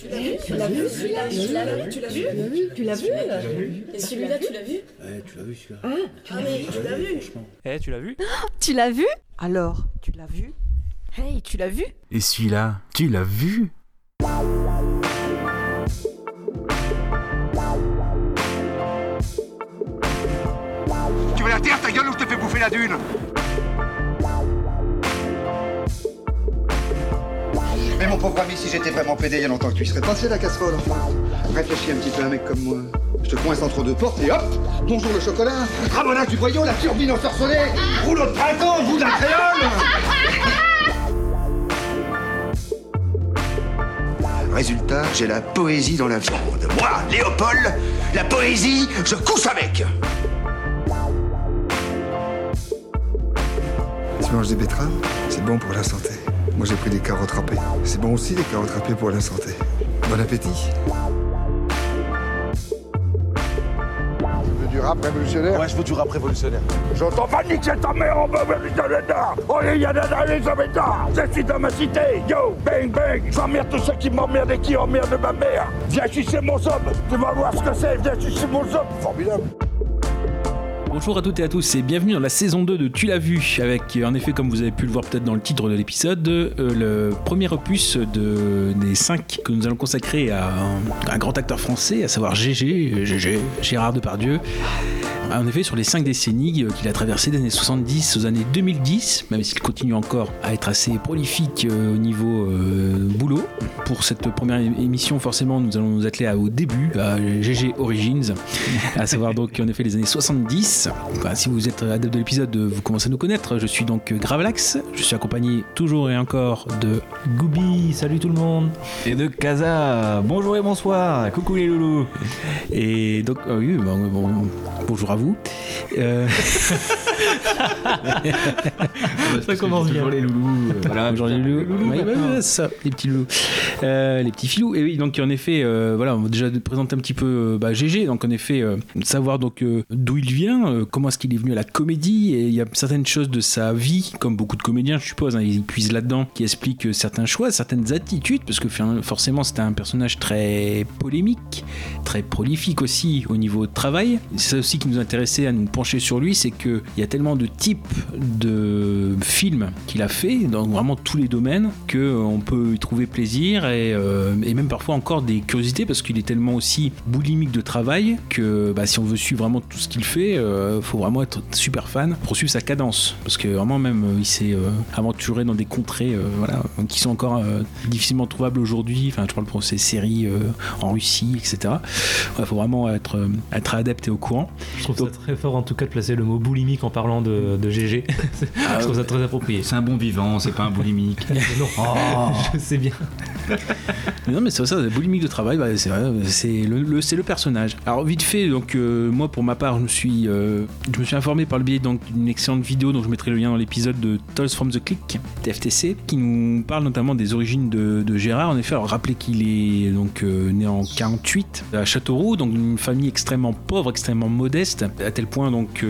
Tu l'as vu Tu l'as vu Tu l'as vu Tu l'as vu Tu l'as vu Et celui-là, tu l'as vu Ouais, tu l'as vu celui-là. Ah, ah mais tu l'as vu. Eh, tu l'as vu Tu l'as vu Alors, tu l'as vu Hey, tu l'as vu Et celui-là, tu l'as vu Tu veux la terre, ta gueule, ou je te fais bouffer la dune pauvre ami, si j'étais vraiment pédé il y a longtemps que tu serais passé la casserole. Réfléchis un petit peu, un mec comme moi. Je te coince entre deux portes et hop Bonjour le chocolat Ramonage du voyant, la turbine ensorcelée Rouleau de printemps, bout d'un créole Résultat, j'ai la poésie dans la viande. Moi, Léopold, la poésie, je couche avec Tu manges des betteraves? C'est bon pour la santé. Moi j'ai pris des carottes râpées. C'est bon aussi les carottes râpées pour la santé. Bon appétit. Tu veux du rap révolutionnaire? Ouais, je veux du rap révolutionnaire. J'entends pas niquer ta mère en Oh, il y a Je suis dans ma cité Yo, bang, bang J'emmerde tous ceux qui m'emmerdent et qui emmerdent ma mère Viens sucer mon somme Tu vas voir ce que c'est Viens sucer mon somme Formidable Bonjour à toutes et à tous et bienvenue dans la saison 2 de Tu l'as vu avec en effet comme vous avez pu le voir peut-être dans le titre de l'épisode euh, le premier opus de, des 5 que nous allons consacrer à un, grand acteur français à savoir GG, GG, Gérard Depardieu en effet sur les 5 décennies euh, qu'il a traversées des années 70 aux années 2010 même s'il continue encore à être assez prolifique euh, au niveau euh, boulot pour cette première émission forcément nous allons nous atteler à- au début à GG Origins à savoir donc en effet les années 70 Enfin, si vous êtes adepte de l'épisode vous commencez à nous connaître. Je suis donc Gravelax je suis accompagné toujours et encore de Goubi, salut tout le monde. Et de Kaza, bonjour et bonsoir, coucou les loulous. Et donc oui bon, bon, bonjour à vous Euh, Ça commence bien. Les loulous. voilà, bonjour les loulous. Ouais, ouais, ça, les petits loulous. Euh, les petits filous. Et oui, donc en effet, euh, voilà, on va déjà présenter un petit peu euh, bah, GG. Donc en effet, savoir donc d'où il vient, comment est-ce qu'il est venu à la comédie. Et il y a certaines choses de sa vie, comme beaucoup de comédiens, je suppose, hein, ils puisent là-dedans, qui expliquent certains choix, certaines attitudes, parce que forcément, c'était un personnage très polémique, très prolifique aussi au niveau de travail. C'est ça aussi qui nous intéressait à nous pencher sur lui, c'est qu'il y a tellement de types de films qu'il a fait dans vraiment tous les domaines qu'on peut y trouver plaisir et, euh, et même parfois encore des curiosités parce qu'il est tellement aussi boulimique de travail que bah, si on veut suivre vraiment tout ce qu'il fait, il faut vraiment être super fan pour suivre sa cadence parce que vraiment même euh, il s'est euh, aventuré dans des contrées euh, voilà, qui sont encore euh, difficilement trouvables aujourd'hui. Enfin, je parle pour ces séries euh, en Russie, etc. Il faut vraiment être, euh, être adepte au courant. Je trouve Donc- ça très fort en tout cas de placer le mot boulimique en parlant de, de GG. Ah je trouve ça très approprié. C'est un bon vivant, c'est pas un boulimique. non, je sais bien. Mais non, mais c'est ça, la boulimique de travail, bah, c'est le, le- c'est le personnage. Alors, vite fait, donc, euh, moi, pour ma part, je me suis, euh, je me suis informé par le biais donc, d'une excellente vidéo dont je mettrai le lien dans l'épisode de Tales from the Click, TFTC, qui nous parle notamment des origines de, de Gérard. En effet, alors, rappelez qu'il est donc, euh, né en 48 à Châteauroux, donc une famille extrêmement pauvre, extrêmement modeste, à tel point, donc,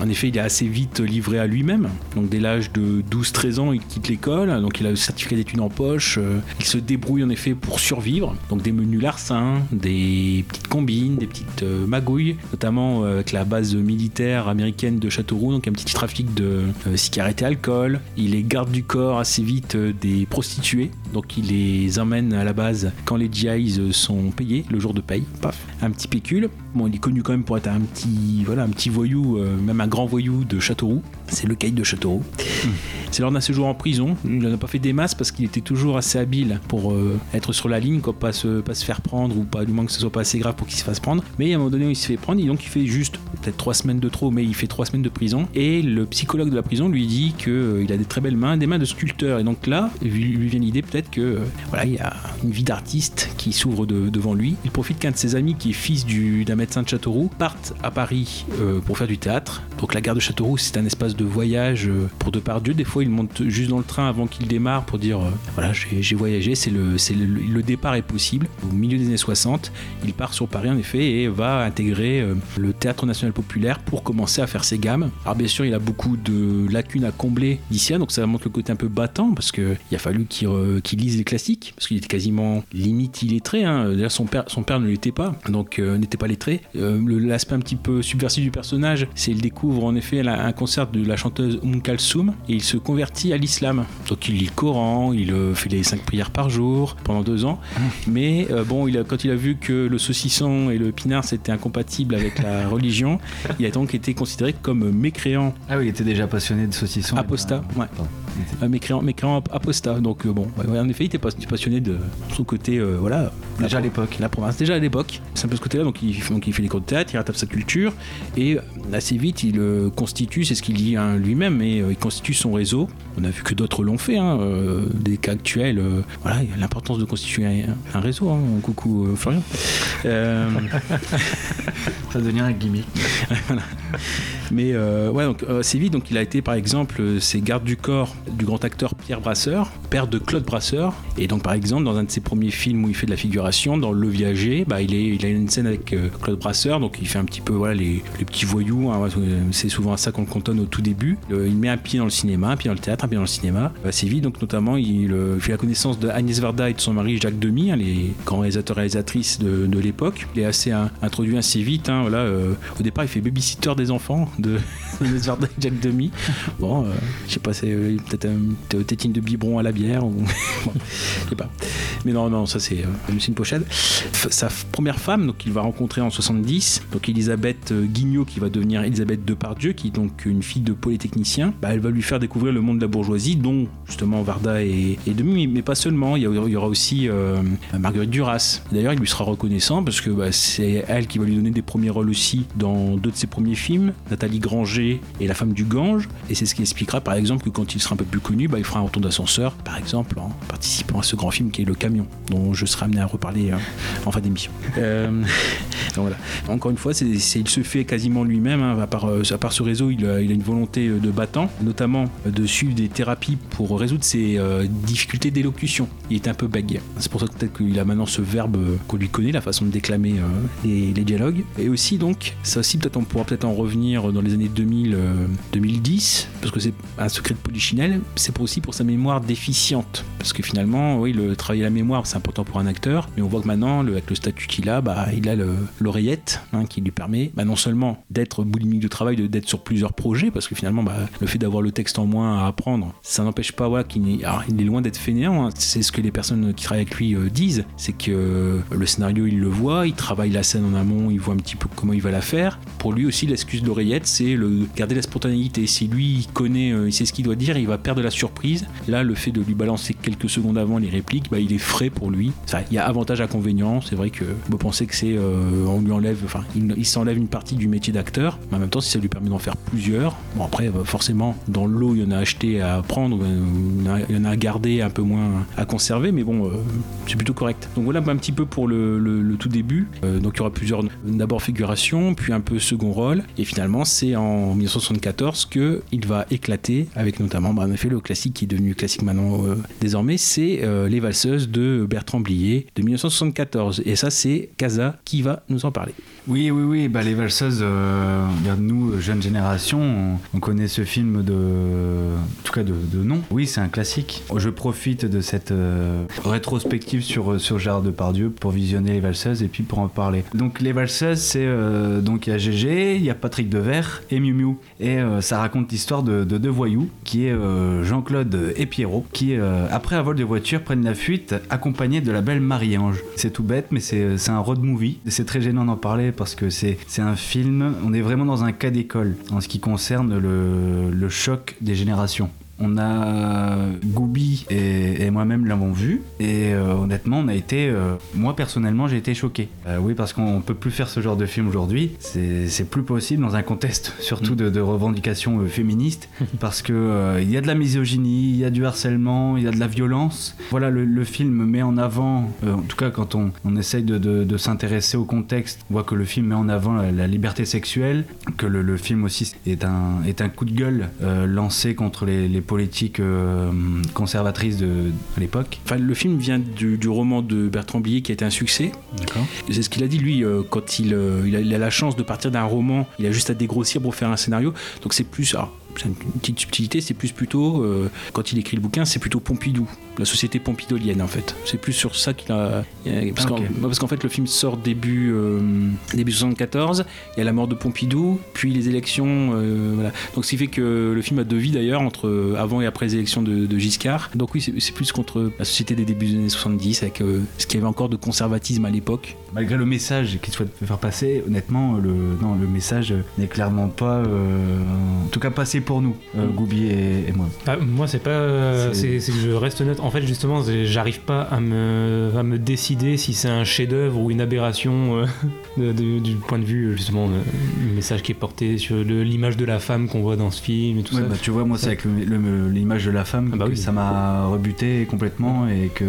en effet, il est assez vite livré à lui-même. Donc, dès l'âge de 12-13 ans, il quitte l'école, donc il a le certificat d'études en poche, euh, il se débrouille en effet pour survivre. Donc, des menus larcins, des petites combines, des petites euh, magouilles, notamment euh, avec la base militaire américaine de Châteauroux, donc un petit trafic de cigarettes et alcool. Il est garde du corps assez vite des prostituées, donc il les emmène à la base quand les GIs sont payés, le jour de paye, paf, un petit pécule. Bon, il est connu quand même pour être un petit, voilà, un petit voyou, euh, même un grand voyou de Châteauroux. C'est le caïd de Châteauroux. C'est lors d'un séjour en prison. Il n'en a pas fait des masses parce qu'il était toujours assez habile pour euh, être sur la ligne, quoi, pas se, pas se faire prendre ou pas, du moins que ce soit pas assez grave pour qu'il se fasse prendre. Mais à un moment donné, il se fait prendre et donc il fait juste peut-être trois semaines de trop, mais il fait trois semaines de prison. Et le psychologue de la prison lui dit que euh, a des très belles mains, des mains de sculpteur. Et donc là, lui vient l'idée peut-être que euh, voilà, il y a une vie d'artiste qui s'ouvre de- devant lui. Il profite qu'un de ses amis, qui est fils du- d'un médecin de Châteauroux, parte à Paris euh, pour faire du théâtre. Donc la gare de Châteauroux, c'est un espace de voyage pour Depardieu. Des fois, il monte juste dans le train avant qu'il démarre pour dire euh, voilà, j'ai voyagé, c'est le, le, le départ est possible. Au milieu des années 60, il part sur Paris en effet et va intégrer euh, le Théâtre National Populaire pour commencer à faire ses gammes. Alors bien sûr, il a beaucoup de lacunes à combler d'ici là, donc ça montre le côté un peu battant parce que il a fallu qu'il euh, qu'il lise les classiques parce qu'il était quasiment limite illettré. Hein. D'ailleurs, son père, son père ne l'était pas, donc n'était pas lettré. Le- L'aspect un petit peu subversif du personnage, c'est il découvre en effet un concert de la chanteuse Umm Kalsoum et il se convertit à l'islam. Donc il lit le Coran, il euh, fait les cinq prières par jour pendant deux ans. Mais euh, bon, il a- quand il a vu que le saucisson et le pinard c'était incompatible avec la religion, il a donc été considéré comme mécréant, Ah oui, il était déjà passionné de saucisson. apostat. Ouais. Il était- Un mécréant, mécréant ap- apostat. Donc euh, bon, ouais, en effet, il était pas- passionné de son côté, euh, voilà. Déjà à l'époque. La province, déjà à l'époque. C'est un peu ce côté-là, donc il, donc il fait des cours de théâtre, il rattrape sa culture, et euh, assez vite, il euh, constitue, c'est ce qu'il dit hein, lui-même, mais euh, il constitue son réseau. On a vu que d'autres l'ont fait, hein, euh, des cas actuels. euh, voilà, l'importance de constituer un, un réseau. hein. Coucou euh, Florian. Ça devient un gimmick. Mais ouais, donc assez vite, donc il a été par exemple, c'est garde du corps du grand acteur Pierre Brasseur, père de Claude Brasseur. Et donc par exemple, dans un de ses premiers films où il fait de la figuration, dans Le Viager, bah, il, est, il a une scène avec Claude Brasseur, donc il fait un petit peu voilà les, les petits voyous. hein, c'est souvent à ça qu'on le cantonne au tout début. Il met un pied dans le cinéma, un pied le théâtre, un pied dans le cinéma. Assez vite, donc notamment, il euh, fait la connaissance de Agnès Varda et de son mari Jacques Demy, hein, les grands réalisateurs réalisatrices de, de l'époque. Il est assez hein, introduit assez vite. hein, voilà, euh, au départ, il fait babysitter des enfants de Varda et Jacques Demy. Bon, euh, je sais pas, c'est euh, peut-être une tétine de biberon à la bière bon, je sais pas. Mais non, non, ça c'est euh, une pochette. Sa première femme, donc il va rencontrer en 70, donc Elisabeth euh, Guignot qui va devenir Elisabeth Depardieu, qui est donc une fille de polytechnicien. Bah, elle va lui faire découvrir le monde de la bourgeoisie, dont justement Varda et, et Demy, mais pas seulement. Il y, aura aussi euh, Marguerite Duras. D'ailleurs, il lui sera reconnaissant parce que bah, c'est elle qui va lui donner des premiers rôles aussi dans deux de ses premiers films, Nathalie Granger et La femme du Gange. Et c'est ce qui expliquera par exemple que quand il sera un peu plus connu, bah, il fera un retour d'ascenseur, par exemple, en participant à ce grand film qui est Le Camion, dont je serai amené à reparler euh, en fin d'émission. Euh, voilà. Encore une fois, c'est, c'est- il se fait quasiment lui-même. hein. à, part, euh, à part ce réseau, il a, il a une volonté de battant, notamment euh, de suivre des thérapies pour résoudre ses euh, difficultés d'élocution. Il est un peu bègue. C'est pour ça peut-être qu'il a maintenant ce verbe euh, qu'on lui connaît, la façon de déclamer euh, les, dialogues. Et aussi, donc, ça aussi, peut-être on pourra peut-être en revenir dans les années 2000, euh, 2010, parce que c'est un secret de Polichinelle, c'est aussi pour sa mémoire déficiente. Parce que finalement, oui, le travailler la mémoire, c'est important pour un acteur, mais on voit que maintenant, avec le statut qu'il a, bah, il a le- l'oreillette hein, qui lui permet bah, non seulement d'être boulimique de travail, d'être sur plusieurs projets, parce que finalement, bah, le fait d'avoir le texte en moins à apprendre, ça n'empêche pas alors, il est loin d'être fainéant. hein. C'est ce que les personnes qui travaillent avec lui euh, disent, c'est que euh, le scénario, il le voit, il travaille la scène en amont, il voit un petit peu comment il va la faire. Pour lui aussi, l'excuse de l'oreillette, c'est le garder la spontanéité. Si lui, il connaît, euh, il sait ce qu'il doit dire, il va perdre la surprise. Là, le fait de lui balancer quelques secondes avant les répliques, bah, il est frais pour lui. Il y a avantage inconvénient. C'est vrai que vous pensez que c'est, euh, on lui enlève, enfin, il, s'enlève une partie du métier d'acteur. Mais en même temps, si ça lui permet d'en faire plusieurs, bon après, forcément, dans le lot, il y en a acheté à prendre, il y en a- à garder, un peu moins à conserver, mais bon, euh, c'est plutôt correct. Donc voilà un petit peu pour le, tout début. Euh, donc il y aura plusieurs, d'abord figuration, puis un peu second rôle, et finalement c'est en 1974 que il va éclater avec notamment, bah, en effet, le classique qui est devenu classique maintenant euh, désormais, c'est Les Valseuses de Bertrand Blier de 1974. Et ça c'est Casa qui va nous en parler. Oui, oui, oui. Bah, les valseuses, euh, nous, euh, jeune génération, on, on connaît ce film de, en tout cas de, de nom. Oui, c'est un classique. Je profite de cette euh, rétrospective sur sur Gérard Depardieu pour visionner les valseuses et puis pour en parler. Donc les valseuses, c'est donc il y a GG, il y a Patrick Devers et Miu Miu et ça raconte l'histoire de, de deux voyous qui est Jean-Claude et Pierrot qui après un vol de voiture prennent la fuite accompagnés de la belle Marie-Ange. C'est tout bête, mais c'est un road movie. C'est très gênant d'en parler parce que c'est un film. On est vraiment dans un cas d'école en ce qui concerne le choc des générations. On a Goubi et, et moi-même l'avons vu et euh, honnêtement on a été, euh, moi personnellement j'ai été choqué. Euh, oui parce qu'on peut plus faire ce genre de film aujourd'hui. C'est plus possible dans un contexte surtout de, de revendications euh, féministes parce que euh, il y a de la misogynie, il y a du harcèlement, il y a de la violence. Voilà le, le film met en avant, euh, en tout cas quand on, on essaye de, de- de s'intéresser au contexte, on voit que le film met en avant la, la liberté sexuelle, que le, le film aussi est un, est un coup de gueule euh, lancé contre les, les politiques euh, conservatrices de, à l'époque. Enfin, le film vient du, du roman de Bertrand Blier qui a été un succès. C'est ce qu'il a dit lui euh, quand il, euh, il, a, il a la chance de partir d'un roman, il a juste à dégrossir pour faire un scénario. Donc c'est plus, alors, une petite subtilité, c'est plus plutôt euh, quand il écrit le bouquin, c'est plutôt Pompidou, la société pompidolienne en fait. C'est plus sur ça qu'il a, parce Ah, qu'en parce qu'en fait le film sort début euh, début 74, il y a la mort de Pompidou, puis les élections, euh, voilà. Donc ce qui fait que le film a deux vies d'ailleurs entre euh, avant et après les élections de, de Giscard. Donc oui, c'est plus contre la société des débuts des années 70 avec ce qu'il y avait encore de conservatisme à l'époque. Malgré le message qu'il souhaite faire passer, honnêtement, le, non, le message n'est clairement pas, en tout cas, passé pour nous, euh, Goubi et, et moi. Ah, moi, c'est pas. euh, C'est- que je reste honnête. En fait, justement, j'arrive pas à me, à me décider si c'est un chef-d'œuvre ou une aberration euh, de- de- du point de vue, justement, de- le message qui est porté sur l'image de la femme qu'on voit dans ce film et tout Ouais, ça. bah, tu vois, moi, c'est avec l'image de la femme Ah bah que oui. ça m'a rebuté complètement et que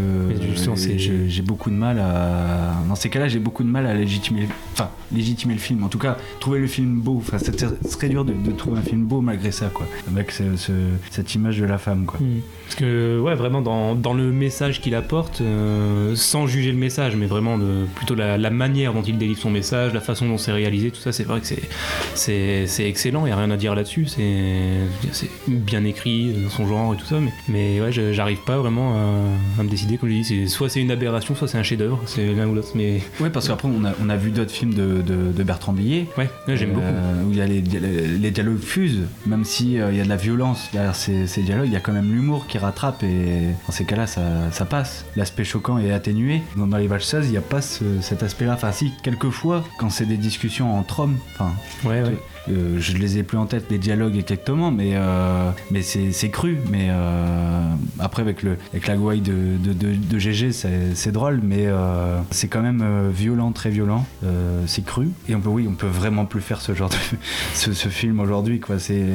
j'ai beaucoup de mal à. Dans ces cas-là, j'ai beaucoup de mal à légitimer, enfin, légitimer le film. En tout cas, trouver le film beau. Enfin, c'est c'est très dur de, de trouver un film beau malgré ça, quoi. Avec ce- ce- cette image de la femme, quoi. Hmm. Parce que, ouais, vraiment, dans, dans le message qu'il apporte, euh, sans juger le message, mais vraiment de, plutôt la, la manière dont il délivre son message, la façon dont c'est réalisé, tout ça, c'est vrai que c'est- c'est c'est excellent, il n'y a rien à dire là-dessus. C'est c'est bien écrit dans son genre et tout ça, mais, mais ouais, je- j'arrive pas vraiment à, à me décider. Comme je dis, c'est- soit c'est une aberration, soit c'est un chef-d'œuvre, c'est l'un ou l'autre. Mais Ouais, parce qu'après, on a, on a vu d'autres films de, de- de Bertrand Blier. ouais, ouais, j'aime beaucoup. Euh, Où il y a les, les- les dialogues fusent, même si euh, il y a de la violence derrière ces, ces dialogues, il y a quand même l'humour qui rattrape et dans ces cas-là, ça, ça passe. L'aspect choquant est atténué. Dans, 16, il n'y a pas ce- cet aspect-là. Enfin, si, quelquefois, quand c'est des discussions entre hommes, enfin, Ouais, ouais. Euh, je les ai plus en tête les dialogues exactement, mais, euh, mais c'est cru. Mais euh, après, avec, le, avec la gouaille de, de, de, GG, c'est drôle, mais euh, c'est quand même violent, très violent. C'est cru. Et on peut, oui, on peut vraiment plus faire ce genre de ce, film aujourd'hui, quoi. C'est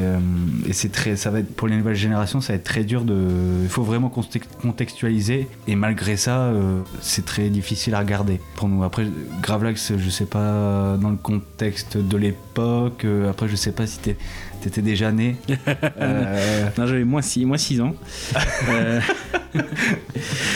et c'est très, ça va être pour les nouvelles générations, ça va être très dur de. Il faut vraiment context- contextualiser. Et malgré ça, c'est très difficile à regarder pour nous. Après, Gravelax, je sais pas dans le contexte de l'époque. Après, je sais pas si t'es- t'étais déjà né. Euh, Non, j'avais moins 6 moins six ans. Euh,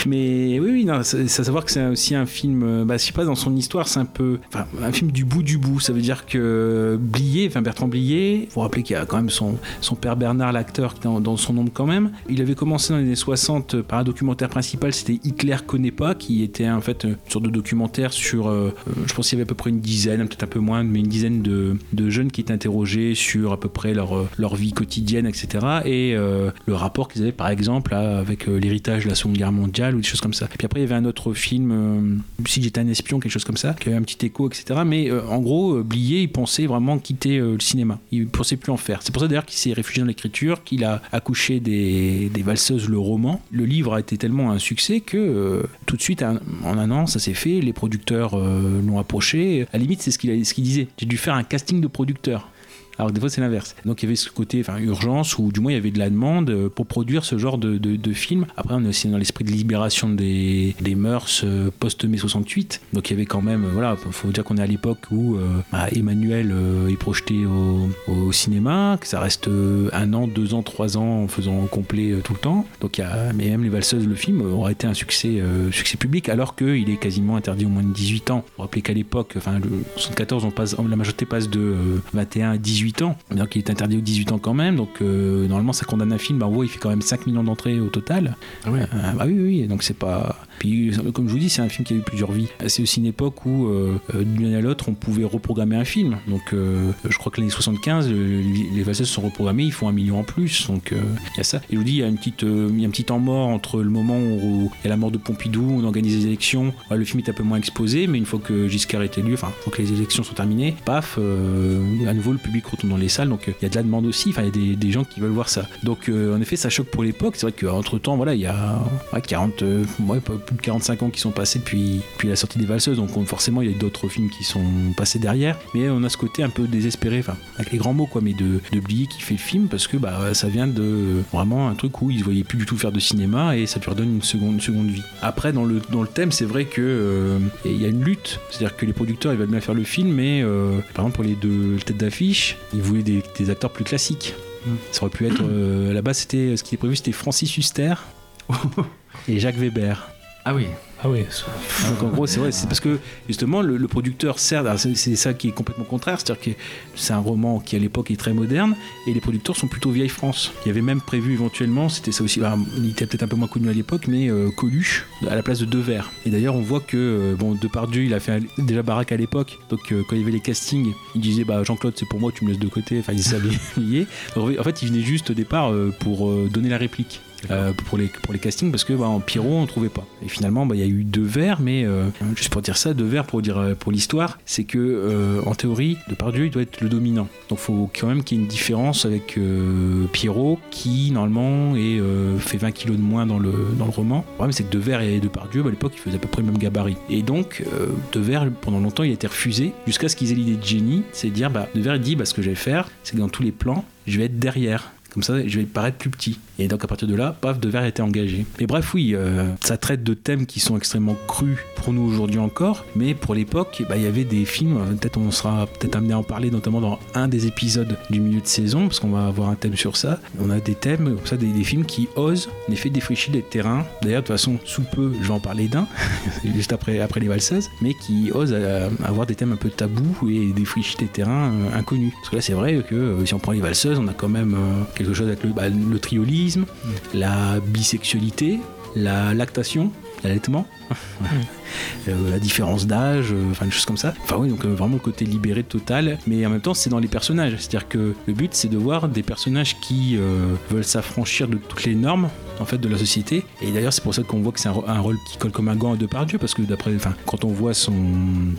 mais oui, oui, non, c'est à savoir que c'est aussi un film, euh, bah, je sais pas, dans son histoire, c'est un peu. Enfin, un film du bout du bout. Ça veut dire que Blier, enfin Bertrand Blier, vous vous rappelez qu'il y a quand même son, son père Bernard, l'acteur, dans, dans son nombre quand même. Il avait commencé dans les années 60 par un documentaire principal, c'était Hitler connaît pas, qui était en fait une sorte de documentaire sur. euh, je pense qu'il y avait à peu près une dizaine, peut-être un peu moins, mais une dizaine de, de jeunes qui étaient interrogés sur à peu près leur, euh, leur vie quotidienne, etc. Et euh, le rapport qu'ils avaient par exemple avec euh, l'héritage de la Seconde Guerre mondiale ou des choses comme ça. Et puis après il y avait un autre film, Si j'étais un espion, quelque chose comme ça, qui avait un petit écho, etc. Mais en gros, Blier, il pensait vraiment quitter le cinéma. Il pensait plus en faire. C'est pour ça d'ailleurs qu'il s'est réfugié dans l'écriture, qu'il a accouché des, des valseuses, le roman. Le livre a été tellement un succès que tout de suite, en un an, ça s'est fait. Les producteurs l'ont approché. À la limite, c'est ce qu'il qu'il disait. J'ai dû faire un casting de producteurs. Alors que des fois c'est l'inverse. Donc il y avait ce côté, enfin urgence, ou du moins il y avait de la demande euh, pour produire ce genre de, de, film. Après on est aussi dans l'esprit de libération des, des mœurs euh, post-mai 68. Donc il y avait quand même, euh, voilà, faut dire qu'on est à l'époque où bah, Emmanuel est projeté au, au cinéma, que ça reste un an, deux ans, trois ans en faisant complet tout le temps. Donc il y a, mais même Les Valseuses, le film, aura été un succès, succès public alors qu'il est quasiment interdit au moins de 18 ans. Vous rappelez qu'à l'époque, enfin le 74, on passe, la majorité passe de euh, 21 à 18 ans. Donc il est interdit aux 18 ans quand même. Donc euh, normalement ça condamne un film. Bah, en gros, il fait quand même 5 millions d'entrées au total. Ah ouais. Euh, bah oui, oui. Donc c'est pas. Puis comme je vous dis, c'est un film qui a eu plusieurs vies. C'est aussi une époque où euh, euh, d'une année à l'autre, on pouvait reprogrammer un film. Donc je crois que l'année 75, euh, les Valseuses sont reprogrammés, ils font un million en plus. Donc il y a ça. Et je vous dis, il y a une petite, il y a un petit temps mort entre le moment où il y a la mort de Pompidou, on organise les élections. Ouais, le film est un peu moins exposé, mais une fois que Giscard est élu, enfin, une fois que les élections sont terminées, paf, à nouveau le public retourne dans les salles. Donc euh, il y a de la demande aussi. Enfin, il y a des, des gens qui veulent voir ça. Donc euh, en effet, ça choque pour l'époque. C'est vrai qu'entre temps, voilà, il y a ouais, 40, euh, ouais, plus de 45 ans qui sont passés depuis, depuis la sortie des valseuses. Donc on- forcément, il y a d'autres films qui sont passés derrière. Mais on a ce côté un peu désespéré, enfin, avec les grands mots, quoi, mais de, de qui fait le film parce que bah, ça vient de vraiment un truc où il ne voyait plus du tout faire de cinéma et ça lui redonne une seconde, une seconde vie. Après, dans le, dans le thème, c'est vrai que euh, y a une lutte. C'est-à-dire que les producteurs, ils veulent bien faire le film, mais par exemple, pour les deux têtes d'affiche, ils voulaient des, des acteurs plus classiques. Ça aurait pu être. euh, base, c'était, ce qui est prévu, c'était Francis Huster et Jacques Weber. Ah oui. Ah oui. Donc en gros, c'est vrai, c'est parce que justement le, le producteur sert, c'est ça qui est complètement contraire, c'est-à-dire que c'est un roman qui à l'époque est très moderne et les producteurs sont plutôt vieille France. Il y avait même prévu éventuellement, c'était ça aussi, alors, il était peut-être un peu moins connu à l'époque, mais euh, Coluche à la place de Devers. Et d'ailleurs, on voit que euh, bon, Depardieu, il a fait un- déjà baraque à l'époque, donc euh, quand il y avait les castings, il disait bah Jean-Claude, c'est pour moi, tu me laisses de côté. Enfin, il s'est habillé. En fait, il venait juste au départ euh, pour donner la réplique. Euh, pour, les, pour les castings parce que bah, en Pierrot on trouvait pas. Et finalement bah, il y a eu deux vers mais euh, juste pour dire ça deux vers pour dire euh, pour l'histoire c'est que euh, en théorie Depardieu il doit être le dominant. Donc faut quand même qu'il y ait une différence avec Pierrot qui normalement est, fait 20 kilos de moins dans le, dans le roman. Le problème c'est que Devers et Depardieu bah, à l'époque ils faisaient à peu près le même gabarit. Et donc Devers pendant longtemps il a été refusé jusqu'à ce qu'ils aient l'idée de génie c'est de dire bah Devers il dit bah, ce que je vais faire c'est que dans tous les plans je vais être derrière. Comme ça, je vais paraître plus petit. Et donc à partir de là, paf, a été engagé. Mais bref, oui, euh, ça traite de thèmes qui sont extrêmement crus pour nous aujourd'hui encore, mais pour l'époque, bah, il y avait des films, euh, peut-être on sera peut-être amené à en parler, notamment dans un des épisodes du milieu de saison, parce qu'on va avoir un thème sur ça. On a des thèmes, ça, des, films qui osent, en effet, défricher les terrains. D'ailleurs, de toute façon, sous peu, je vais en parler d'un, juste après, après les valseuses, mais qui osent euh, avoir des thèmes un peu tabous et défricher des terrains inconnus. Parce que là, c'est vrai que si on prend les valseuses, on a quand même quelque chose avec le, bah, le la bisexualité, la lactation, l'allaitement, euh, la différence d'âge, euh, enfin des choses comme ça. Enfin oui, donc euh, vraiment le côté libéré total, mais en même temps c'est dans les personnages. C'est-à-dire que le but c'est de voir des personnages qui veulent s'affranchir de toutes les normes en fait de la société. Et d'ailleurs c'est pour ça qu'on voit que c'est un, rôle qui colle comme un gant à Depardieu parce que d'après, enfin quand on voit son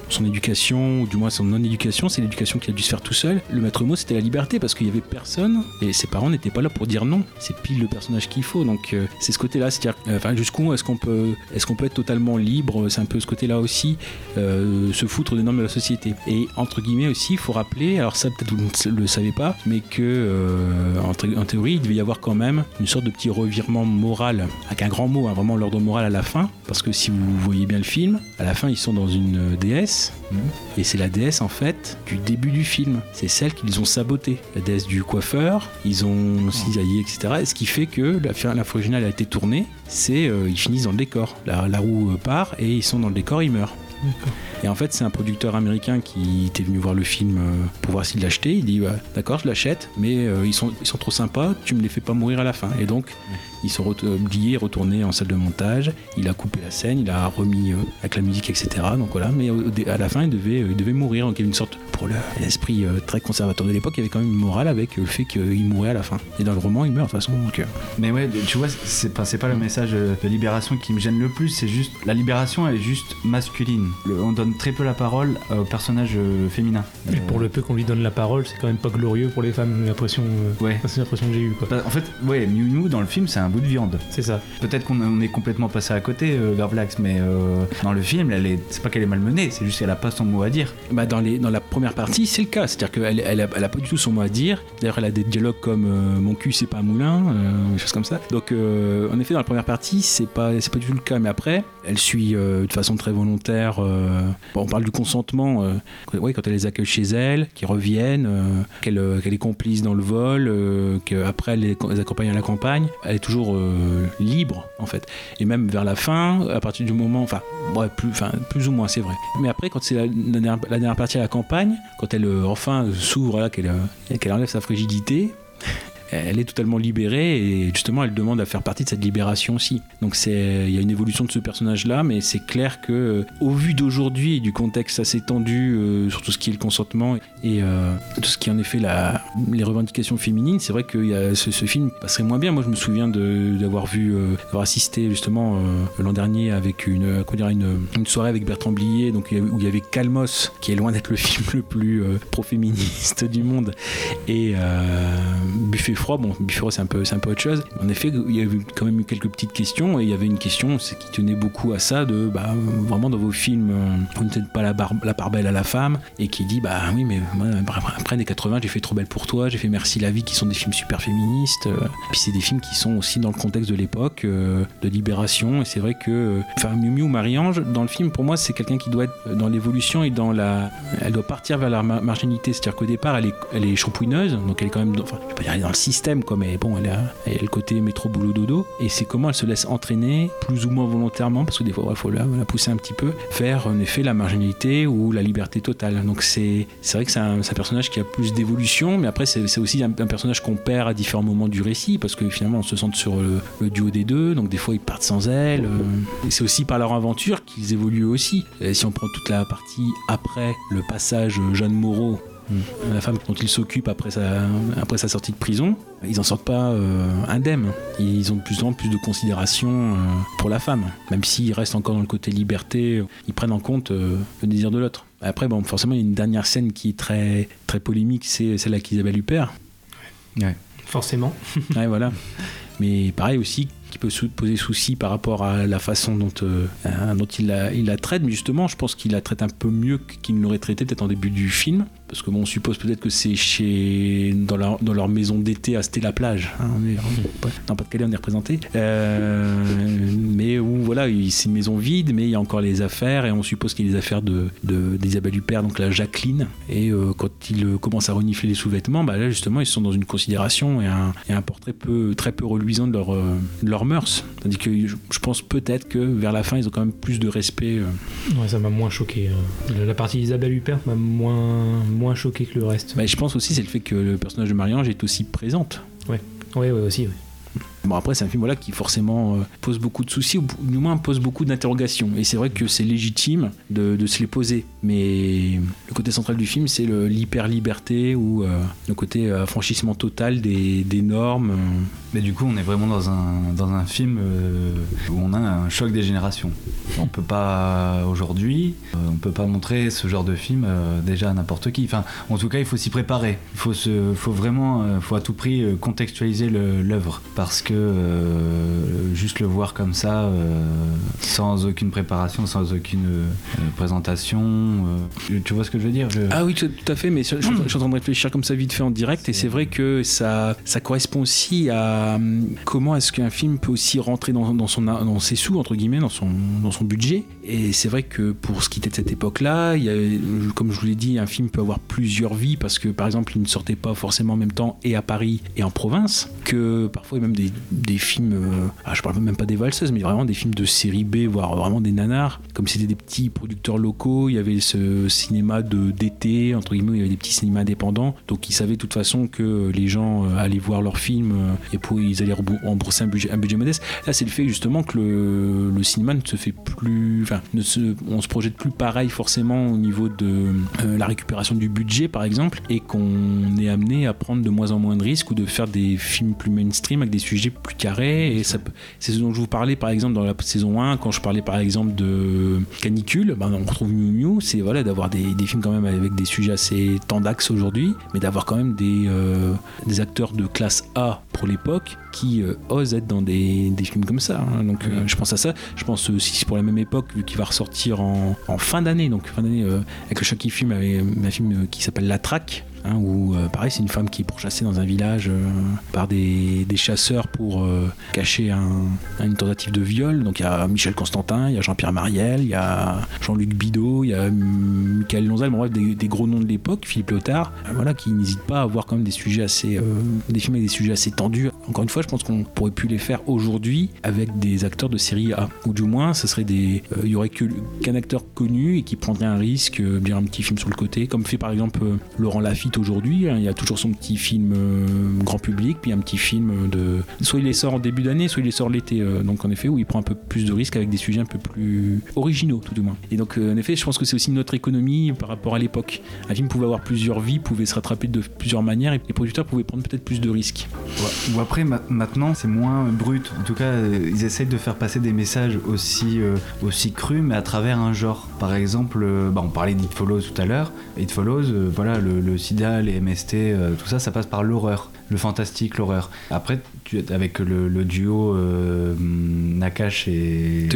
son éducation ou du moins son non-éducation, c'est l'éducation qu'il a dû se faire tout seul. Le maître mot c'était la liberté parce qu'il y avait personne et ses parents n'étaient pas là pour dire non. C'est pile le personnage qu'il faut. Donc euh, c'est ce côté-là, c'est-à-dire euh, enfin jusqu'où est-ce qu'on peut est-ce qu'on peut être totalement libre? C'est un peu ce côté-là aussi, euh, se foutre des normes de la société. Et entre guillemets aussi, il faut rappeler, alors ça peut-être vous ne le savez pas, mais que en théorie, il devait y avoir quand même une sorte de petit revirement moral, avec un grand mot, hein, vraiment l'ordre moral à la fin, parce que si vous voyez bien le film, à la fin ils sont dans une euh, déesse, et c'est la déesse en fait du début du film. C'est celle qu'ils ont sabotée. La déesse du coiffeur, ils ont cisaillé, etc. Et ce qui fait que la, fi- la fois originale a été tournée, c'est euh, ils finissent dans le décor. La, la roue euh, part et ils sont dans le décor, ils meurent. Et en fait, c'est un producteur américain qui était venu voir le film euh, pour voir s'il l'achetait. Il dit bah, D'accord, je l'achète, mais euh, ils, sont, ils sont trop sympas, tu me les fais pas mourir à la fin. Et donc, ils sont oubliés, retournés en salle de montage. Il a coupé la scène, il a remis euh, avec la musique, etc. Donc voilà, mais à la fin, il devait, euh, il devait mourir. Donc il y avait une sorte, pour le- l'esprit euh, très conservateur de l'époque, il y avait quand même une morale avec euh, le fait qu'il mourait à la fin. Et dans le roman, il meurt de toute façon. Donc, euh, Mais ouais, tu vois, c'est pas, pas le message euh, de libération qui me gêne le plus, c'est juste. La libération, elle est juste masculine. Le- on donne très peu la parole aux personnages euh, féminins. Et pour le peu qu'on lui donne la parole, c'est quand même pas glorieux pour les femmes, j'ai l'impression, euh, Ouais. c'est l'impression que j'ai eue. Quoi. Bah, En fait, ouais, Miu Miu dans le film, c'est un bout de viande. C'est ça. Peut-être qu'on on est complètement passé à côté, euh, Gravelax, mais euh, dans le film, elle est, c'est pas qu'elle est malmenée, c'est juste qu'elle a pas son mot à dire. Bah dans, les, dans la première partie, c'est le cas. C'est-à-dire qu'elle elle a, elle a pas du tout son mot à dire. D'ailleurs, elle a des dialogues comme euh, Mon cul, c'est pas un moulin, euh, des choses comme ça. Donc, euh, en effet, dans la première partie, c'est pas, c'est pas du tout le cas. Mais après, elle suit euh, de façon très volontaire. euh, on parle du consentement. euh, quand- elle les accueille chez elle, qu'ils reviennent, euh, qu'elle euh, qu'elle est complice dans le vol, qu'après elle les, accompagne à la campagne, elle est toujours libre, en fait. Et même vers la fin, à partir du moment, enfin, plus, ou moins, c'est vrai. Mais après, quand c'est la, dernière, partie à la campagne, quand elle enfin s'ouvre, qu'elle enlève sa frigidité, elle est totalement libérée et justement elle demande à faire partie de cette libération aussi. Donc c'est il y a une évolution de ce personnage-là, mais c'est clair que euh, au vu d'aujourd'hui et du contexte assez tendu euh, sur tout ce qui est le consentement et euh, tout ce qui en effet la, les revendications féminines, c'est vrai que y a ce, film passerait moins bien. Moi je me souviens d'avoir vu, euh, d'avoir assisté justement l'an dernier avec une, dire, une, une soirée avec Bertrand Blier, donc où il y avait Calmos, qui est loin d'être le film le plus pro-féministe du monde, et Buffet froid. Bon, froid c'est un peu, un peu autre chose. En effet, il y avait quand même eu quelques petites questions, et il y avait une question qui tenait beaucoup à ça, de bah, vraiment dans vos films, euh, vous ne faites pas la, bar- la part belle à la femme, et qui dit bah oui, mais après les 80, j'ai fait Trop belle pour toi, j'ai fait Merci la vie, qui sont des films super féministes. euh, puis c'est des films qui sont aussi dans le contexte de l'époque, euh, de libération, et c'est vrai que, enfin, Miu Miu Marie-Ange, dans le film, pour moi, c'est quelqu'un qui doit être dans l'évolution et dans la. Elle doit partir vers la mar- marginalité, c'est-à-dire qu'au départ, elle est, elle est champouineuse, donc elle est quand même. dans- Enfin, je vais pas dire elle dans le système, quoi, mais bon, elle a, le côté métro boulot dodo, et c'est comment elle se laisse entraîner, plus ou moins volontairement, parce que des fois, il faut la, pousser un petit peu, vers en effet la marginalité ou la liberté totale. Donc c'est vrai que c'est un, personnage qui a plus d'évolution, mais après, c'est aussi un, personnage qu'on perd à différents moments du récit, parce que finalement, on se centre sur le, duo des deux, donc des fois, ils partent sans elle. euh, c'est aussi par leur aventure qu'ils évoluent aussi. Si on prend toute la partie après le passage euh, Jeanne Moreau, la femme dont il s'occupe après sa, après sa sortie de prison, ils en sortent pas euh, indemnes. Ils ont de plus en plus de considération euh, pour la femme, même s'ils restent encore dans le côté liberté, ils prennent en compte euh, le désir de l'autre. Après, bon, forcément, il y a une dernière scène qui est très, très polémique, c'est celle avec Isabelle Huppert. Forcément. Ouais, voilà. Mais pareil aussi, qui peut poser souci par rapport à la façon dont, euh, euh, dont il, la, il la traite. Mais justement, je pense qu'il la traite un peu mieux qu'il ne l'aurait traité peut-être en début du film. Parce que bon, on suppose peut-être que c'est chez dans leur, dans leur maison d'été à Stella-Plage. hein, on est, on- dans Pas-de-Calais, on est représenté. Euh, mais où voilà, il- c'est une maison vide, mais il y a encore les affaires. Et on suppose qu'il y a les affaires de, d'Isabelle Huppert, donc la Jacqueline. Et euh, quand il euh, commence à renifler les sous-vêtements, bah là justement, ils sont dans une considération et un, et un portrait peu, très peu reluisant de leur, euh, de leur mœurs. Tandis que je, je pense peut-être que vers la fin, ils ont quand même plus de respect. Ouais, ça m'a moins choqué. La- La partie d'Isabelle Huppert m'a moins, moins choqué que le reste. Bah, je pense aussi c'est le fait que le personnage de Marie-Ange est aussi présente. Ouais, ouais, ouais aussi. ouais. Bon après c'est un film voilà qui forcément euh, pose beaucoup de soucis ou du moins pose beaucoup d'interrogations et c'est vrai que c'est légitime de, de se les poser mais le côté central du film c'est le- l'hyper liberté ou euh, le côté euh, affranchissement total des, des normes. Mais du coup, on est vraiment dans un, dans un film où on a un choc des générations. On peut pas, aujourd'hui, euh, on peut pas montrer ce genre de film déjà à n'importe qui. Enfin, en tout cas, il faut s'y préparer. Il faut, se, faut vraiment, faut à tout prix contextualiser l'œuvre. Parce que euh, juste le voir comme ça, euh, sans aucune préparation, sans aucune euh, présentation, tu vois ce que je veux dire? Je- Ah oui, tout, tout à fait, mais je, je suis en train- je suis en train de réfléchir comme ça vite fait en direct, et c'est vrai. que ça, ça correspond aussi à hum, comment est-ce qu'un film peut aussi rentrer dans, dans son, dans ses sous, entre guillemets, dans son, dans son budget. Et c'est vrai que pour ce qui était de cette époque-là, a, comme je vous l'ai dit, un film peut avoir plusieurs vies, parce que par exemple, il ne sortait pas forcément en même temps et à Paris et en province, que parfois il y a même des, films, euh, ah, je parle même pas des valseuses, mais vraiment des films de série B, voire vraiment des nanars, comme c'était des petits producteurs locaux, il y avait ce cinéma de d'été, entre guillemets, il y avait des petits cinémas indépendants, donc ils savaient de toute façon que les gens euh, allaient voir leurs films euh, et pour ils allaient rembourser un budget, un budget modeste. Là, c'est le fait justement que le cinéma ne se fait plus, enfin, ne se, on se projette plus pareil forcément au niveau de euh, la récupération du budget, par exemple, et qu'on est amené à prendre de moins en moins de risques ou de faire des films plus mainstream avec des sujets plus carrés. Et ça, c'est ce dont je vous parlais par exemple dans la saison 1, quand je parlais par exemple de Canicule, ben, on retrouve Miu Miu, c'est voilà, d'avoir des, films quand même avec des sujets assez tendax aujourd'hui, mais d'avoir quand même des, euh, des acteurs de classe A pour l'époque qui euh, osent être dans des, des films comme ça. hein. Donc euh, je pense à ça. Je pense aussi c'est pour la même époque, vu qu'il va ressortir en, en fin d'année, donc fin d'année euh, avec le choc qui filme, avec un film qui s'appelle La Traque. Hein, où euh, pareil c'est une femme qui est pourchassée dans un village euh, par des, chasseurs pour euh, cacher un- une tentative de viol. Donc il y a Michel Constantin il y a Jean-Pierre Mariel il y a Jean-Luc Bidot il y a hum, Michael Lonzel bon, bref, des, des gros noms de l'époque. Philippe Léotard voilà qui n'hésitent pas à avoir quand même des sujets assez des films avec des sujets assez tendus. Encore une fois je pense qu'on pourrait plus les faire aujourd'hui avec des acteurs de série A. Ou du moins ce serait des il y aurait qu'un acteur connu et qui prendrait un risque bien un petit film sur le côté comme fait par exemple Laurent Lafitte aujourd'hui. hein. Il y a toujours son petit film euh, grand public, puis un petit film de. Soit il les sort en début d'année, soit il les sort l'été. euh, donc en effet, où il prend un peu plus de risques avec des sujets un peu plus originaux, tout du moins. Et donc euh, en effet, je pense que c'est aussi notre économie par rapport à l'époque. Un film pouvait avoir plusieurs vies, pouvait se rattraper de plusieurs manières, et les producteurs pouvaient prendre peut-être plus de risques. Ou après, ma- maintenant, c'est moins brut. En tout cas, ils essayent de faire passer des messages aussi, aussi crus, mais à travers un genre. Par exemple, bah, on parlait d'It Follows tout à l'heure. It Follows, voilà, le, le les MST, euh, tout ça, ça passe par l'horreur, le fantastique, l'horreur. Après, tu, avec le, le duo euh, Nakash et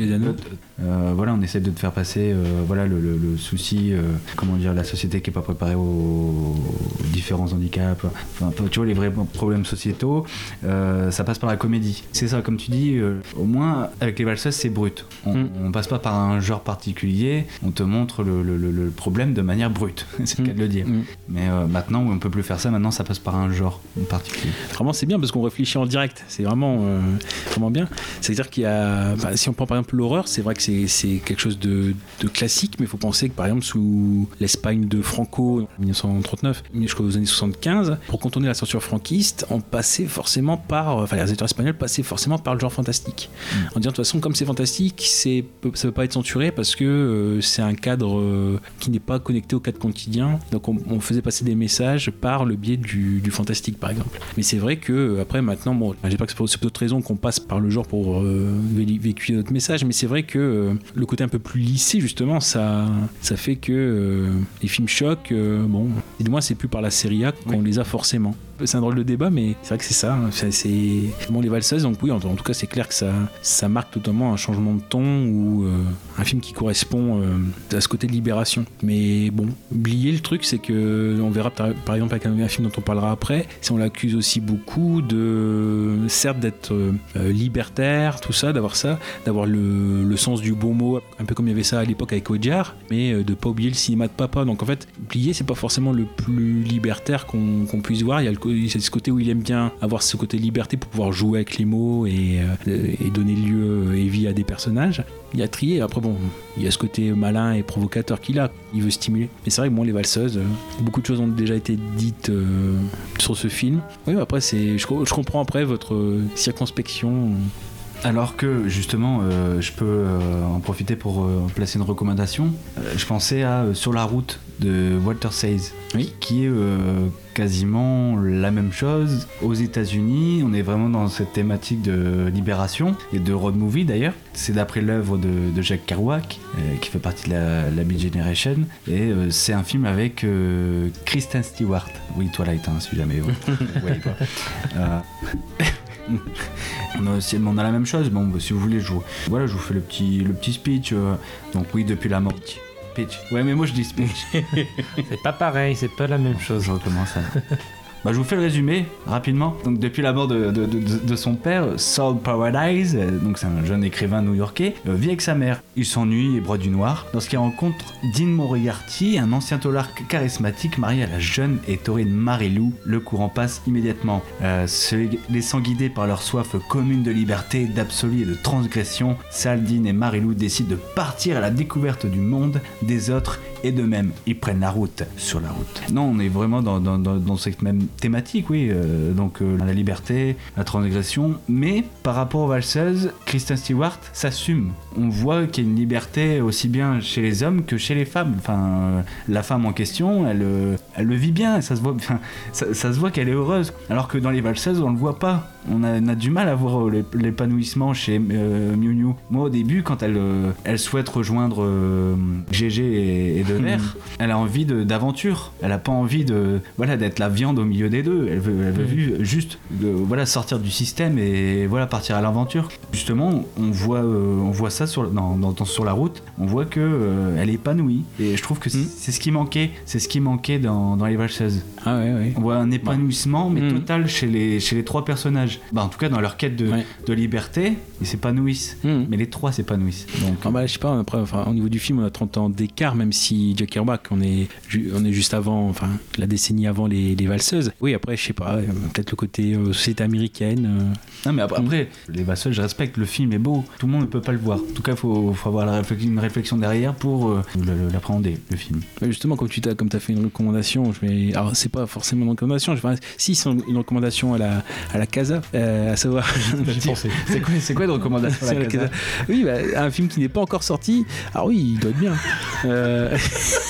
euh, voilà, on essaie de te faire passer euh, voilà, le, le- le souci, euh, comment dire, la société qui est pas préparée aux, aux différents handicaps, enfin, tu vois, les vrais problèmes sociétaux, euh, ça passe par la comédie. C'est ça, comme tu dis, au moins avec les valseuses, c'est brut. On, Mm. on passe pas par un genre particulier, on te montre le, problème de manière brute, c'est le cas de le dire. Mm. Mais maintenant, on peut plus faire ça, maintenant ça passe par un genre en particulier. Vraiment, c'est bien parce qu'on réfléchit en direct. C'est vraiment, euh, vraiment bien. C'est-à-dire qu'il y a. bah, si on prend par exemple l'horreur, c'est vrai que c'est quelque chose de, de classique, mais il faut penser que par exemple, sous l'Espagne de Franco en 1939 jusqu'aux années 75, pour contourner la censure franquiste, on passait forcément par. Enfin, les réalisateurs espagnols passaient forcément par le genre fantastique. En disant de toute façon, comme c'est fantastique, ça peut pas être censuré parce que euh, c'est un cadre euh, qui n'est pas connecté au cadre quotidien. Donc on, on faisait passer des messages par le biais du, du fantastique, par exemple. Mais c'est vrai que euh, après maintenant, bon, j'ai pas que c'est pour d'autres raisons qu'on passe par le genre pour euh, vé- véhiculer notre message, mais c'est vrai que euh, le côté un peu plus lissé justement, ça, ça fait que euh, les films chocs, bon, et du moins c'est plus par la série A qu'on les a forcément. C'est un drôle de débat, mais c'est vrai que c'est ça. hein. C'est- bon les valseuses, donc oui, en, en tout cas c'est clair que ça, ça marque totalement un changement de ton ou euh, un film qui correspond euh, à ce côté de libération. Mais bon, oublier le truc, c'est que on verra par, exemple avec un, film dont on parlera après, si on l'accuse aussi beaucoup de certes d'être euh, euh, libertaire, tout ça, d'avoir ça, d'avoir le, le sens du bon mot, un peu comme il y avait ça à l'époque avec Audiard, mais euh, de pas oublier le cinéma de papa. Donc en fait, oublier, c'est pas forcément le plus libertaire qu'on qu'on puisse voir. Il y a le, co- c'est ce côté où il aime bien avoir ce côté liberté pour pouvoir jouer avec les mots et, euh, donner lieu et vie à des personnages. Il y a trié. Après, bon, il y a ce côté malin et provocateur qu'il a. Il veut stimuler. Mais c'est vrai que moi, les valseuses, euh, beaucoup de choses ont déjà été dites euh, sur ce film. Oui, après, je, co- je comprends après votre circonspection. Alors que justement, euh, je peux euh, en profiter pour euh, placer une recommandation. Je pensais à Sur la route de Walter Sayes, qui est quasiment la même chose aux États-Unis. On est vraiment dans cette thématique de libération et de road movie d'ailleurs. C'est d'après l'œuvre de, de Jack Kerouac, euh, qui fait partie de la, la Beat Generation. Et euh, c'est un film avec euh, Kristen Stewart. Oui, Twilight, hein, si jamais. vous voyez quoi. On a, aussi- on a la même chose. Bon, bah, si vous voulez, je vous, voilà, je vous fais le petit, le petit speech. euh. donc oui, depuis la mort. Pitch. Ouais, mais moi je dis speech. c'est pas pareil, c'est pas la même chose. Je recommence. hein. Bah, je vous fais le résumé rapidement. Donc depuis la mort de, son père, Saul Paradise, euh, donc c'est un jeune écrivain new-yorkais, euh, vit avec sa mère. Il s'ennuie et broie du noir lorsqu'il rencontre Dean Moriarty, un ancien tolard charismatique marié à la jeune et taurine Marilou. Le courant passe immédiatement. Euh, se laissant guider par leur soif commune de liberté, d'absolu et de transgression, Sal, Dean et Marilou décident de partir à la découverte du monde, des autres et d'eux-mêmes. Ils prennent la route sur la route. Non, on est vraiment dans, cette même thématique, oui. euh, donc euh, la liberté, la transgression. Mais par rapport aux valseuses, Kristen Stewart s'assume. On voit qu'il y a une liberté aussi bien chez les hommes que chez les femmes. Enfin, euh, la femme en question, elle, elle le vit bien. Ça se voit, enfin, ça, voit qu'elle est heureuse. Alors que dans les valseuses, on le voit pas. On a, on a du mal à voir euh, l'ép- l'épanouissement chez euh, Miu Miu. Moi, au début, quand elle, euh, elle souhaite rejoindre euh, GG et, et Devers, elle a envie d'aventure. Elle a pas envie de voilà d'être la viande au milieu des deux. Elle veut, elle veut vu- juste de, voilà sortir du système et voilà partir à l'aventure. Justement, on voit, on voit ça sur, dans, dans- dans- sur la route. On voit que elle est épanouie. Et je trouve que c'est c'est ce qui manquait. C'est ce qui manquait dans, dans les valseuses. Ah ouais, ouais. On voit un épanouissement, mais total chez les, chez les trois personnages. Bah, en tout cas dans leur quête de, de liberté, ils s'épanouissent. Mais les trois s'épanouissent. Donc, Ah bah, je sais pas, après, enfin, au niveau du film, on a 30 ans d'écart, même si Jack Kerouac, on est, on est juste avant, enfin, la décennie avant les, les valseuses. Oui, après, je sais pas, euh, peut-être le côté euh, société américaine. euh. Non, mais après, après, les Vassals, je respecte, le film est beau, tout le monde ne peut pas le voir. En tout cas, il faut, faut avoir la réflexion- une réflexion derrière pour euh, l'appréhender, le film. Justement, comme tu as, comme as fait une recommandation, je vais, alors c'est pas forcément une recommandation, je vais, si c'est une recommandation à la, à la Casa, euh, à savoir. C'est quoi, c'est quoi une recommandation à C'est la la Casa Casa. Oui, bah, un film qui n'est pas encore sorti. Ah oui, il doit être bien. Euh,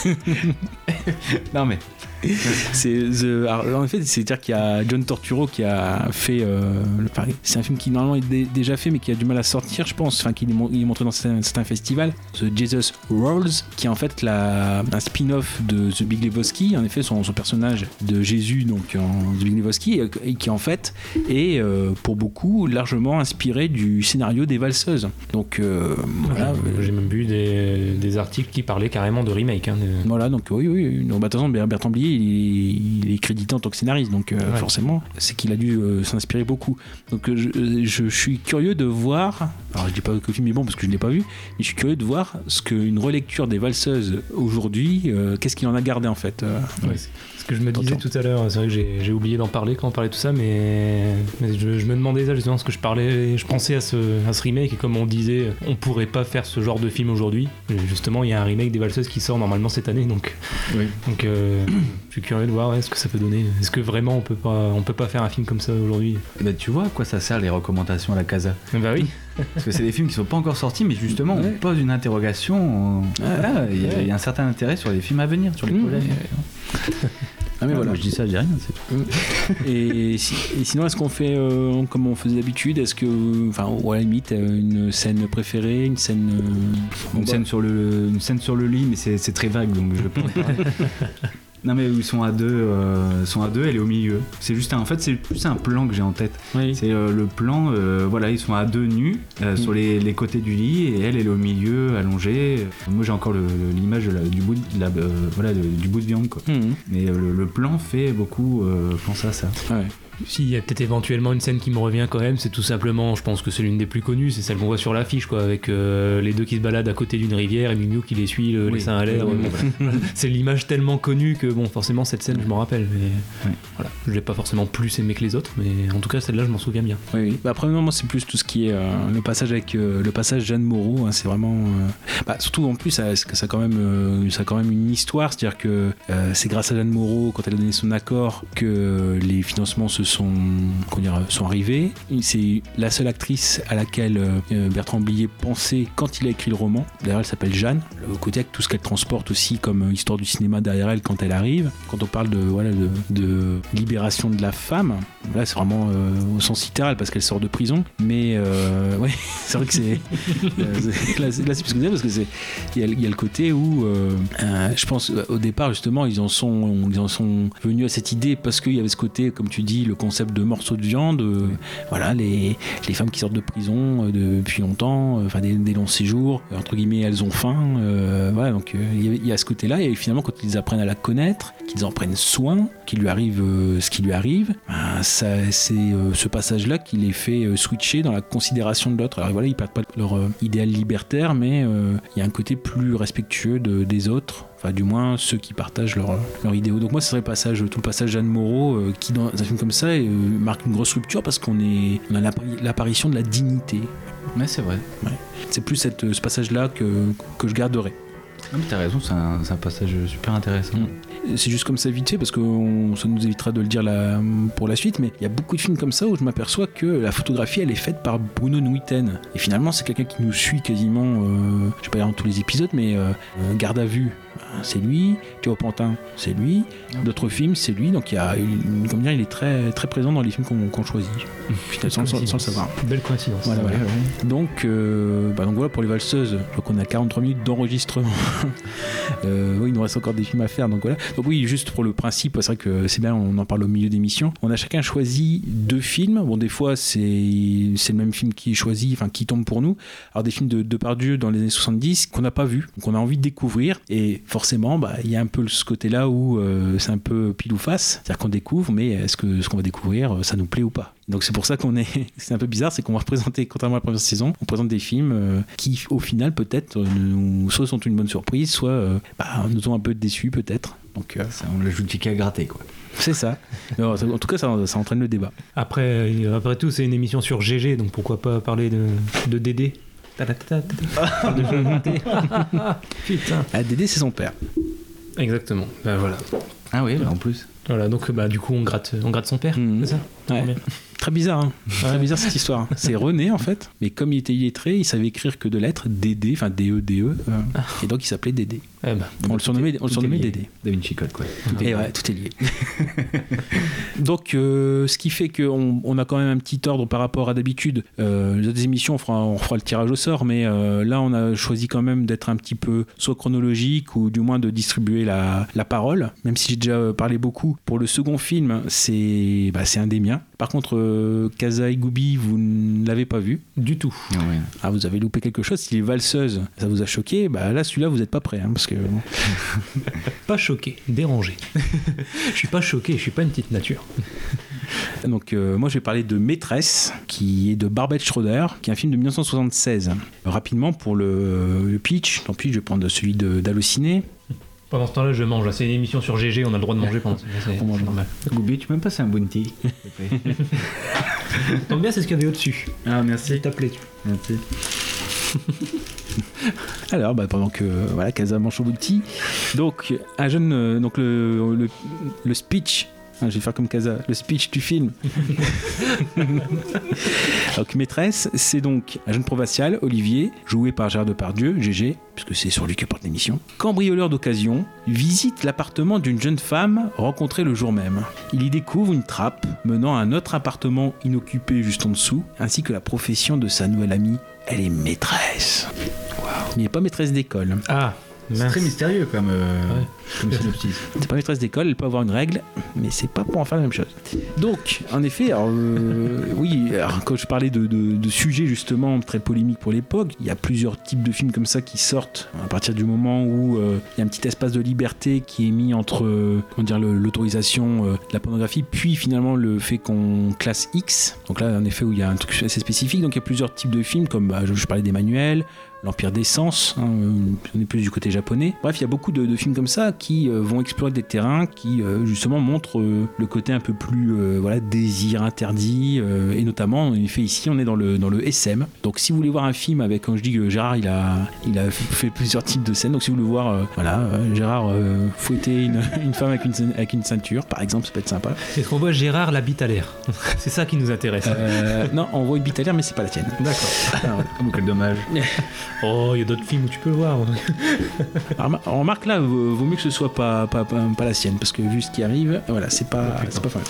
Non, mais. c'est The- alors, en fait, c'est-à-dire qu'il y a John Torturo qui a fait. euh, le- enfin, c'est un film qui normalement est dé- déjà fait, mais qui a du mal à sortir, je pense. Enfin, qui est, montré dans certains, festivals. The Jesus Rolls, qui est en fait la, un spin-off de The Big Lebowski. En effet, son, son personnage de Jésus, donc en The Big Lebowski, et, qui en fait est euh, pour beaucoup largement inspiré du scénario des valseuses. Donc euh, voilà. J'ai- même vu des, des articles qui parlaient carrément de remake. hein, de- Voilà, donc oui, oui. oui. Donc, bah, de toute façon, Ber- Bertrand Blier, il est, il est crédité en tant que scénariste, donc euh, Ouais. forcément, c'est qu'il a dû euh, s'inspirer beaucoup. Donc euh, je, je suis curieux de voir, alors je dis pas que le film est bon parce que je ne l'ai pas vu, mais je suis curieux de voir ce qu'une relecture des valseuses aujourd'hui, qu'est-ce qu'il en a gardé en fait. Ouais, ce que je me disais tout à l'heure, c'est vrai que j'ai oublié d'en parler quand on parlait de tout ça, mais, mais je, je me demandais ça justement parce que je parlais, je pensais à ce, à ce remake et comme on disait, on pourrait pas faire ce genre de film aujourd'hui. Justement, il y a un remake des Valseuses qui sort normalement cette année, donc, donc euh, je suis curieux de voir ouais, ce que ça peut donner. Est-ce que vraiment on peut pas, on peut pas faire un film comme ça aujourd'hui? Eh ben, tu vois à quoi ça sert les recommandations à la Casa Bah oui. Parce que c'est des films qui sont pas encore sortis, mais justement, on pose une interrogation. euh, voilà, il y, a- il y a un certain intérêt sur les films à venir, sur les Mmh. projets. Ah, mais Ah, voilà. moi, je dis ça, je dis rien. c'est tout. et, si- et sinon, est-ce qu'on fait euh, comme on faisait d'habitude Est-ce que, enfin, ou à la limite, une scène préférée, une scène. euh, Une, bah, scène sur le, une scène sur le lit, mais c'est très vague, donc je peux pas. Non mais où ils sont à deux, euh, sont à deux, elle est au milieu. C'est juste, un- en fait, c'est plus un plan que j'ai en tête. C'est euh, le plan, euh, voilà, ils sont à deux nus euh, Mm. sur les, les côtés du lit et elle, elle est au milieu, allongée. Moi, j'ai encore l'image du bout, de, la- voilà, de- du bout de viande, quoi. Mhm. Mais le, le plan fait beaucoup penser à ça. Si, il y a peut-être éventuellement une scène qui me revient quand même, c'est tout simplement, je pense que c'est l'une des plus connues, c'est celle qu'on voit sur l'affiche, quoi, avec euh, les deux qui se baladent à côté d'une rivière et Miu Miu qui les suit, le, les Oui. seins à l'air. Oui, Bon, oui, c'est l'image tellement connue que, bon, forcément, cette scène, je m'en rappelle, mais voilà, je l'ai pas forcément plus aimé que les autres, mais en tout cas, celle-là, je m'en souviens bien. Oui, oui. Bah, après, non, moi, c'est plus tout ce qui est euh, le passage avec euh, le passage Jeanne Moreau. hein, c'est vraiment. euh, bah, surtout en plus, ça, ça, a quand même, euh, ça a quand même une histoire. C'est-à-dire que euh, c'est grâce à Jeanne Moreau, quand elle a donné son accord, que les financements se comment dire, sont arrivés. C'est la seule actrice à laquelle euh, Bertrand Blier pensait quand il a écrit le roman. D'ailleurs, elle s'appelle Jeanne. Le côté avec tout ce qu'elle transporte aussi comme euh, histoire du cinéma derrière elle quand elle arrive. Quand on parle de, voilà, de, libération de la femme, là, c'est vraiment euh, au sens littéral parce qu'elle sort de prison. Mais euh, ouais, c'est vrai que c'est. là, c'est plus que ça parce que c'est. Il y, a- le côté où, je pense, au départ, justement, ils en sont, ils en sont venus à cette idée parce qu'il y avait ce côté, comme tu dis, le concept de morceau de viande. euh, voilà, les, les femmes qui sortent de prison euh, depuis longtemps, euh, enfin des, des longs séjours, entre guillemets, elles ont faim. voilà, donc il y a- il y, a ce côté-là. Et finalement, quand ils apprennent à la connaître, qu'ils en prennent soin, qu'il lui arrive ce qui lui arrive, ben, ça, c'est ce passage-là qui les fait switcher dans la considération de l'autre. Alors voilà, ils perdent pas leur euh, idéal libertaire, mais il y a un côté plus respectueux de- des autres. Enfin, du moins ceux qui partagent leur, leur idéaux. Donc moi, ce serait le passage, tout le passage Jeanne Moreau, euh, qui dans un film comme ça euh, marque une grosse rupture parce qu'on est, on a l'appari- l'apparition de la dignité. Mais c'est vrai. Ouais. C'est plus cette, ce passage-là que, que je garderai. Ah, mais t'as raison, c'est un, passage super intéressant. C'est juste comme ça vite fait parce que on- ça nous évitera de le dire pour la suite, mais il y a beaucoup de films comme ça où je m'aperçois que la photographie elle est faite par Bruno Nuiten. Et finalement, c'est quelqu'un qui nous suit quasiment, euh, je sais pas dire dans tous les épisodes, mais euh, euh, Garde à vue, ben, c'est lui. Théo Pantin, c'est lui. D'autres films, c'est lui. Donc il y a, une- comme dire, il est très, très présent dans les films qu'on choisit. Sans, sans le savoir. Belle coïncidence. Voilà, voilà. Donc, euh, bah, donc voilà pour les valseuses. Je crois qu'on a 43 minutes d'enregistrement. Euh, oui, il nous reste encore des films à faire. Donc voilà. Donc oui, juste pour le principe, c'est vrai que c'est bien, on en parle au milieu d'émission. On a chacun choisi deux films. Bon, des fois c'est le même film qui est choisi, enfin qui tombe pour nous. Alors des films de, de Pardieu dans les années 70 qu'on n'a pas vu, qu'on a envie de découvrir. Et forcément, bah, il y a un peu ce côté-là où euh, c'est un peu pile ou face, c'est-à-dire qu'on découvre, mais est-ce que ce qu'on va découvrir, ça nous plaît ou pas? Donc c'est pour ça qu'on est. C'est un peu bizarre, c'est qu'on va représenter, contrairement à la première saison, on présente des films euh, qui, au final, peut-être, euh, nous, soit sont une bonne surprise, soit euh, bah, nous ont un peu déçus, peut-être. Donc euh, Ça, on l'ajoute du ticket à gratter, quoi. c'est ça. Non, en tout cas, ça, ça entraîne le débat. Après, euh, après tout, c'est une émission sur GG, donc pourquoi pas parler de, de inventés. Putain. Ah, Dédé, c'est son père. Exactement. Bah voilà. Ah oui, en plus. Voilà, donc bah du coup on gratte, on gratte son père, Mhm. c'est ça? Ouais. Très bizarre, hein. Très bizarre cette histoire. C'est René en fait, mais comme il était illettré, il savait écrire que de lettres, DD, enfin D-E-D-E, euh, et donc il s'appelait Dédé. Eh ben, On le surnommait, on le Tout surnommait lié. Dédé. Da Vinci Code, quoi. Et ouais, tout est lié. Donc, euh, ce qui fait qu'on on a quand même un petit ordre par rapport à d'habitude. Euh, les autres émissions, on fera, on fera le tirage au sort, mais euh, là, on a choisi quand même d'être un petit peu soit chronologique ou du moins de distribuer la, la parole. Même si j'ai déjà parlé beaucoup. Pour le second film, c'est bah, c'est un des miens. Par contre, euh, Kaza et Goubi, vous ne l'avez pas vu. du tout. Ah ouais. Ah, vous avez loupé quelque chose. Si les valseuses, ça vous a choqué, bah là, celui-là, vous n'êtes pas prêt. hein, parce que Pas choqué, dérangé. je suis pas choqué, je suis pas une petite nature. Donc euh, moi je vais parler de Maîtresse, qui est de Barbette Schroeder, qui est un film de 1976. Rapidement pour le, le pitch, tant pis je vais prendre celui de- d'Allociné. Pendant ce temps-là, je mange. C'est une émission sur GG, on a le droit de manger pendant. On mange. c'est normal. Goubi, tu peux me passer un bounty plaît Tant bien, c'est ce qu'il y avait au-dessus. Ah, merci. T'appelais. Merci. Alors bah, pendant que voilà Casa mange au bouti. Donc un jeune, euh, donc le, le, le speech. Je vais faire comme Casa, le speech du film. donc maîtresse, c'est donc un jeune provincial, Olivier, joué par Gérard Depardieu, GG, puisque c'est sur lui que porte l'émission. Cambrioleur d'occasion, visite l'appartement d'une jeune femme rencontrée le jour même. Il y découvre une trappe menant à un autre appartement inoccupé juste en dessous, ainsi que la profession de sa nouvelle amie. Elle est maîtresse. Mais elle n'est pas maîtresse d'école. Ah, C'est très mystérieux comme, euh, Ouais. comme synopsis. C'est pas maîtresse d'école, elle peut avoir une règle, mais c'est pas pour en faire la même chose. Donc, en effet, alors, euh, oui, alors, quand je parlais de, de- de sujets justement très polémiques pour l'époque, il y a plusieurs types de films comme ça qui sortent à partir du moment où euh, il y a un petit espace de liberté qui est mis entre euh, comment dire, l'autorisation euh, de la pornographie, puis finalement le fait qu'on classe X. Donc là, en effet, où il y a un truc assez spécifique. Donc il y a plusieurs types de films, comme bah, je, je parlais d'Emmanuel, L'Empire des Sens, hein, euh, on est plus du côté japonais. Bref, il y a beaucoup de, de films comme ça qui euh, vont explorer des terrains qui euh, justement montrent euh, le côté un peu plus euh, voilà, désir interdit. euh, et notamment, en effet, ici, on est dans le, dans le SM. Donc si vous voulez voir un film avec, comme je dis, que Gérard, il a, il a fait plusieurs types de scènes. Donc si vous voulez voir, euh, voilà, euh, Gérard euh, fouetter une, une femme avec une, avec une ceinture, par exemple, ça peut être sympa. Est-ce qu'on voit Gérard la bite à l'air C'est ça qui nous intéresse. Euh, non, on voit une bite à l'air, mais c'est pas la tienne. D'accord. Oh, quel dommage. Oh, il y a d'autres films où tu peux le voir. Alors, remarque là, vaut mieux que ce soit pas, pas, pas, pas la sienne, parce que vu ce qui arrive, voilà, c'est pas, c'est pas fameux.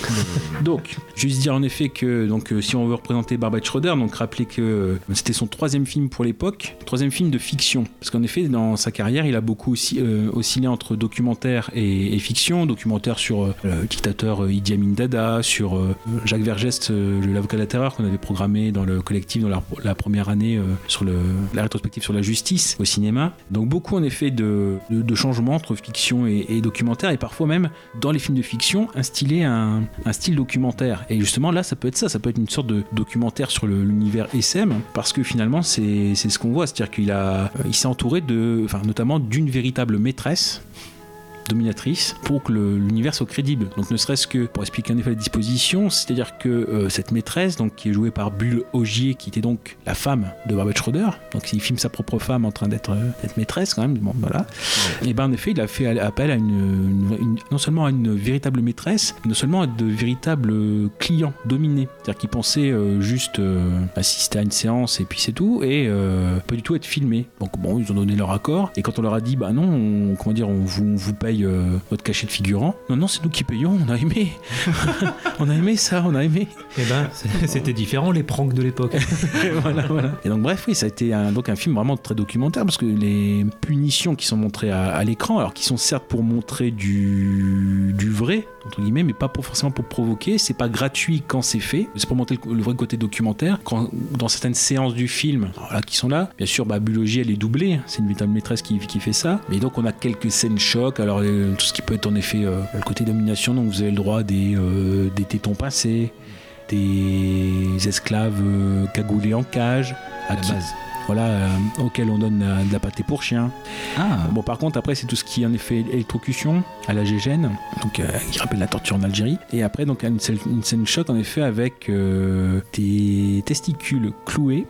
Donc, juste dire en effet que donc, euh, si on veut représenter Barbette Schroeder, donc rappeler que euh, c'était son troisième film pour l'époque, troisième film de fiction. Parce qu'en effet, dans sa carrière, il a beaucoup aussi, euh, oscillé entre documentaire et, et fiction. Documentaire sur euh, le dictateur euh, Idi Amin Dada, sur Jacques le- l'avocat de la terreur qu'on avait programmé dans le collectif dans la, la première année sur le, la rétrospective sur la justice au cinéma. Donc beaucoup en effet de, de, changements entre fiction et, documentaire et parfois même dans les films de fiction instiller un, un style documentaire. Et justement là ça peut être ça, ça peut être une sorte de documentaire sur l'univers SM parce que finalement c'est ce qu'on voit, c'est-à-dire qu'il a il s'est entouré de, enfin notamment d'une véritable maîtresse dominatrice pour que l'univers soit crédible. Donc ne serait-ce que pour expliquer en effet la disposition, c'est-à-dire que euh, cette maîtresse, donc qui est jouée par Bulle Augier, qui était donc la femme de Barbette Schroeder, donc il filme sa propre femme en train d'être euh, maîtresse quand même, bon voilà. Et ben en effet il a fait appel à une, une- une- non seulement à une véritable maîtresse, mais non seulement à de véritables clients dominés, c'est-à-dire qu'ils pensaient euh, juste euh, assister à une séance et puis c'est tout, et euh, pas du tout être filmés. Donc bon ils ont donné leur accord, et quand on leur a dit bah non, on, comment dire, on vous, on vous paye euh, votre cachet de figurant, non non c'est nous qui payons, on a aimé, on a aimé ça, on a aimé. Eh ben, c'était différent les pranks de l'époque. Et voilà, voilà. Et donc bref, oui, ça a été un, donc un film vraiment très documentaire parce que les punitions qui sont montrées à, à l'écran, alors qui sont certes pour montrer du, du vrai entre guillemets, mais pas pour, forcément pour provoquer. C'est pas gratuit quand c'est fait. C'est pour montrer le, le vrai côté documentaire. Quand, dans certaines séances du film, qui sont là, bien sûr, bah, Bulogie, elle est doublée. C'est une véritable maîtresse qui, qui fait ça. Mais donc on a quelques scènes chocs. Alors euh, tout ce qui peut être en effet euh, le côté domination. Donc vous avez le droit des, euh, des tétons pincés des esclaves cagoulés en cage, à, À la qui- base. Voilà, euh, auquel on donne euh, de la pâtée pour chien. Ah, Bon, par contre, après, c'est tout ce qui est en effet électrocution à la gégène, donc euh, qui rappelle la torture en Algérie. Et après, donc, une scène, une scène choc en effet avec des testicules cloués.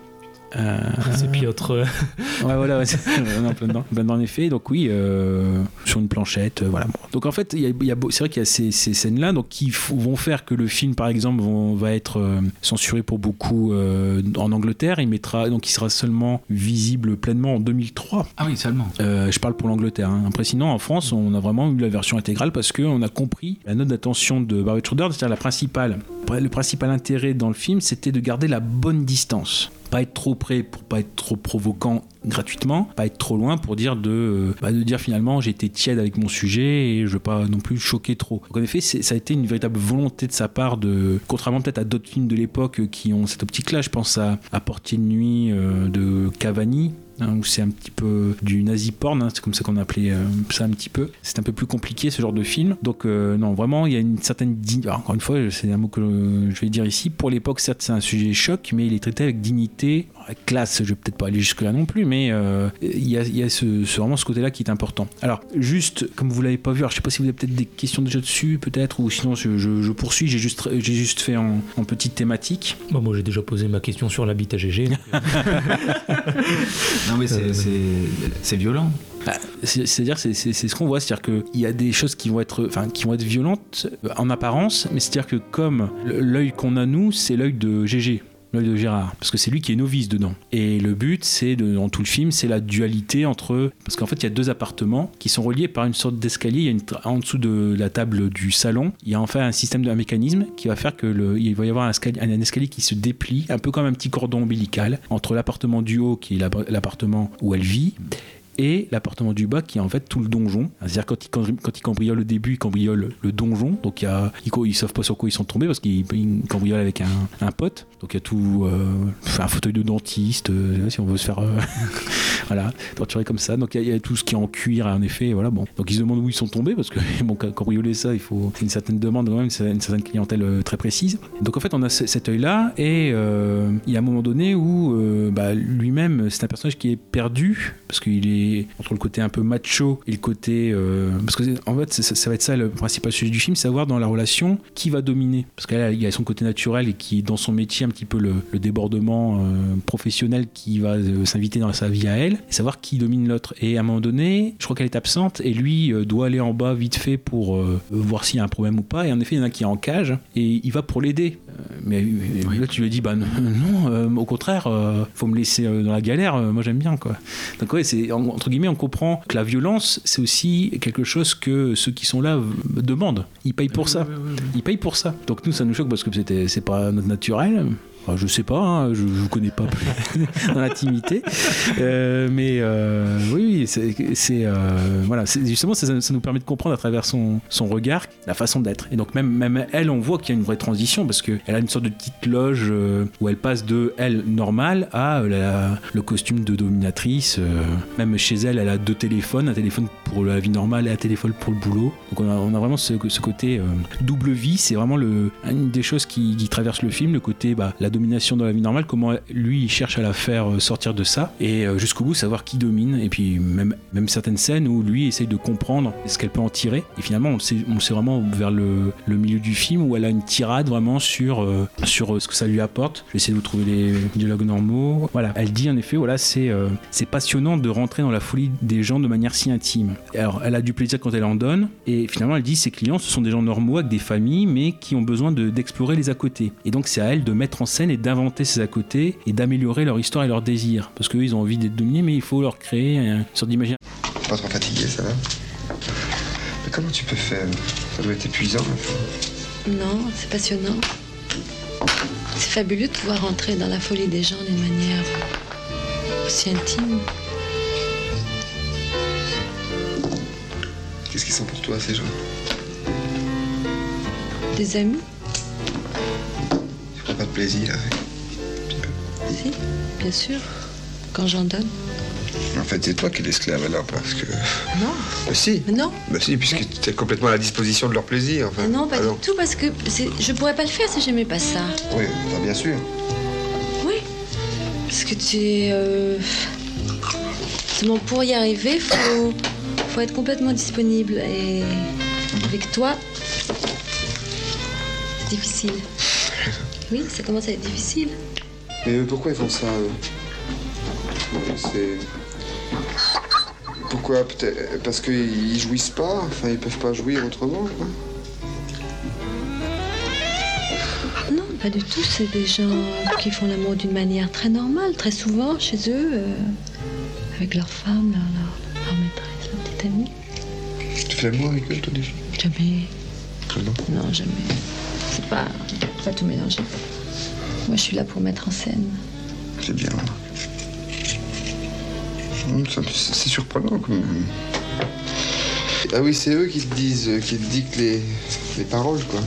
Euh, C'est Piotr. euh, Ouais, voilà, ouais, c'est non, plein dedans. Dedans, en effet. Donc, oui, euh, sur une planchette, euh, voilà. Bon. Donc, en fait, y a, y a c'est vrai qu'il y a ces, ces scènes-là donc, qui vont faire que le film, par exemple, vont- va être euh, censuré pour beaucoup en Angleterre. Il mettra, donc, il sera seulement visible pleinement en 2003. ah oui, seulement. Je parle pour l'Angleterre. Hein. Après, sinon, en France, on a vraiment eu la version intégrale parce qu'on a compris la note d'attention de Barbara Schroeder, c'est-à-dire la principale. Le principal intérêt dans le film, c'était de garder la bonne distance. Pas être trop près pour pas être trop provoquant gratuitement, pas être trop loin pour dire de, euh, bah, de dire finalement j'ai été tiède avec mon sujet et je veux pas non plus choquer trop. Donc en effet, ça a été une véritable volonté de sa part de, contrairement peut-être à d'autres films de l'époque qui ont cette optique-là, je pense à, à Portier de nuit euh, de Cavani, hein, où c'est un petit peu du nazi porn, hein, c'est comme ça qu'on appelait euh, ça un petit peu. C'est un peu plus compliqué ce genre de film. Donc euh, non, vraiment, il y a une certaine dignité. Encore une fois, c'est un mot que je vais dire ici. Pour l'époque, certes, c'est un sujet choc, mais il est traité avec dignité, classe. Je vais peut-être pas aller jusque là non plus, mais euh, il y a, il y a ce, ce- vraiment ce côté-là qui est important. Alors, juste comme vous l'avez pas vu, alors je sais pas si vous avez peut-être des questions déjà dessus, peut-être, ou sinon je, je- je poursuis. J'ai juste, j'ai juste fait en, en petite thématique. Bon, moi j'ai déjà posé ma question sur l'habitat GG. donc, euh, Non, mais c'est- Euh, c'est c'est violent. Bah, c'est- C'est-à-dire, c'est c'est- c'est ce qu'on voit, c'est-à-dire qu'il y a des choses qui vont être, enfin, qui vont être violentes en apparence, mais c'est-à-dire que comme l'œil qu'on a nous, c'est l'œil de GG. De Gérard, parce que c'est lui qui est novice dedans. Et le but, c'est dans tout le film, c'est la dualité entre, parce qu'en fait, il y a deux appartements qui sont reliés par une sorte d'escalier. Il y a en dessous de la table du salon, il y a en fait un système de un mécanisme qui va faire que il va y avoir un escalier, un escalier qui se déplie, un peu comme un petit cordon ombilical entre l'appartement du haut, qui est l'ap- l'appartement où elle vit, et l'appartement du bas qui est en fait tout le donjon. C'est-à-dire quand ils, quand cambriolent au début, ils cambriolent le donjon. Donc il ils, ils savent pas sur quoi ils sont tombés parce qu'ils ils cambriolent avec un, pote. Donc il y a tout, euh, un fauteuil de dentiste, euh, si on veut se faire, euh, voilà, torturer comme ça. Donc il y, a- tout ce qui est en cuir en effet. Voilà bon. Donc ils se demandent où ils sont tombés parce que bon, ca- cambrioler ça, il faut une certaine demande quand même, une certaine clientèle euh, très précise. Donc en fait on a ce- cet œil-là et euh, il y a un moment donné où bah, lui-même c'est un personnage qui est perdu parce qu'il est entre le côté un peu macho et le côté euh, parce que en fait ça, ça va être ça le principal sujet du film savoir dans la relation qui va dominer. Parce qu'il y a son côté naturel et qui dans son métier un petit peu le, le débordement euh, professionnel qui va euh, s'inviter dans sa vie à elle et savoir qui domine l'autre. Et à un moment donné je crois qu'elle est absente et lui doit aller en bas vite fait pour voir s'il y a un problème ou pas. Et en effet il y en a qui est en cage et il va pour l'aider. Mais mais là tu lui dis bah non, non, au contraire faut me laisser dans la galère moi j'aime bien quoi. Donc ouais c'est en- entre guillemets on comprend que la violence c'est aussi quelque chose que ceux qui sont là demandent. Ils payent pour ça. ils payent pour ça. Donc nous ça nous choque parce que c'était c'est pas notre naturel Enfin, je sais pas, hein, je, je vous connais pas plus dans l'intimité, Euh, mais euh, oui, oui, c'est euh, voilà, justement ça, ça nous permet de comprendre à travers son, son regard la façon d'être. Et donc même même elle, on voit qu'il y a une vraie transition parce que elle a une sorte de petite loge où elle passe de elle normale à le costume de dominatrice. même chez elle, elle a deux téléphones, un téléphone pour la vie normale et un téléphone pour le boulot. Donc on a, vraiment ce, côté double vie. C'est vraiment le, une des choses qui, qui traverse le film, le côté bah, la domination dans la vie normale, comment lui il cherche à la faire euh, sortir de ça et euh, jusqu'au bout savoir qui domine. Et puis même, même certaines scènes où lui essaye de comprendre ce qu'elle peut en tirer. Et finalement on le sait, on vraiment vers le, le milieu du film où elle a une tirade vraiment sur, euh, sur ce que ça lui apporte. Je vais essayer de vous trouver les dialogues normaux. Voilà, elle dit en effet, voilà, c'est passionnant de rentrer dans la folie des gens de manière si intime. Alors, elle a du plaisir quand elle en donne, et finalement, elle dit ses clients, ce sont des gens normaux avec des familles, mais qui ont besoin de- d'explorer les à côté. Et donc, c'est à elle de mettre en scène et d'inventer ces à côté et d'améliorer leur histoire et leur désir. Parce qu'eux, ils ont envie d'être dominés, mais il faut leur créer une sorte d'imaginaire. Pas trop fatigué, ça va Mais comment tu peux faire? Ça doit être épuisant. Non, c'est passionnant. C'est fabuleux de pouvoir entrer dans la folie des gens d'une manière aussi intime. Qu'est-ce qu'ils sont pour toi, ces gens? Des amis prends pas de plaisir Si, bien sûr, quand j'en donne. Non. fait, c'est toi qui es l'esclave alors, parce que. Non. Bah si. Mais non. Bah si, puisque tu es complètement à la disposition de leur plaisir. Enfin, Ah non, pas Ah du tout, parce que je pourrais pas le faire si j'aimais pas ça. Oui, bah, bien sûr. Oui. Parce que tu es. Euh... Pour y arriver, faut, faut être complètement disponible. Et avec toi, c'est difficile. Oui, ça commence à être difficile. Mais pourquoi ils font ça C'est. Pourquoi Peut-être parce qu'ils jouissent pas Enfin, ils peuvent pas jouir autrement quoi. Non, pas du tout. C'est des gens qui font l'amour d'une manière très normale, très souvent chez eux, euh, avec leur femme, leur, leur- leur maîtresse, leur petite amie. Tu fais l'amour avec eux, toi, déjà? Jamais. Non. Non, jamais. C'est pas, pas tout mélanger. Moi, je suis là pour mettre en scène. C'est bien. Ça- C'est surprenant quand même. Ah oui, c'est eux qui te disent, euh, qui te dictent les, les paroles, quoi.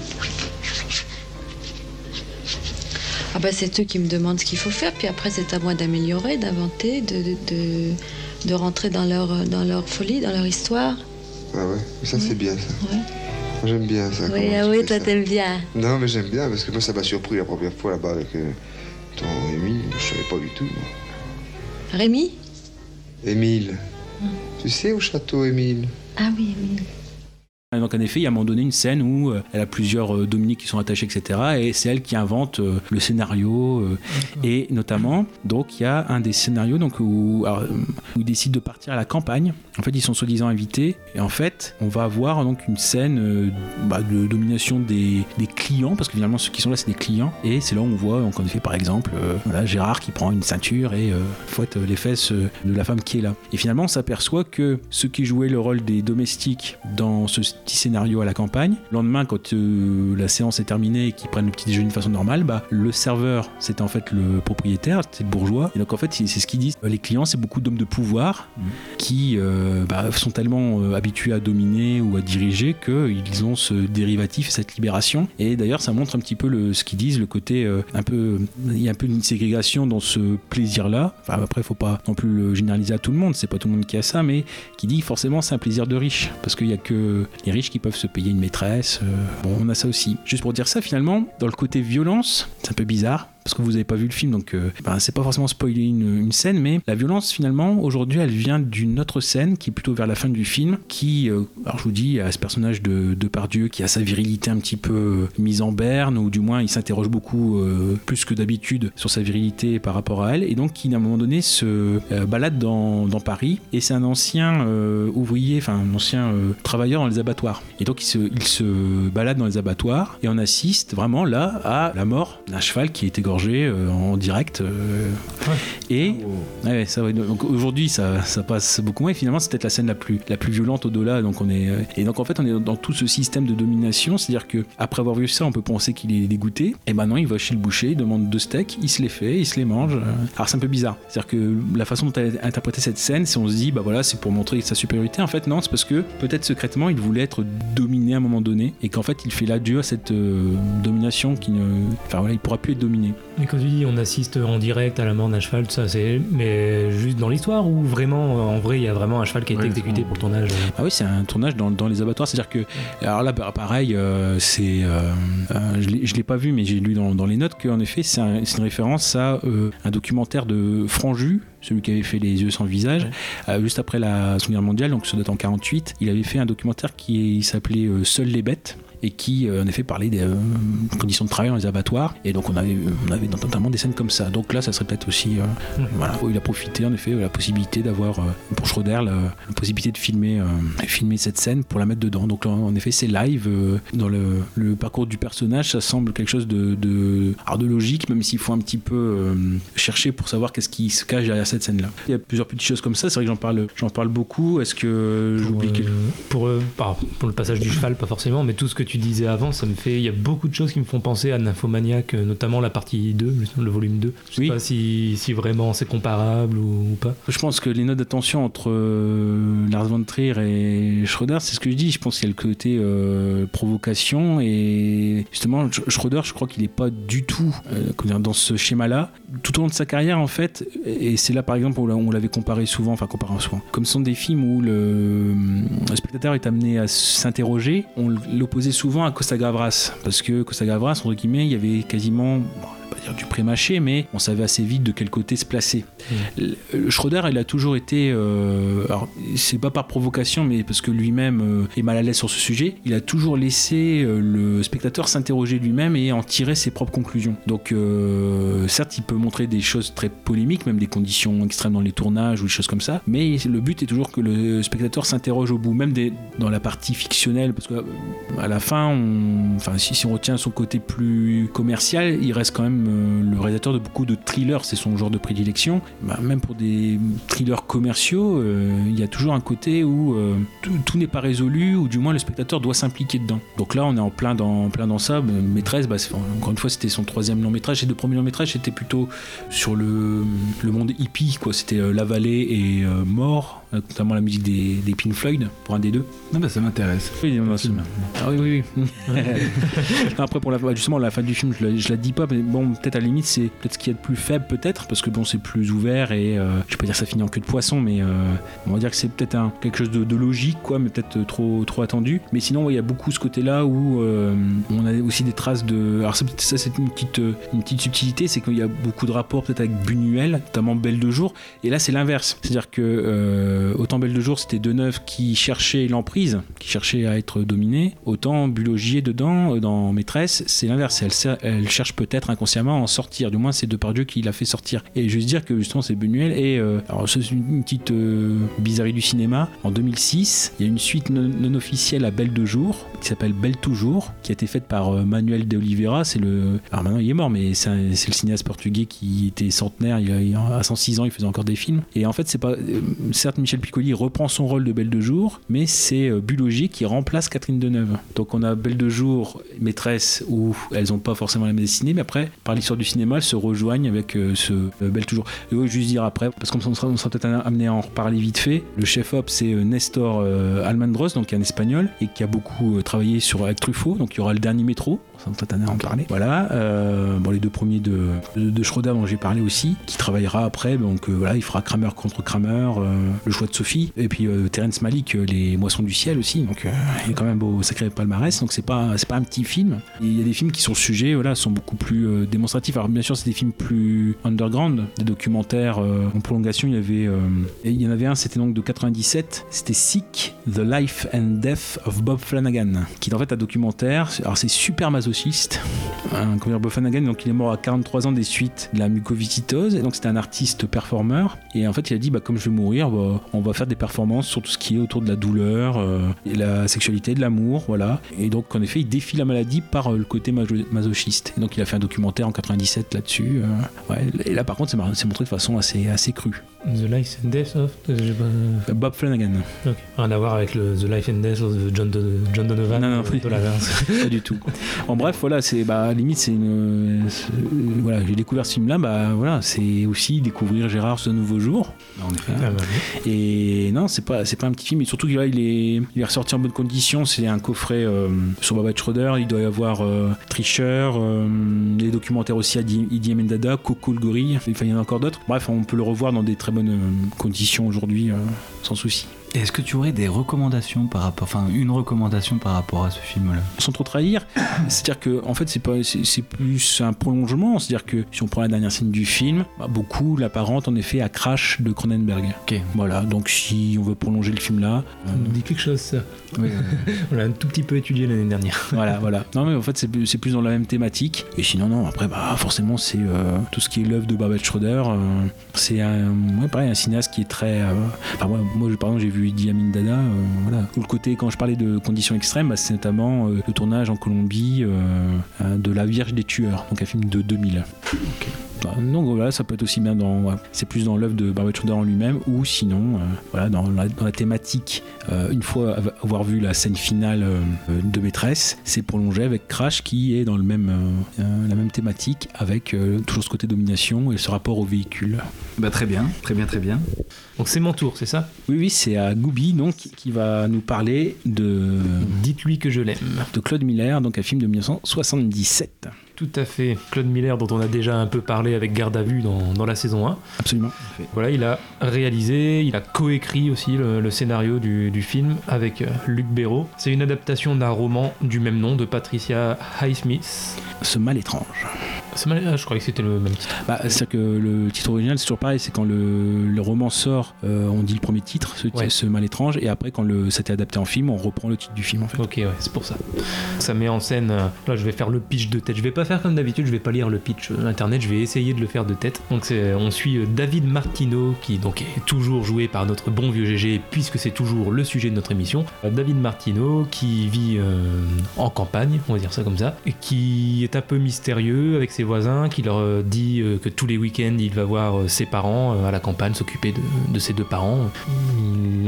Ah bah, c'est eux qui me demandent ce qu'il faut faire, puis après, c'est à moi d'améliorer, d'inventer, de, de, de, de rentrer dans leur, dans leur folie, dans leur histoire. Ah ouais, ça c'est bien ça. Ouais. J'aime bien ça. Oui, ah oui, toi, t'aimes bien. Non, mais j'aime bien parce que moi ça m'a surpris la première fois là-bas avec euh, ton Émile. Je savais pas du tout. moi. Rémi? Émile. Tu sais au château Émile? Ah oui, Émile. Donc en effet, il y a à un moment donné une scène où euh, elle a plusieurs euh, Dominiques qui sont attachés, etc. Et c'est elle qui invente euh, le scénario. et notamment, donc il y a un des scénarios donc, où, alors, ils décident de partir à la campagne. En fait, ils sont soi-disant invités. Et en fait, on va avoir donc une scène bah, de domination des, clients, parce que finalement ceux qui sont là, c'est des clients. Et c'est là où on voit, donc, en effet, par exemple, voilà, Gérard qui prend une ceinture et fouette les fesses de la femme qui est là. Et finalement, on s'aperçoit que ceux qui jouaient le rôle des domestiques dans ce petit scénario à la campagne, le lendemain, quand euh, la séance est terminée et qu'ils prennent le petit déjeuner de façon normale, bah, le serveur, c'était en fait le propriétaire, c'était le bourgeois. Et donc, en fait, c'est ce qu'ils disent. Les clients, c'est beaucoup d'hommes de pouvoir qui euh, bah, sont tellement euh, habitués à dominer ou à diriger qu'ils ont ce dérivatif, cette libération. Et d'ailleurs, ça montre un petit peu ce qu'ils disent, le côté un peu. Il y a un peu une ségrégation dans ce plaisir-là. Enfin, après, faut pas non plus le généraliser à tout le monde, c'est pas tout le monde qui a ça, mais qui dit forcément c'est un plaisir de riche. Parce qu'il y a que les qui peuvent se payer une maîtresse. euh, bon, on a ça aussi. Juste pour dire ça, finalement, dans le côté violence, c'est un peu bizarre parce que vous n'avez pas vu le film, donc euh, ben, c'est pas forcément spoiler une, scène, mais la violence finalement aujourd'hui elle vient d'une autre scène qui est plutôt vers la fin du film, qui, euh, alors je vous dis, à ce personnage de, de Pardieu qui a sa virilité un petit peu euh, mise en berne, ou du moins il s'interroge beaucoup euh, plus que d'habitude sur sa virilité par rapport à elle, et donc qui à un moment donné se balade dans, dans Paris, et c'est un ancien ouvrier, enfin un ancien travailleur dans les abattoirs, et donc il se, il se balade dans les abattoirs, et on assiste vraiment là à la mort d'un cheval qui est égorgé euh, en direct. euh, Et ouais, ça, ouais, donc aujourd'hui ça, ça passe beaucoup moins. Et finalement, c'est peut-être la scène la plus, la plus violente au-delà. Donc on est euh, et donc en fait on est dans tout ce système de domination, c'est-à-dire que après avoir vu ça, on peut penser qu'il est dégoûté. Et maintenant, il va chez le boucher, il demande deux steaks, il se les fait, il se les mange. Alors c'est un peu bizarre. C'est-à-dire que la façon dont elle a interprété cette scène, c'est on se dit bah voilà, c'est pour montrer sa supériorité. En fait, non, c'est parce que peut-être secrètement, il voulait être dominé à un moment donné et qu'en fait, il fait l'adieu à cette euh, domination qui ne, enfin voilà, il pourra plus être dominé. Mais quand tu dis on assiste en direct à la mort d'un cheval, tout ça, c'est mais juste dans l'histoire ou vraiment en vrai il y a vraiment un cheval qui a été Ouais, exécuté pour le tournage euh Ah oui, c'est un tournage dans, dans les abattoirs. C'est-à-dire que, alors là, bah, pareil, euh, c'est, euh, euh, je l'ai- pas vu, mais j'ai lu dans, dans les notes qu'en effet, c'est un- c'est une référence à euh, un documentaire de Franju, celui qui avait fait Les yeux sans visage, euh, juste après la Seconde Guerre mondiale, donc ça date en 48. Il avait fait un documentaire qui s'appelait euh, Seules les bêtes et qui euh, en effet parlait des euh, conditions de travail dans les abattoirs. Et donc on avait on avait notamment des scènes comme ça. Donc là ça serait peut-être aussi euh, voilà où il a profité en effet de la possibilité d'avoir euh, pour Schroeder la, la possibilité de filmer euh, filmer cette scène pour la mettre dedans. Donc là, en effet c'est live euh, dans le, le parcours du personnage. Ça semble quelque chose de de, alors de logique même s'il faut un petit peu euh, chercher pour savoir qu'est-ce qui se cache derrière cette scène là il y a plusieurs petites choses comme ça. C'est vrai que j'en parle j'en parle beaucoup. Est-ce que j'oublie pour, quelque euh, pour, euh, pour le passage du cheval, pas forcément, mais tout ce que tu disais avant, ça me fait. Il y a beaucoup de choses qui me font penser à Nymphomaniac, euh, notamment la partie 2, le- volume 2. Je sais Oui. pas si, si vraiment c'est comparable ou, ou pas. Je pense que les notes d'attention entre euh, Lars von Trier et Schroeder, c'est ce que je dis. Je pense qu'il y a le côté euh, provocation et justement Sch- Schroeder, je crois qu'il n'est pas du tout euh, dans ce schéma-là. tout au long de sa carrière, en fait, et c'est là par exemple où on l'avait comparé souvent, enfin comparé souvent, comme ce sont des films où le, le spectateur est amené à s'interroger, on l'opposait souvent à Costa Gavras, parce que Costa Gavras, entre guillemets, il y avait quasiment dire du pré-mâché, mais on savait assez vite de quel côté se placer. Le Schroeder, il a toujours été, euh, alors c'est pas par provocation, mais parce que lui-même euh, est mal à l'aise sur ce sujet, il a toujours laissé euh, le spectateur s'interroger lui-même et en tirer ses propres conclusions. Donc, euh, certes, il peut montrer des choses très polémiques, même des conditions extrêmes dans les tournages ou des choses comme ça, mais le but est toujours que le spectateur s'interroge au bout, même des, dans la partie fictionnelle, parce que à la fin, on, enfin, si, si on retient son côté plus commercial, il reste quand même le réalisateur de beaucoup de thrillers, c'est son genre de prédilection. Bah, même pour des thrillers commerciaux, euh, il y a toujours un côté où euh, tout, n'est pas résolu, ou du moins le spectateur doit s'impliquer dedans. Donc là, on est en plein dans, plein dans ça. Maîtresse, bah, encore une fois, c'était son troisième long métrage. Ses deux premiers longs métrages, c'était plutôt sur le, monde hippie. C'était euh, La Vallée et Mort, notamment la musique des, des Pink Floyd, pour un des deux. Ah bah ça m'intéresse. Oui, ah oui, oui, oui. Après, pour la, justement, la fin du film, je la, je la dis pas, mais bon, peut-être à la limite, c'est peut-être ce qu'il y a de plus faible, peut-être, parce que bon, c'est plus ouvert et euh, je vais pas dire que ça finit en queue de poisson, mais euh, on va dire que c'est peut-être un, quelque chose de, de logique, quoi, mais peut-être trop, trop attendu. Mais sinon, ouais, il y a beaucoup ce côté-là où euh, on a aussi des traces de. Alors, ça, ça, c'est une petite, euh, une petite subtilité, c'est qu'il y a beaucoup de rapports peut-être avec Buñuel, notamment Belle de jour, et là, c'est l'inverse. C'est-à-dire que euh, autant Belle de jour, c'était Deneuve qui cherchait l'emprise, qui cherchait à être dominé, autant Bulogier dedans, euh, dans Maîtresse, c'est l'inverse. Elle, cherche peut-être inconsciemment à en sortir. Du moins, c'est Depardieu qui l'a fait sortir. Et veux dire que justement, c'est Buñuel. Et euh, alors, c'est une, petite euh, bizarrerie du cinéma. En 2006, il y a une suite non, officielle à Belle de jour qui s'appelle Belle toujours, qui a été faite par euh, Manuel de Oliveira. C'est le. Alors maintenant, il est mort, mais c'est le cinéaste portugais qui était centenaire. Il à 106 ans, il faisait encore des films. Et en fait, c'est pas. euh, certes, Michel Piccoli reprend son rôle de Belle de jour, mais c'est euh, Bulogier qui remplace Catherine Deneuve. Donc on a Belle de jour, maîtresse, où elles n'ont pas forcément la même destinée, mais après, par l'histoire du cinéma, elles se rejoignent avec euh, ce euh, Belle toujours. Et oui, juste dire après, parce qu'on sera, sera peut-être amené à en reparler vite fait. Le chef-op, c'est Nestor Almendros, donc un espagnol, et qui a beaucoup travaillé sur avec Truffaut. Donc il y aura le dernier métro, à en parler. Voilà. euh, bon, les deux premiers de, de, de Schroeder dont j'ai parlé aussi, qui travaillera après. Donc euh, voilà, il fera Kramer contre Kramer, euh, le choix de Sophie, et puis Terrence Malick, euh, les Moissons du ciel aussi. Donc il a quand même beau sacré palmarès. Donc c'est pas c'est pas un petit film. Il y a des films qui sont sujets, voilà, sont beaucoup plus démonstratifs. Alors bien sûr, c'est des films plus underground, des documentaires en prolongation. Il y avait il y en avait un, c'était donc de 97. C'était Sick, The Life and Death of Bob Flanagan, qui est en fait un documentaire. Alors c'est super masochiste. Dire, Bob Flanagan, donc il est mort à 43 ans des suites de la mucoviscidose. Et donc c'était un artiste performeur. Et en fait, il a dit, bah, comme je vais mourir, bah, on va faire des performances sur tout ce qui est autour de la douleur, euh, et la sexualité, de l'amour, voilà. Et donc en effet, il défie la maladie par euh, le côté maso- masochiste. Et donc il a fait un documentaire en 97 là-dessus. euh. Et là, par contre, c'est montré de façon assez, assez crue. The Life and Death of. euh, pas- Bob Flanagan. Ok. Rien à voir avec le The Life and Death of John, Don- John Donovan. Non, non, euh, oui. pas du tout. En bref, voilà, c'est bah, limite, c'est une. Voilà, j'ai découvert ce film-là, bah voilà, c'est aussi découvrir Gérard ce nouveau jour. En effet. Ah, bah, oui. Et non, c'est pas, c'est pas un petit film, et surtout là, il est, il est ressorti en bonne condition. C'est un coffret euh, sur Baba Schroeder. Il doit y avoir euh, Tricheur, euh, les documentaires aussi à Idi Idi Amin Dada, Coco le gorille. Enfin, il y en a encore d'autres. Bref, on peut le revoir dans des très bonnes euh, conditions aujourd'hui, euh, sans souci. Est-ce que tu aurais des recommandations par rapport, enfin une recommandation par rapport à ce film-là? Sans trop trahir. C'est-à-dire que en fait c'est pas c'est plus un prolongement. C'est-à-dire que si on prend la dernière scène du film, bah, beaucoup l'apparente en effet à Crash de Cronenberg. Ok. Voilà. Donc si on veut prolonger le film là, Ça nous dit quelque chose, ça. Oui, On l'a un tout petit peu étudié l'année dernière. voilà, voilà. Non mais en fait c'est plus- c'est plus dans la même thématique. Et sinon non. Après bah forcément c'est euh, tout ce qui est l'œuvre de Babette Schroeder. euh, c'est un ouais, pareil un cinéaste qui est très. euh, enfin moi, moi par exemple j'ai vu Amin Dada. euh, voilà. Le côté quand je parlais de conditions extrêmes, bah, c'est notamment euh, le tournage en Colombie euh, euh, de La Vierge des tueurs, donc un film de 2000. Bah, Donc voilà, ça peut être aussi bien dans. ouais, c'est plus dans l'œuvre de Barbara Schroeder en lui-même, ou sinon, euh, voilà, dans la, dans la thématique. euh, une fois av- avoir vu la scène finale euh, de Maîtresse, c'est prolongé avec Crash qui est dans le même, la même thématique, avec euh, toujours ce côté domination et ce rapport au véhicule. Bah très bien, très bien, très bien. Donc c'est mon tour, c'est ça? Oui, oui, c'est à Goubi donc qui va nous parler de, Dites-lui que je l'aime. de Claude Miller, donc un film de 1977. Tout à fait. Claude Miller, dont on a déjà un peu parlé avec Garde à vue dans, dans la saison 1. Absolument. Voilà, il a réalisé, il a coécrit aussi le, le scénario du, du film avec euh, Luc Béraud. C'est une adaptation d'un roman du même nom de Patricia Highsmith. Ce mal étrange. C'est mal- ah, je croyais que c'était le même titre. Bah, C'est-à-dire que le titre original, c'est toujours pareil, c'est quand le, le roman sort, euh, on dit le premier titre, ce, Ouais. ce mal étrange, et après, quand le, ça a été adapté en film, on reprend le titre du film en fait. Ok, ouais, c'est pour ça. Ça met en scène. euh, Là, je vais faire le pitch de tête. Je vais pas faire comme d'habitude, je vais pas lire le pitch euh, internet, je vais essayer de le faire de tête. Donc, on suit euh, David Martino, qui donc est toujours joué par notre bon vieux GG, puisque c'est toujours le sujet de notre émission. Euh, David Martino, qui vit euh, en campagne, on va dire ça comme ça, et qui est un peu mystérieux avec ses qui leur euh, dit euh, que tous les week-ends, il va voir euh, ses parents à la campagne, s'occuper de ses deux parents.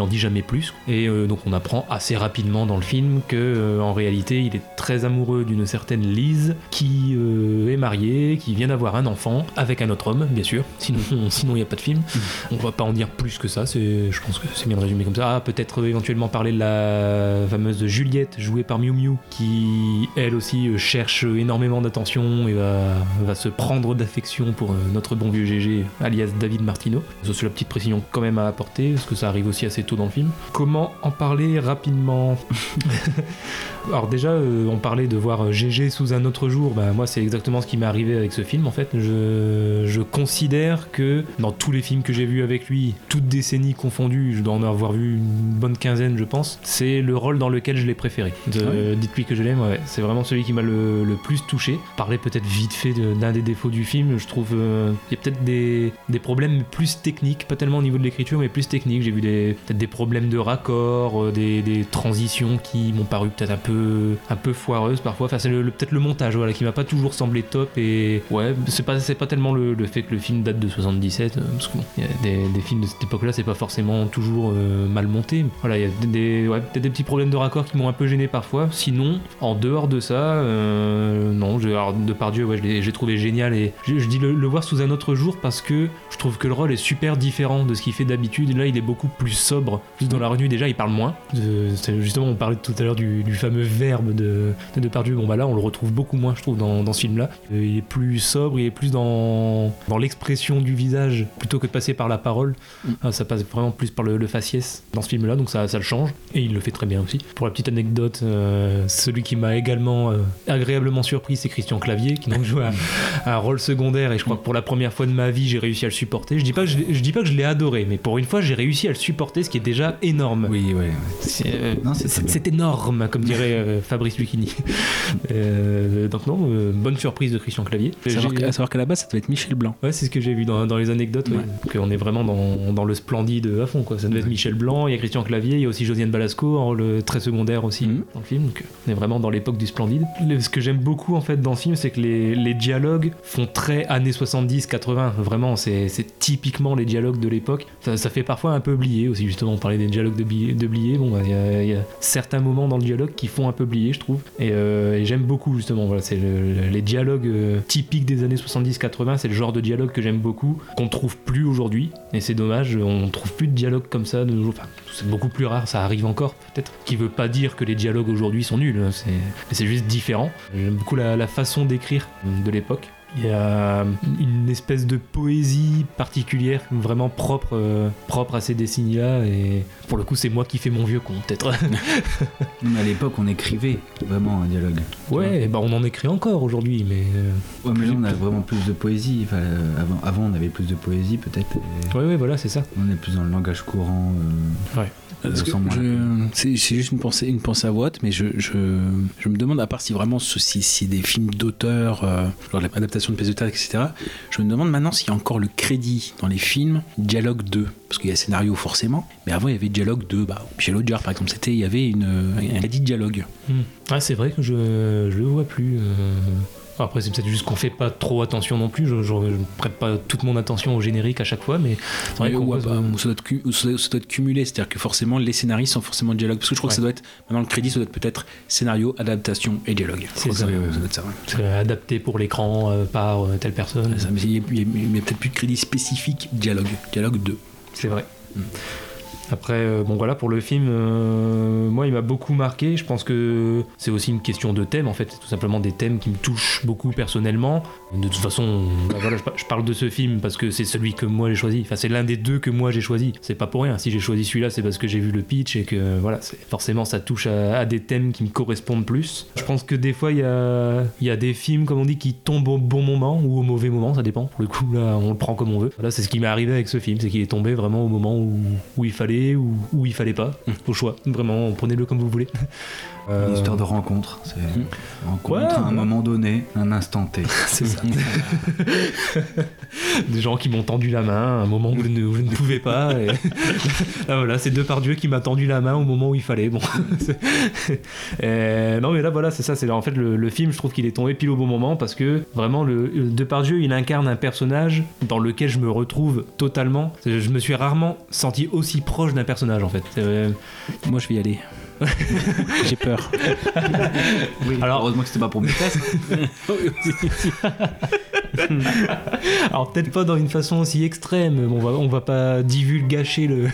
N'en dit jamais plus. Et euh, donc on apprend assez rapidement dans le film que euh, en réalité il est très amoureux d'une certaine Lise qui euh, est mariée, qui vient d'avoir un enfant avec un autre homme, bien sûr. Sinon sinon il n'y a pas de film. On va pas en dire plus que ça. C'est, je pense que c'est bien de résumer comme ça. Ah, peut-être éventuellement parler de la fameuse Juliette jouée par Miu Miu qui elle aussi cherche énormément d'attention et va, va se prendre d'affection pour notre bon vieux GG alias David Martino. Ça, C'est la petite précision quand même à apporter parce que ça arrive aussi assez tôt dans le film. Comment en parler rapidement? Alors déjà, euh, on parlait de voir euh, GG sous un autre jour. Bah, moi, c'est exactement ce qui m'est arrivé avec ce film. En fait, je, je considère que dans tous les films que j'ai vus avec lui, toutes décennies confondues, je dois en avoir vu une bonne quinzaine, je pense. C'est le rôle dans lequel je l'ai préféré. De- Ah Dites-lui que je l'aime. ouais. C'est vraiment celui qui m'a le, le plus touché. Parler peut-être vite fait de- d'un des défauts du film. Je trouve euh, il y a peut-être des, des problèmes plus techniques, pas tellement au niveau de l'écriture, mais plus techniques. J'ai vu des peut-être des problèmes de raccord, euh, des, des transitions qui m'ont paru peut-être un peu un peu foireuses parfois. Enfin, c'est le- peut-être le montage, voilà, qui m'a pas toujours semblé top. Et ouais, c'est pas pas tellement le, fait que le film date de 77, euh, parce que bon, y a des, films de cette époque-là, c'est pas forcément toujours euh, mal monté. Voilà, il y a des, ouais, peut-être des petits problèmes de raccord qui m'ont un peu gêné parfois. Sinon, en dehors de ça, euh, non, de par Dieu, ouais, je l'ai trouvé génial et je, dis le, voir sous un autre jour parce que je trouve que le rôle est super différent de ce qu'il fait d'habitude. Là, il est beaucoup plus sobre. Plus dans la retenue, déjà, il parle moins. Justement, on parlait tout à l'heure du fameux verbe de, de Depardieu. Bon, bah là, on le retrouve beaucoup moins, je trouve, dans, dans ce film-là. Euh, il est plus sobre, il est plus dans, dans l'expression du visage plutôt que de passer par la parole. Ah, ça passe vraiment plus par le, le faciès dans ce film-là, donc ça, ça le change. Et il le fait très bien aussi. Pour la petite anecdote, euh, celui qui m'a également euh, agréablement surpris, c'est Christian Clavier, qui donc joue un, un rôle secondaire. Et je crois que pour la première fois de ma vie, j'ai réussi à le supporter. Je dis pas que je, dis pas que je l'ai adoré, mais pour une fois, j'ai réussi à le supporter, ce qui est déjà énorme. Oui, ouais. C'est euh, énorme, comme dirait euh, Fabrice Lucchini. Euh, donc non, euh, bonne surprise de Christian Clavier. À savoir, qu'à- à savoir qu'à la base, ça devait être Michel Blanc. Ouais, c'est ce que j'ai vu dans, dans les anecdotes, ouais. qu'on est vraiment dans, dans le splendide à fond. Quoi. Ça devait être Michel Blanc, il y a Christian Clavier, il y a aussi Josiane Balasco en rôle très secondaire aussi Mhm. dans le film. Donc on est vraiment dans l'époque du splendide. Le- ce que j'aime beaucoup en fait dans ce film, c'est que les, les dialogues font très années 70-80. Vraiment, c'est c'est typiquement les dialogues de l'époque. Ça, ça fait parfois un peu oublier aussi, justement, on parlait des dialogues de, de Blier. Bon, bah, il y, y a certains moments dans le dialogue qui font un peu oublier, je trouve. Et, euh, et j'aime beaucoup justement, voilà, c'est le- les dialogues euh, typiques des années 70-80, c'est le genre de dialogue que j'aime beaucoup, qu'on trouve plus aujourd'hui. Et c'est dommage, on trouve plus de dialogue comme ça de nos jours. Enfin, c'est beaucoup plus rare, ça arrive encore peut-être. Qui veut pas dire que les dialogues aujourd'hui sont nuls, hein, c'est c'est juste différent. J'aime beaucoup la façon d'écrire de l'époque. Il y a une espèce de poésie particulière, vraiment propre, euh, propre à ces décennies-là. Et pour le coup, c'est moi qui fais mon vieux con, peut-être. À l'époque, on écrivait vraiment un dialogue. ouais, bah on en écrit encore aujourd'hui, mais. euh, Ouais, mais là, on a vraiment plus de poésie. Enfin, euh, avant, avant, on avait plus de poésie, peut-être. et Ouais, ouais, voilà, c'est ça. On est plus dans le langage courant. Ouais. C'est juste une pensée, une pensée à voix, mais je, je, je me demande, à part si vraiment ce- si des films d'auteur, euh, genre l'adaptation de pièces de théâtre, etc., je me demande maintenant s'il y a encore le crédit dans les films Dialogue 2. Parce qu'il y a scénario forcément, mais avant il y avait Dialogue 2. Bah, Michel Audiard par exemple, c'était, il y avait une, un crédit de dialogue. Hmm. Ah, c'est vrai que je, je le vois plus. euh. Après, c'est peut-être juste qu'on fait pas trop attention non plus. Je, je prête pas toute mon attention au générique à chaque fois, mais c'est vrai qu'on bah, ça, doit être, ça doit- cumulé, c'est-à-dire que forcément les scénaristes sont forcément dialogue. Parce que je crois que ça doit être, maintenant le crédit, ça doit être peut-être scénario, adaptation et dialogue. C'est ça. ça doit être ça. ouais. adapté pour l'écran euh, par euh, telle personne. Ça, mais Il n'y a, peut-être plus de crédit spécifique dialogue. Dialogue 2. C'est vrai. Après, euh, bon voilà, pour le film, euh, moi il m'a beaucoup marqué. Je pense que c'est aussi une question de thème en fait, c'est tout simplement des thèmes qui me touchent beaucoup personnellement. De toute façon, bah, je, par- je parle de ce film parce que c'est celui que moi j'ai choisi. Enfin, c'est l'un des deux que moi j'ai choisi. C'est pas pour rien. Si j'ai choisi celui-là, c'est parce que j'ai vu le pitch et que voilà, forcément ça touche à, des thèmes qui me correspondent plus. Je pense que des fois il y a, des films, comme on dit, qui tombent au bon moment ou au mauvais moment, ça dépend. Pour le coup, là, on le prend comme on veut. Voilà, c'est ce qui m'est arrivé avec ce film, c'est qu'il est tombé vraiment au moment où il fallait ou il fallait pas. Au choix. Vraiment, prenez-le comme vous voulez. Euh, Une histoire de rencontre. C'est rencontre Ouais, à un ouais. moment donné, un instant T. C'est ça. des gens qui m'ont tendu la main à un moment où je ne, où je ne pouvais pas. Et... là, voilà, c'est deux par Dieu qui m'a tendu la main au moment où il fallait. Bon. Euh, non, mais là, voilà, c'est ça. C'est en fait le, le film, je trouve qu'il est tombé pile au bon moment parce que vraiment, le, le Depardieu, il incarne un personnage dans lequel je me retrouve totalement. Je me suis rarement senti aussi proche d'un personnage en fait. Euh, Moi, je vais y aller. J'ai peur. Alors, heureusement que c'était pas pour mes tests. Alors peut-être pas dans une façon aussi extrême, on va, on va pas divulgacher le,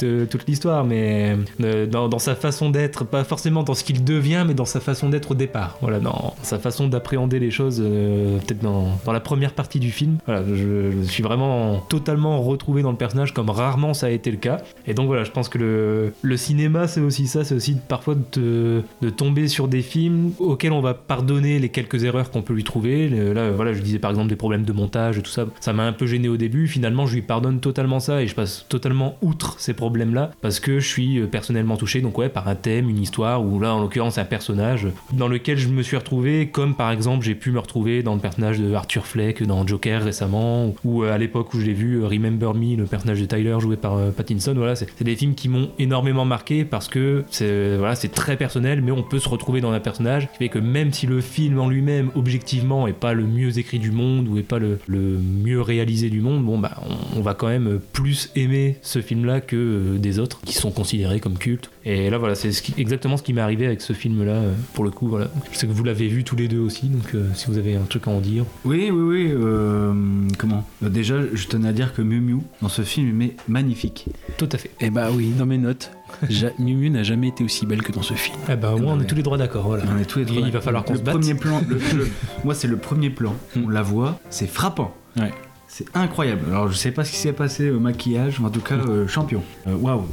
de- toute l'histoire, mais euh, dans, dans sa façon d'être, pas forcément dans ce qu'il devient, mais dans sa façon d'être au départ, voilà, dans sa façon d'appréhender les choses, euh, peut-être dans, dans la première partie du film. Voilà, je, je suis vraiment totalement retrouvé dans le personnage comme rarement ça a été le cas. Et donc voilà, je pense que le, le cinéma c'est aussi ça, c'est aussi parfois de, de tomber sur des films auxquels on va pardonner les quelques erreurs qu'on peut lui trouver. Là, voilà, je disais par exemple des problèmes de montage et tout ça, ça m'a un peu gêné au début. Finalement, je lui pardonne totalement ça et je passe totalement outre ces problèmes-là parce que je suis euh, personnellement touché, donc ouais, par un thème, une histoire, ou là en l'occurrence un personnage dans lequel je me suis retrouvé, comme par exemple j'ai pu me retrouver dans le personnage de Arthur Fleck dans Joker récemment, ou euh, à l'époque où je l'ai vu, euh, Remember Me, le personnage de Tyler joué par euh, Pattinson. Voilà, c'est des films qui m'ont énormément marqué parce que c'est voilà, c'est très personnel, mais on peut se retrouver dans un personnage qui fait que même si le film en lui-même, objectivement, est pas le mieux écrit du monde ou est pas le, le mieux réalisé du monde, bon bah on, on va quand même plus aimer ce film-là que euh, des autres qui sont considérés comme cultes. Et là voilà, c'est ce exactement ce qui m'est arrivé avec ce film-là. euh, Pour le coup, voilà, je sais que vous l'avez vu tous les deux aussi, donc euh, si vous avez un truc à en dire. Oui, oui, oui. euh, comment? Euh, Déjà, je tenais à dire que Miu Miu, dans ce film, est magnifique. Tout à fait. Eh bah oui, dans mes notes, ja- Miu Miu n'a jamais été aussi belle que dans ce film. Eh ben, au moins, on est tous les droits d'accord. Voilà. On est tous les trois il va falloir qu'on se batte. Premier plan, le- le- moi, c'est le premier plan. On la voit, c'est frappant. Ouais. C'est incroyable. Alors, je sais pas ce qui s'est passé au maquillage, mais en tout cas, euh, champion. Euh, Waouh.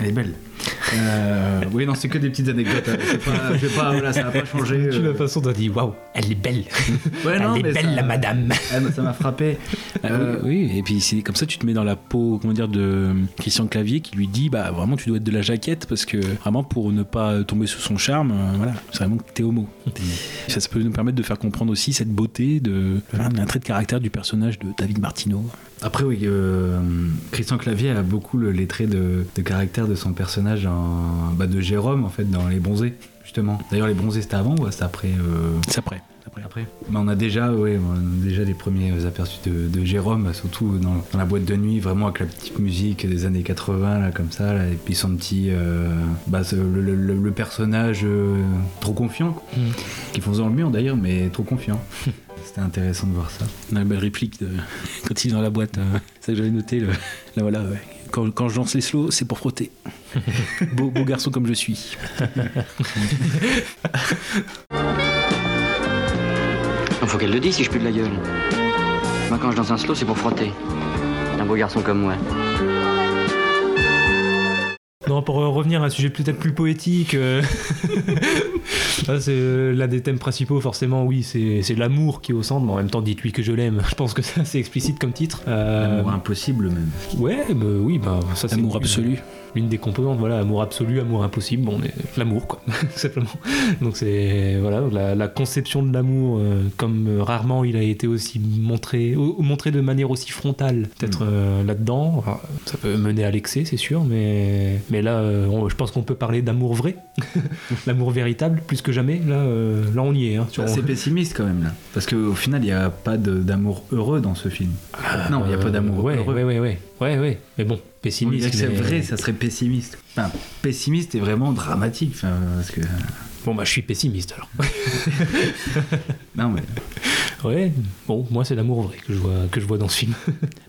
Elle est belle. Euh, oui, non, c'est que des petites anecdotes. hein. C'est pas, pas, voilà, ça va pas changer. Tu euh. la façon dont dit waouh, elle est belle. Ouais, non, elle est mais belle ça- la madame. Elle, ça m'a frappé. Ah Euh, oui, et puis c'est comme ça tu te mets dans la peau, comment dire, de Christian Clavier qui lui dit bah vraiment tu dois être de la jaquette parce que vraiment pour ne pas tomber sous son charme, euh, voilà, c'est vraiment que t'es homo. ça, ça peut nous permettre de faire comprendre aussi cette beauté de un trait de caractère du personnage de David Martino. Après, oui, euh, Christian Clavier a beaucoup le- les traits de, caractère de son personnage bah, de Jérôme, en fait, dans Les Bronzés, justement. D'ailleurs, Les Bronzés, c'était avant ou c'était après euh, C'est après. Après. Mais on a déjà, ouais, on a déjà les premiers aperçus de, de Jérôme, surtout dans, dans la boîte de nuit, vraiment avec la petite musique des années 80, là, comme ça, là, et puis son petit. euh, bah, le, le- le- le personnage euh, trop confiant, quoi. Mm. qui font dans le mur d'ailleurs, mais trop confiant. C'était intéressant de voir ça. On a une belle réplique de, quand il est dans la boîte. euh, c'est ça que j'avais noté. Le, là voilà, ouais. quand, quand je lance les slows, c'est pour frotter. beau, beau garçon comme je suis. Faut qu'elle le dise si je pue de la gueule. Moi, quand je danse un slow, c'est pour frotter. Un beau garçon comme moi. Non, pour euh, revenir à un sujet peut-être plus poétique, euh, ça, c'est euh, l'un des thèmes principaux, forcément, oui, c'est c'est l'amour qui est au centre, mais en même temps, dites-lui que je l'aime. Je pense que c'est assez explicite comme titre. Euh, L'amour impossible même. Ouais, bah, oui, bah, ça c'est. Amour une- absolu. L'une des composantes, voilà, amour absolu, amour impossible, bon, l'amour, quoi, tout simplement. Donc c'est, voilà, la, la conception de l'amour, euh, comme euh, rarement il a été aussi montré, ou, montré de manière aussi frontale, peut-être euh, là-dedans. Ça peut mener à l'excès, c'est sûr, mais, mais là, on- je pense qu'on peut parler d'amour vrai, l'amour véritable, plus que jamais. Là, là on y est. Hein, Bah, c'est pessimiste quand même là. Parce qu'au final, il n'y a pas d'amour heureux dans ce film. non, il n'y a pas d'amour ouais, heureux. Ouais, ouais, ouais, ouais, ouais. Mais bon, pessimiste. c'est mais- vrai, ça serait pessimiste. Enfin, pessimiste et vraiment dramatique. Enfin, parce que... Bon, bah, je suis pessimiste alors. Non, mais. Ouais, bon, moi c'est l'amour vrai que je vois, que je vois dans ce film.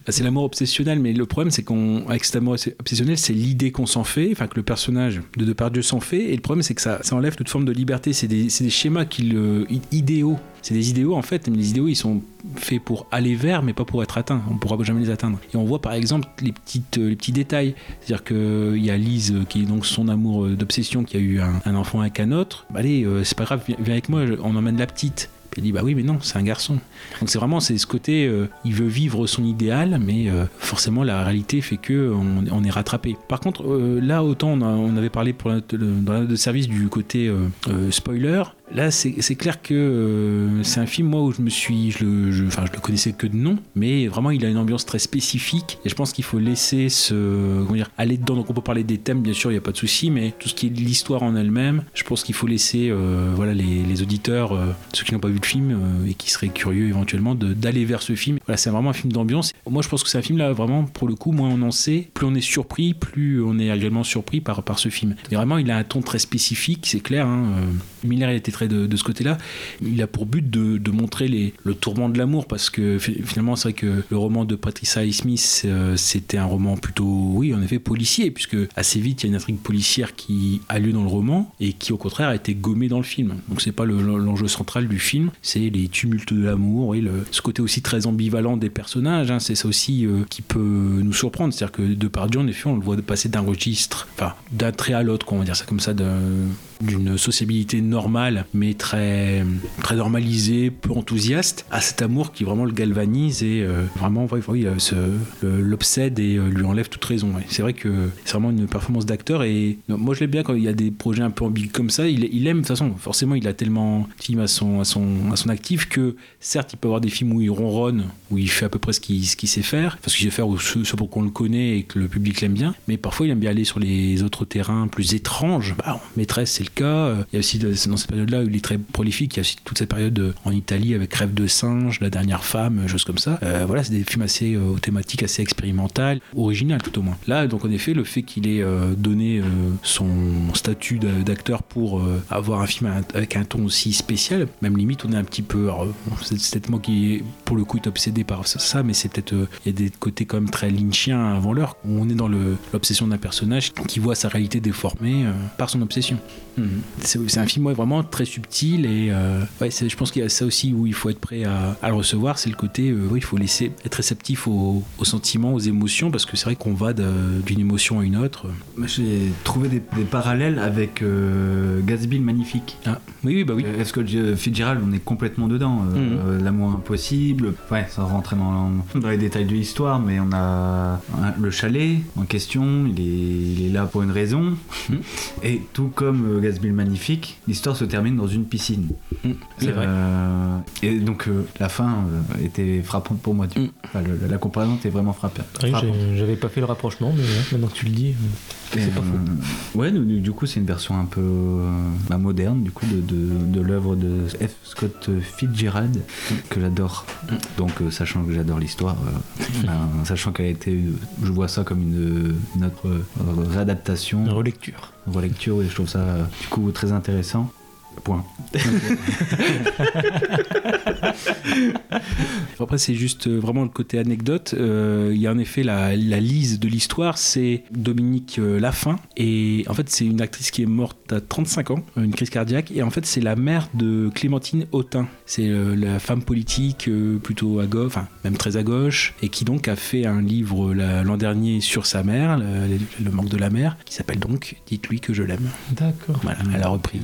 Bah, c'est l'amour obsessionnel, mais le problème c'est qu'on, avec cet amour obsessionnel, c'est l'idée qu'on s'en fait, enfin que le personnage de Depardieu s'en fait, et le problème c'est que ça, ça enlève toute forme de liberté. C'est des, des schémas euh, idéaux. C'est des idéaux en fait, mais les idéaux ils sont faits pour aller vers, mais pas pour être atteints. On pourra jamais les atteindre. Et on voit par exemple les, petites, euh, les petits détails. C'est-à-dire qu'il y a Lise euh, qui est donc son amour euh, d'obsession, qui a eu un, enfant avec un autre. Bah, allez, euh, c'est pas grave, viens, avec moi, on emmène la petite. Il dit bah oui mais non c'est un garçon. Donc c'est vraiment c'est ce côté euh, il veut vivre son idéal mais euh, forcément la réalité fait que on, est rattrapé. Par contre euh, là autant on, avait parlé pour la le- de service du côté spoiler. Là c'est clair que euh, c'est un film moi où je me suis je le je, enfin je le connaissais que de nom mais vraiment il a une ambiance très spécifique. Et je pense qu'il faut laisser se comment dire aller dedans. Donc on peut parler des thèmes bien sûr il y a pas de souci mais tout ce qui est l'histoire en elle-même je pense qu'il faut laisser euh, voilà les, auditeurs euh, ceux qui n'ont pas vu le film et qui seraient curieux éventuellement d'aller vers ce film. Voilà c'est vraiment un film d'ambiance. Moi je pense que c'est un film là vraiment pour le coup moins on en sait plus on est surpris plus on est agréablement surpris par, par ce film. Et vraiment il a un ton très spécifique c'est clair hein, Miller il était très de, de ce côté là il a pour but de, de montrer le tourment de l'amour parce que fi- finalement c'est vrai que le roman de Patricia Smith euh, c'était un roman plutôt oui en effet policier puisque assez vite il y a une intrigue policière qui a lieu dans le roman et qui au contraire a été gommée dans le film. Donc c'est pas le- l'enjeu central du film c'est les tumultes de l'amour le- ce côté aussi très ambivalent des personnages hein, c'est ça aussi euh, qui peut nous surprendre. C'est à dire que Depardieu en effet on le voit passer d'un registre enfin d'un trait à l'autre on va dire ça comme ça d'un- d'une sociabilité normale mais très très normalisée peu enthousiaste à cet amour qui vraiment le galvanise et euh, vraiment euh, l'obsède et euh, lui enlève toute raison c'est vrai que c'est vraiment une performance d'acteur et moi je l'aime bien quand il y a des projets un peu ambigus comme ça. Il, aime de toute façon forcément il a tellement de films à son, à son, à son actif que certes il peut avoir des films où il ronronne où il fait à peu près ce qu'il sait faire parce qu'il sait faire ou ce, pour qu'on le connaît et que le public l'aime bien mais parfois il aime bien aller sur les autres terrains plus étranges. Bah, maîtresse cas. Euh, il y a aussi c'est dans cette période là où il est très prolifique il y a aussi toute cette période euh, en Italie avec Rêve de singe la dernière femme euh, choses comme ça. Euh, voilà c'est des films assez euh, thématiques assez expérimentales originales tout au moins. Là donc en effet le fait qu'il ait euh, donné euh, son statut d'a- d'acteur pour euh, avoir un film avec un ton aussi spécial même limite on est un petit peu c'est peut-être moi qui pour le coup est obsédé par ça- mais c'est peut-être euh, il y a des côtés quand même très lynchiens avant l'heure. Où on est dans l'obsession d'un personnage qui voit sa réalité déformée euh, par son obsession Mhm. c'est un film ouais, vraiment très subtil et euh, ouais, je pense qu'il y a ça aussi où il faut être prêt à, à le recevoir c'est le côté euh, il faut laisser être réceptif aux, aux sentiments aux émotions parce que c'est vrai qu'on va d'une émotion à une autre J'ai trouvé des, des parallèles avec euh, Gatsby le Magnifique. Ah, oui, oui, bah oui. Est-ce que euh, Fitzgerald, on est complètement dedans Mhm. euh, L'amour impossible, ouais, ça rentrer dans, dans les détails de l'histoire, mais on a le chalet en question, il est, il est là pour une raison. Mhm. Et tout comme euh, Gatsby le Magnifique, l'histoire se termine dans une piscine. c'est vrai. Euh, et donc euh, la fin euh, était frappante pour moi. du coup. Enfin, le- la comparaison était vraiment frappante. Oui, frappante. j'avais pas fait le rapprochement, mais ouais, maintenant que tu le dis, euh, c'est pas faux. euh, ouais, du, du coup, c'est une version un peu euh, bah, moderne du coup de, de, de l'œuvre de F. Scott Fitzgerald que j'adore. Donc, euh, sachant que j'adore l'histoire, ben, sachant qu'elle a été, je vois ça comme une, une autre réadaptation, Une relecture. une relecture. Et je trouve ça du coup très intéressant. Point. Après, c'est juste euh, vraiment le côté anecdote. Euh, Il y a en effet la, la lise de l'histoire, c'est Dominique euh, Laffin. Et en fait, c'est une actrice qui est morte à 35 ans, une crise cardiaque. Et en fait, c'est la mère de Clémentine Autain. C'est euh, la femme politique euh, plutôt à gauche, enfin, même très à gauche, et qui donc a fait un livre la- l'an dernier sur sa mère, le, le manque de la mère, qui s'appelle donc Dites-lui que je l'aime. D'accord. Voilà, elle a repris.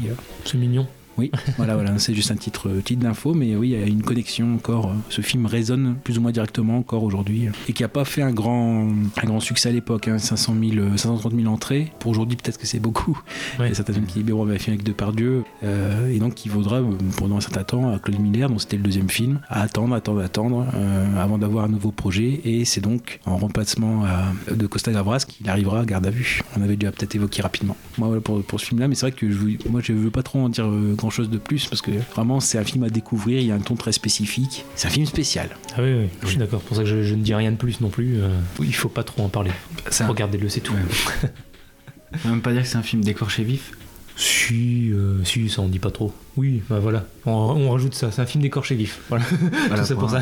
C'est mignon. Oui, voilà, voilà, c'est juste un titre, euh, titre d'info, mais oui, il y a une connexion encore. euh, Ce film résonne plus ou moins directement encore aujourd'hui euh, et qui n'a pas fait un grand, un grand succès à l'époque, hein, 500 000, euh, 530 000 entrées. Pour aujourd'hui, peut-être que c'est beaucoup. Ouais. Il y a certains films qui libéreront un film avec Depardieu euh, et donc qui vaudra euh, pendant un certain temps à Claude Miller, dont c'était le deuxième film, à attendre, attendre, attendre euh, avant d'avoir un nouveau projet. Et c'est donc en remplacement à- de Costa Gavras qu'il arrivera à Garde à vue. On avait déjà peut-être évoqué rapidement. Moi, voilà, pour, pour ce film-là, mais c'est vrai que je, moi, je veux pas trop en dire grand chose de plus parce que vraiment, c'est un film à découvrir. Il y a un ton très spécifique. C'est un film spécial. Ah oui, oui, je suis d'accord. Pour ça que je, je ne dis rien de plus non plus. euh, il faut pas trop en parler. Ça- Regardez-le, c'est tout. On va même pas dire que c'est un film d'écorché vif. Si, euh, si, ça on dit pas trop. Oui, bah voilà, on, on rajoute ça, c'est un film d'écorché vif. Voilà, Voilà, tout ça pour ça.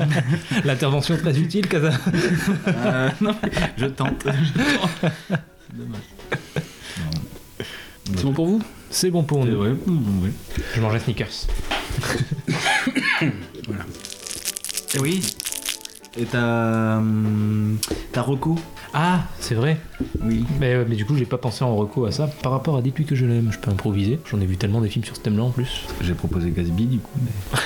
un- L'intervention très utile, Kaza. Euh, non, je tente. Je tente. C'est dommage. C'est bon pour vous? C'est bon pour C'est nous. oui. Je mange un sneakers. Et oui. Et t'as. hum, T'as Rocco Ah, c'est vrai. Oui. Mais, euh, mais du coup, j'ai pas pensé en reco à ça. Par rapport à Dites-lui que je l'aime, je peux improviser. J'en ai vu tellement des films sur ce thème-là en plus. J'ai proposé Gatsby du coup. Mais...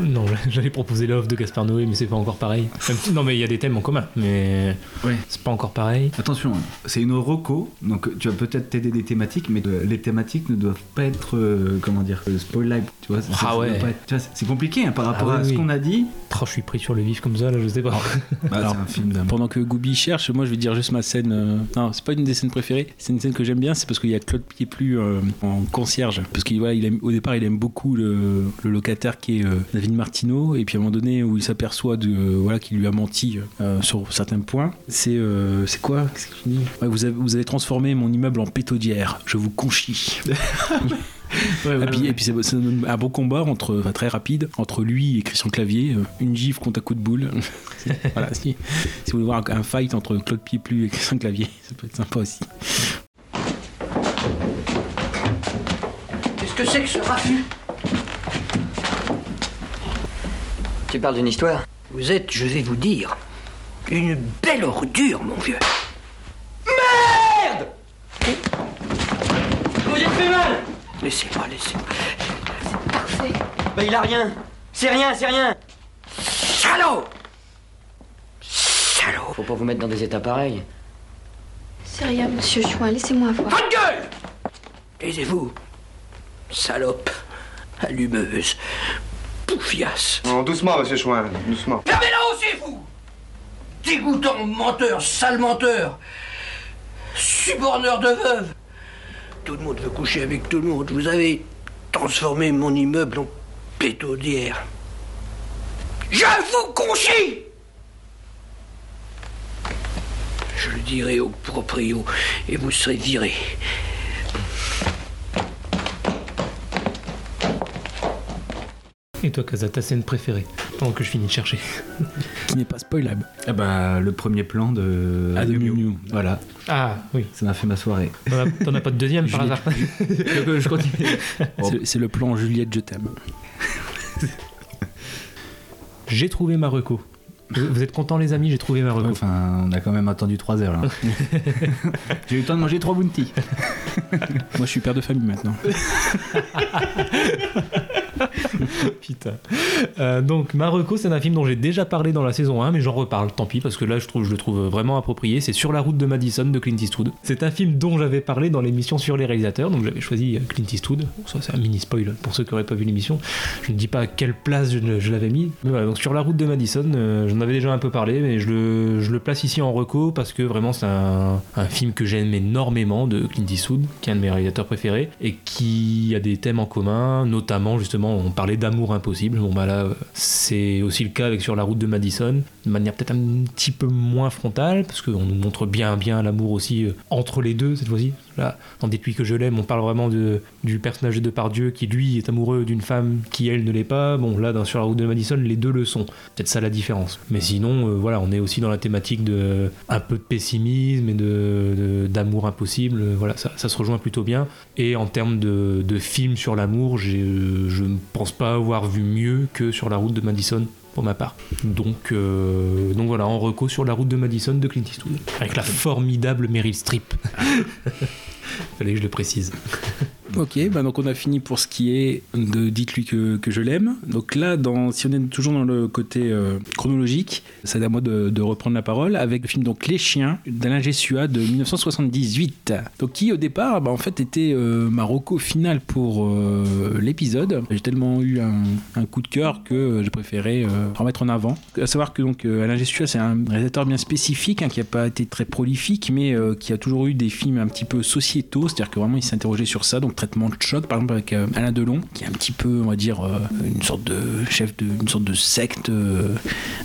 Non, j'allais proposer Love de Gaspard Noé, mais c'est pas encore pareil. Non, mais il y a des thèmes en commun, mais Ouais. c'est pas encore pareil. Attention, hein, c'est une Rocco, donc tu vas peut-être t'aider des thématiques, mais euh, les thématiques ne doivent pas être, euh, comment dire, euh, spoil tu vois. Ah ça ouais. c'est- compliqué hein, par rapport Ah oui, à ce qu'on a dit. Oh, je suis pris sur le vif comme ça, là, je sais pas. Bah, Alors, c'est un film. Pendant que Gooby cherche, moi je vais dire juste ma scène. euh, Non, c'est pas une des scènes préférées. C'est une scène que j'aime bien, c'est parce qu'il y a Claude Pieplu euh, en concierge. Parce qu'il voilà, il aime, au départ, il aime beaucoup le, le locataire qui est euh, David Martineau. Et puis à un moment donné où il s'aperçoit de euh, voilà qu'il lui a menti euh, sur certains points, c'est euh, c'est quoi? Qu'est-ce Ouais, vous, avez, vous avez transformé mon immeuble en pétaudière. Je vous conchis. et puis, c'est un beau combat entre, enfin, très rapide entre lui et Christian Clavier. Une gifle contre un coup de boule. voilà, si, si vous voulez voir un fight entre Claude Pieplu et Christian Clavier, ça peut être sympa aussi. Qu'est-ce que c'est que ce raffut? Tu parles d'une histoire Vous êtes, je vais vous dire, une belle ordure, mon vieux. Merde Vous êtes fait mal Laissez-moi, laissez-moi. Bah il a rien C'est rien, c'est rien Salaud Salaud Faut pas vous mettre dans des états pareils. C'est rien, monsieur Chouin, laissez-moi voir. Votre gueule Taisez-vous. Salope. Allumeuse. Non, doucement, monsieur Chouin, doucement. Fermez-la aussi, vous Dégoûtant menteur, sale menteur Suborneur de veuve Tout le monde veut coucher avec tout le monde. Vous avez transformé mon immeuble en pétaudière. Je vous conchis Je le dirai au proprio et vous serez viré. Et toi, Kaza, ta scène préférée Pendant que je finis de chercher. Qui n'est pas spoilable. Ah bah, le premier plan de. Ah, de Miu Miu. Voilà, Ah, oui. ça m'a fait ma soirée. T'en as- pas de deuxième par hasard je, je continue. C'est- C'est le plan Juliette, je t'aime. J'ai trouvé ma reco. Vous vous êtes contents, les amis J'ai trouvé ma reco. Enfin, on a quand même attendu 3 heures là. J'ai eu le temps de manger 3 bounty. Moi je suis père de famille maintenant. Putain. Euh, donc, Marocco, c'est un film dont j'ai déjà parlé dans la saison 1, mais j'en reparle, tant pis, parce que là, je, trouve, je le trouve vraiment approprié. C'est Sur la route de Madison de Clint Eastwood. C'est un film dont j'avais parlé dans l'émission sur les réalisateurs, donc j'avais choisi euh, Clint Eastwood. Ça, c'est un mini spoil pour ceux qui n'auraient pas vu l'émission. Je ne dis pas à quelle place je, l'avais mis. Mais voilà, donc Sur la route de Madison, euh, j'en avais déjà un peu parlé, mais je le, place ici en reco parce que vraiment, c'est un film que j'aime énormément de Clint Eastwood, qui est un de mes réalisateurs préférés, et qui a des thèmes en commun, notamment, justement, on parlait d'amour impossible. Bon, bah là, c'est aussi le cas avec Sur la route de Madison, de manière peut-être un petit peu moins frontale, parce qu'on nous montre bien, bien l'amour aussi euh, entre les deux cette fois-ci. Là, dans Depuis que je l'aime, on parle vraiment de, du personnage de Depardieu qui, lui, est amoureux d'une femme qui, elle, ne l'est pas. Bon, là, dans Sur la route de Madison, les deux le sont. Peut-être ça la différence. Mais sinon, euh, voilà, on est aussi dans la thématique de un peu de pessimisme et de, d'amour impossible. Voilà, ça, se rejoint plutôt bien. Et en termes de, de film sur l'amour, j'ai, euh, je ne pense pas avoir vu mieux que Sur la route de Madison pour ma part. Donc, euh, donc voilà, en reco sur la route de Madison de Clint Eastwood. Avec la formidable Meryl Streep. Fallait que je le précise. Ok, bah donc on a fini pour ce qui est de Dites-lui que, je l'aime. Donc là, si on est toujours dans le côté euh, chronologique, c'est à moi de, reprendre la parole avec le film donc Les Chiens d'Alain Gessua de 1978. Donc qui au départ, bah, en fait, était euh, ma reco finale pour euh, l'épisode. J'ai tellement eu un, coup de cœur que euh, j'ai préféré euh, remettre en avant. À savoir que donc Alain Gessua, c'est un réalisateur bien spécifique, hein, qui n'a pas été très prolifique, mais qui a toujours eu des films un petit peu sociétaux, c'est-à-dire que vraiment il s'interrogeait sur ça, donc très traitements de choc, par exemple avec euh, Alain Delon, qui est un petit peu, on va dire, euh, une sorte de chef de, une sorte de secte, euh,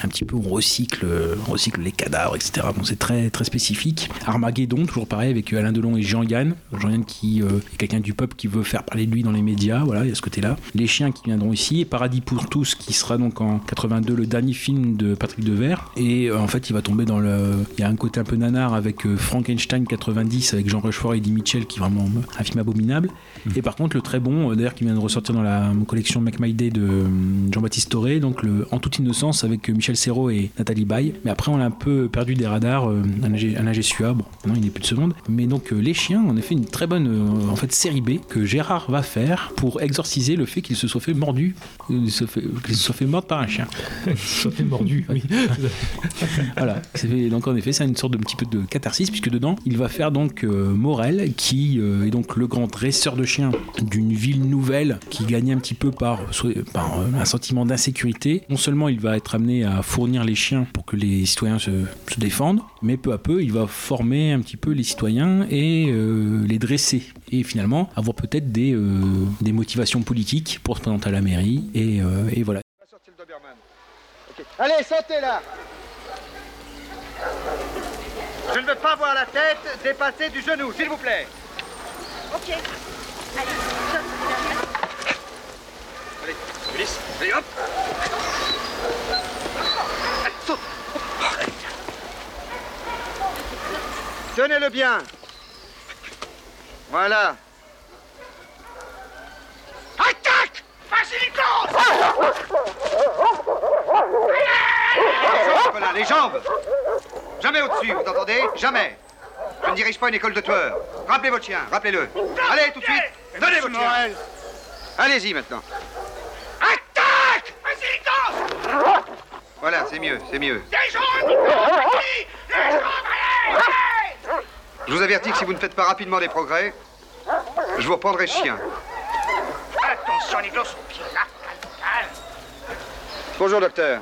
un petit peu on recycle, recycle les cadavres, etc. Bon, c'est très très spécifique. Armageddon, toujours pareil avec Alain Delon et Jean-Yann, Jean-Yann qui est quelqu'un du peuple qui veut faire parler de lui dans les médias, voilà, il y a ce côté-là. Les chiens qui viendront ici, et Paradis pour tous, qui sera donc en 82 le dernier film de Patrick Devers, et en fait il va tomber dans le, il y a un côté un peu nanar avec Frankenstein 90 avec Jean Rochefort et Eddie Mitchell qui est vraiment un film abominable. Et par contre le très bon, euh, d'ailleurs qui vient de ressortir dans la collection Make My Day de euh, Jean-Baptiste Toré, donc le En toute innocence avec euh, Michel Serrault et Nathalie Baye. Mais après on l'a un peu perdu des radars, Alain Gessua, bon maintenant il n'est plus de seconde. Mais donc les chiens, a fait une très bonne en fait série B que Gérard va faire pour exorciser le fait qu'il se soit fait mordu, qu'il se, se soit fait mordre par un chien. soit fait mordu, oui. voilà. Donc en effet, c'est une sorte de petit peu de catharsis puisque dedans, il va faire donc euh, Morel, qui euh, est donc le grand dresseur de chiens d'une ville nouvelle qui gagne un petit peu par, par euh, un sentiment d'insécurité. Non seulement il va être amené à fournir les chiens pour que les citoyens se, se défendent, mais peu à peu, il va former un petit peu les citoyens et euh, les dresser. Et finalement, avoir peut-être des, euh, des motivations politiques pour se présenter à la mairie. Et, euh, et voilà. Allez, sautez là Je ne veux pas voir la tête dépasser du genou, s'il vous plaît. Ok. Allez, Allez, glisse. Allez, hop Allez, saute. Tenez-le bien. Voilà. Attaque Basilico Les jambes, Colin, les jambes Jamais au-dessus, vous entendez? Jamais Je ne dirige pas une école de tueurs. Rappelez votre chien, rappelez-le. Allez, tout de suite, donnez votre chien. Allez-y maintenant. Attaque Basilico Voilà, c'est mieux, c'est mieux. Des jambes Des jambes, allez Je vous avertis que si vous ne faites pas rapidement des progrès, je vous reprendrai chien. Attention, Nicolas, son pied là. Calme, Bonjour, docteur.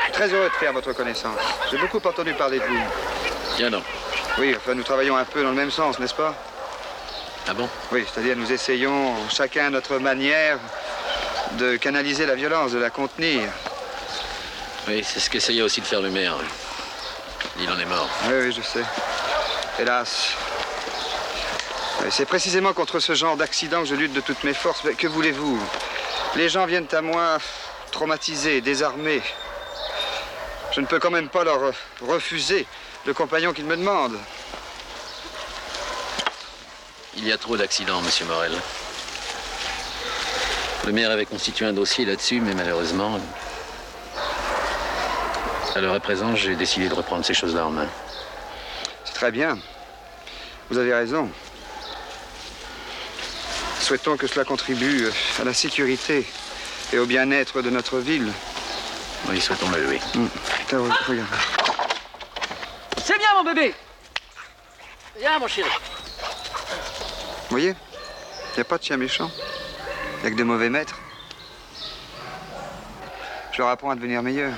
Je suis très heureux de faire votre connaissance. J'ai beaucoup entendu parler de vous. Tiens donc. Oui, enfin, nous travaillons un peu dans le même sens, n'est-ce pas? Ah bon Oui, c'est-à-dire nous essayons, chacun à notre manière, de canaliser la violence, de la contenir. Oui, c'est ce qu'essayait aussi de faire le maire. Il en est mort. Oui, oui, je sais. Hélas. C'est précisément contre ce genre d'accident que je lutte de toutes mes forces. Mais que voulez-vous? Les gens viennent à moi traumatisés, désarmés. Je ne peux quand même pas leur refuser le compagnon qu'ils me demandent. Il y a trop d'accidents, monsieur Morel. Le maire avait constitué un dossier là-dessus, mais malheureusement, à l'heure à présent, j'ai décidé de reprendre ces choses-là en main. C'est très bien. Vous avez raison. Souhaitons que cela contribue à la sécurité et au bien-être de notre ville. Oui, souhaitons-le, oui. Regarde. C'est bien, mon bébé Viens, mon chéri. Vous voyez Il n'y a pas de chien méchant. Il n'y a que de mauvais maîtres. Je leur apprends à devenir meilleurs.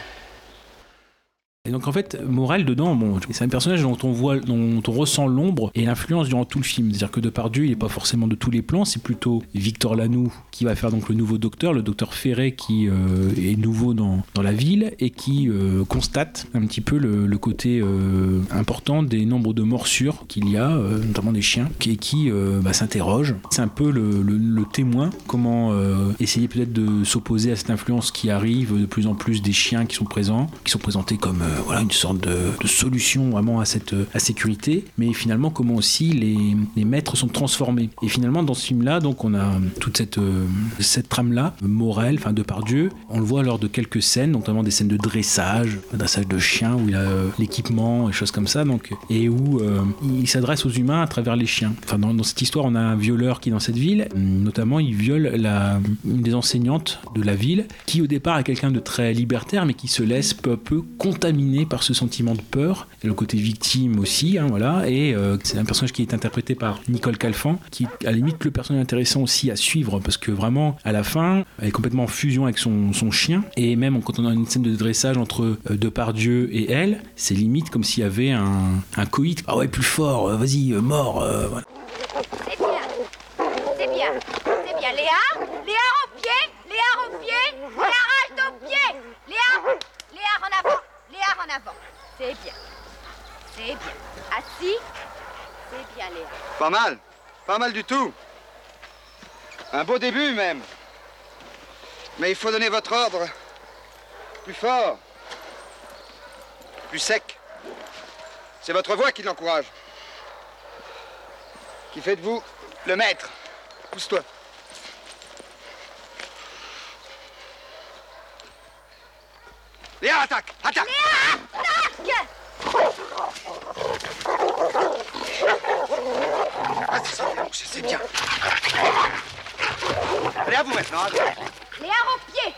Et donc en fait, Morel dedans, bon, c'est un personnage dont on voit, dont on ressent l'ombre et l'influence durant tout le film. C'est-à-dire que Depardieu, il n'est pas forcément de tous les plans, c'est plutôt Victor Lanoux qui va faire donc le nouveau docteur, le docteur Ferré qui euh, est nouveau dans, dans la ville et qui euh, constate un petit peu le, côté euh, important des nombres de morsures qu'il y a, notamment des chiens, qui, qui bah, s'interroge. C'est un peu le, témoin, comment essayer peut-être de s'opposer à cette influence qui arrive de plus en plus des chiens qui sont présents, qui sont présentés comme voilà une sorte de, solution vraiment à cette à sécurité, mais finalement comment aussi les, les maîtres sont transformés. Et finalement dans ce film-là, donc on a toute cette euh, cette trame-là, Morel, enfin de par Dieu, on le voit lors de quelques scènes, notamment des scènes de dressage, dressage de chiens où il a euh, l'équipement et choses comme ça, donc et où euh, il s'adresse aux humains à travers les chiens. Enfin dans, cette histoire, on a un violeur qui est dans cette ville, notamment il viole la une des enseignantes de la ville, qui au départ est quelqu'un de très libertaire, mais qui se laisse peu à peu contaminer par ce sentiment de peur, et le côté victime aussi, hein, voilà. Et euh, c'est un personnage qui est interprété par Nicole Calfan, qui est à la limite le personnage intéressant aussi à suivre, parce que vraiment à la fin, elle est complètement en fusion avec son, son chien, et même quand on a une scène de dressage entre euh, Depardieu et elle, c'est limite comme s'il y avait un, un coït. Ah ouais, plus fort, euh, vas-y, euh, mort. euh, voilà. Léa Léa au pied Léa au pied Léa au pied Léa Léa en avant En avant C'est bien. C'est bien. Assis C'est bien, Léa. Pas mal. Pas mal du tout. Un beau début même. Mais il faut donner votre ordre. Plus fort. Plus sec. C'est votre voix qui l'encourage. Qui fait de vous le maître. Pousse-toi. Léa, attaque Attaque Léa, attaque c'est ça, Léa, c'est bien. À vous maintenant. vous. Léa au pied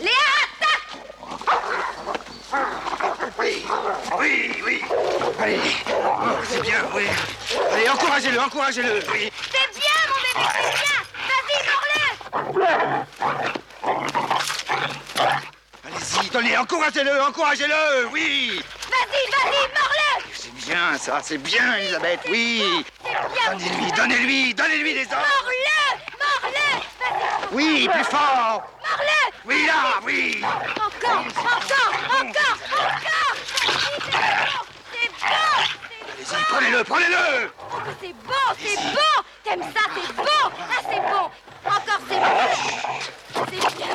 Léa, attaque Oui, oui, oui. Allez, c'est bien, oui. Allez, encouragez-le, encouragez-le, oui. C'est bien, mon bébé, c'est bien Vas-y, mords-le Allez-y, donnez, encouragez-le, encouragez-le, oui. Vas-y, vas-y, mords-le C'est bien, ça, c'est bien, Elisabeth, oui. Donnez-lui, donnez-lui, donnez-lui des ordres. Mords-le Vas-y Oui, plus fort. Mords-le Oui, là, oui. Encore, encore, encore C'est bon Prenez-le. C'est bon, c'est bon. T'aimes ça, c'est bon. Ah, c'est bon. Encore, c'est bon. C'est bien,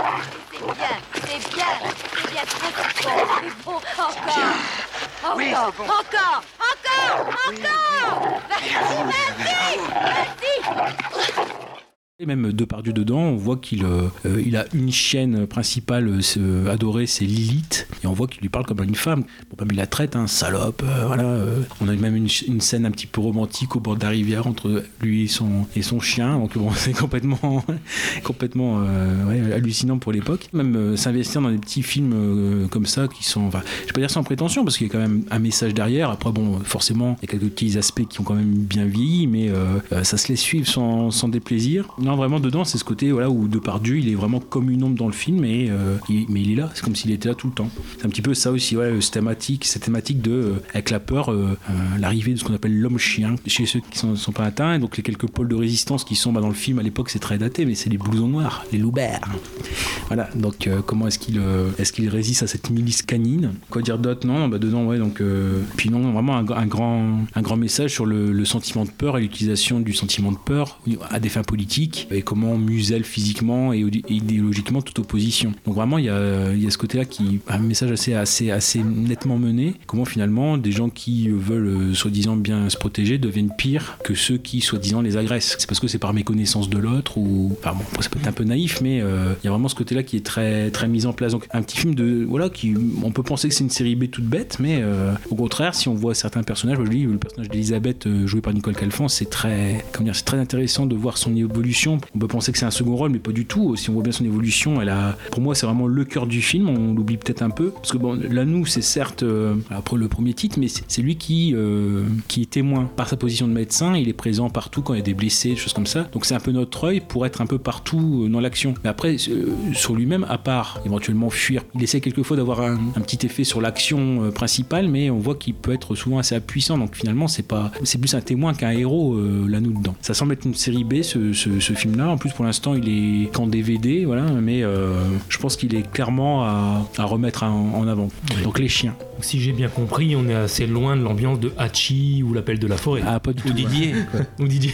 c'est bien, c'est bien C'est bien, trop c'est bon, c'est bon Encore. Oui, Encore, c'est bon. encore, encore, encore. Vas-y, vas-y, vas-y Et même Depardieu dedans, on voit qu'il euh, il a une chienne principale euh, adorée, c'est Lilith, et on voit qu'il lui parle comme une femme. Mais il la traite, hein, salope, euh, voilà. On a même une, scène un petit peu romantique au bord de la rivière entre lui et son, et son chien, donc bon, c'est complètement, complètement hallucinant pour l'époque. Même s'investir dans des petits films comme ça qui sont, enfin, je vais pas dire sans prétention, parce qu'il y a quand même un message derrière. Après, bon, forcément, il y a quelques petits aspects qui ont quand même bien vieilli, mais ça se laisse suivre sans, sans déplaisir. Non, vraiment, dedans, c'est ce côté voilà, où Depardieu, il est vraiment comme une ombre dans le film, et, euh, mais il est là, c'est comme s'il était là tout le temps. C'est un petit peu ça aussi, cette thématique, cette thématique de, euh, avec la peur, euh, l'arrivée de ce qu'on appelle l'homme-chien chez ceux qui ne sont, pas atteints, et donc les quelques pôles de résistance qui sont bah, dans le film à l'époque, c'est très daté, mais c'est les blousons noirs, les loups-bères. Voilà, donc comment est-ce qu'il est-ce qu'il résiste à cette milice canine? Quoi dire d'autre? Non, bah dedans, ouais, donc. puis non, vraiment un, grand, un grand message sur le sentiment de peur et l'utilisation du sentiment de peur à des fins politiques et comment on muselle physiquement et idéologiquement toute opposition. Donc vraiment, il y a, a ce côté-là qui. un message assez, nettement mené. Comment finalement des gens qui veulent euh, soi-disant bien se protéger deviennent pires que ceux qui soi-disant les agressent. C'est parce que c'est par méconnaissance de l'autre ou. Enfin bon, ça peut être un peu naïf, mais euh, il y a vraiment ce côté-là qui est très, mis en place. Donc un petit film de. Voilà, qui. On peut penser que c'est une série B toute bête, mais euh, au contraire, si on voit certains personnages, je le personnage d'Elisabeth joué par Nicole Calfan, c'est très. C'est très intéressant de voir son évolution. On peut penser que c'est un second rôle, mais pas du tout. Si on voit bien son évolution, elle a. Pour moi, c'est vraiment le cœur du film. On l'oublie peut-être un peu. Parce que bon, c'est certes euh, après le premier titre, mais c'est lui qui, euh, qui est témoin. Par sa position de médecin, il est présent partout quand il y a des blessés, des choses comme ça. Donc c'est un peu notre œil pour être un peu partout euh, dans l'action. Mais après, sur lui-même, à part éventuellement fuir, il essaie quelquefois d'avoir un, petit effet sur l'action principale, mais on voit qu'il peut être souvent assez puissant. Donc finalement, c'est pas, c'est plus un témoin qu'un héros euh, dedans. Ça semble être une série B, ce- ce film-là. En plus, pour l'instant, il est qu'en DVD, voilà. Mais euh, je pense qu'il est clairement à, à remettre en, en avant. Donc les chiens. Si j'ai bien compris, on est assez loin de l'ambiance de Hachi ou l'appel de la forêt. Ah, pas du ou Didier. ou Didier.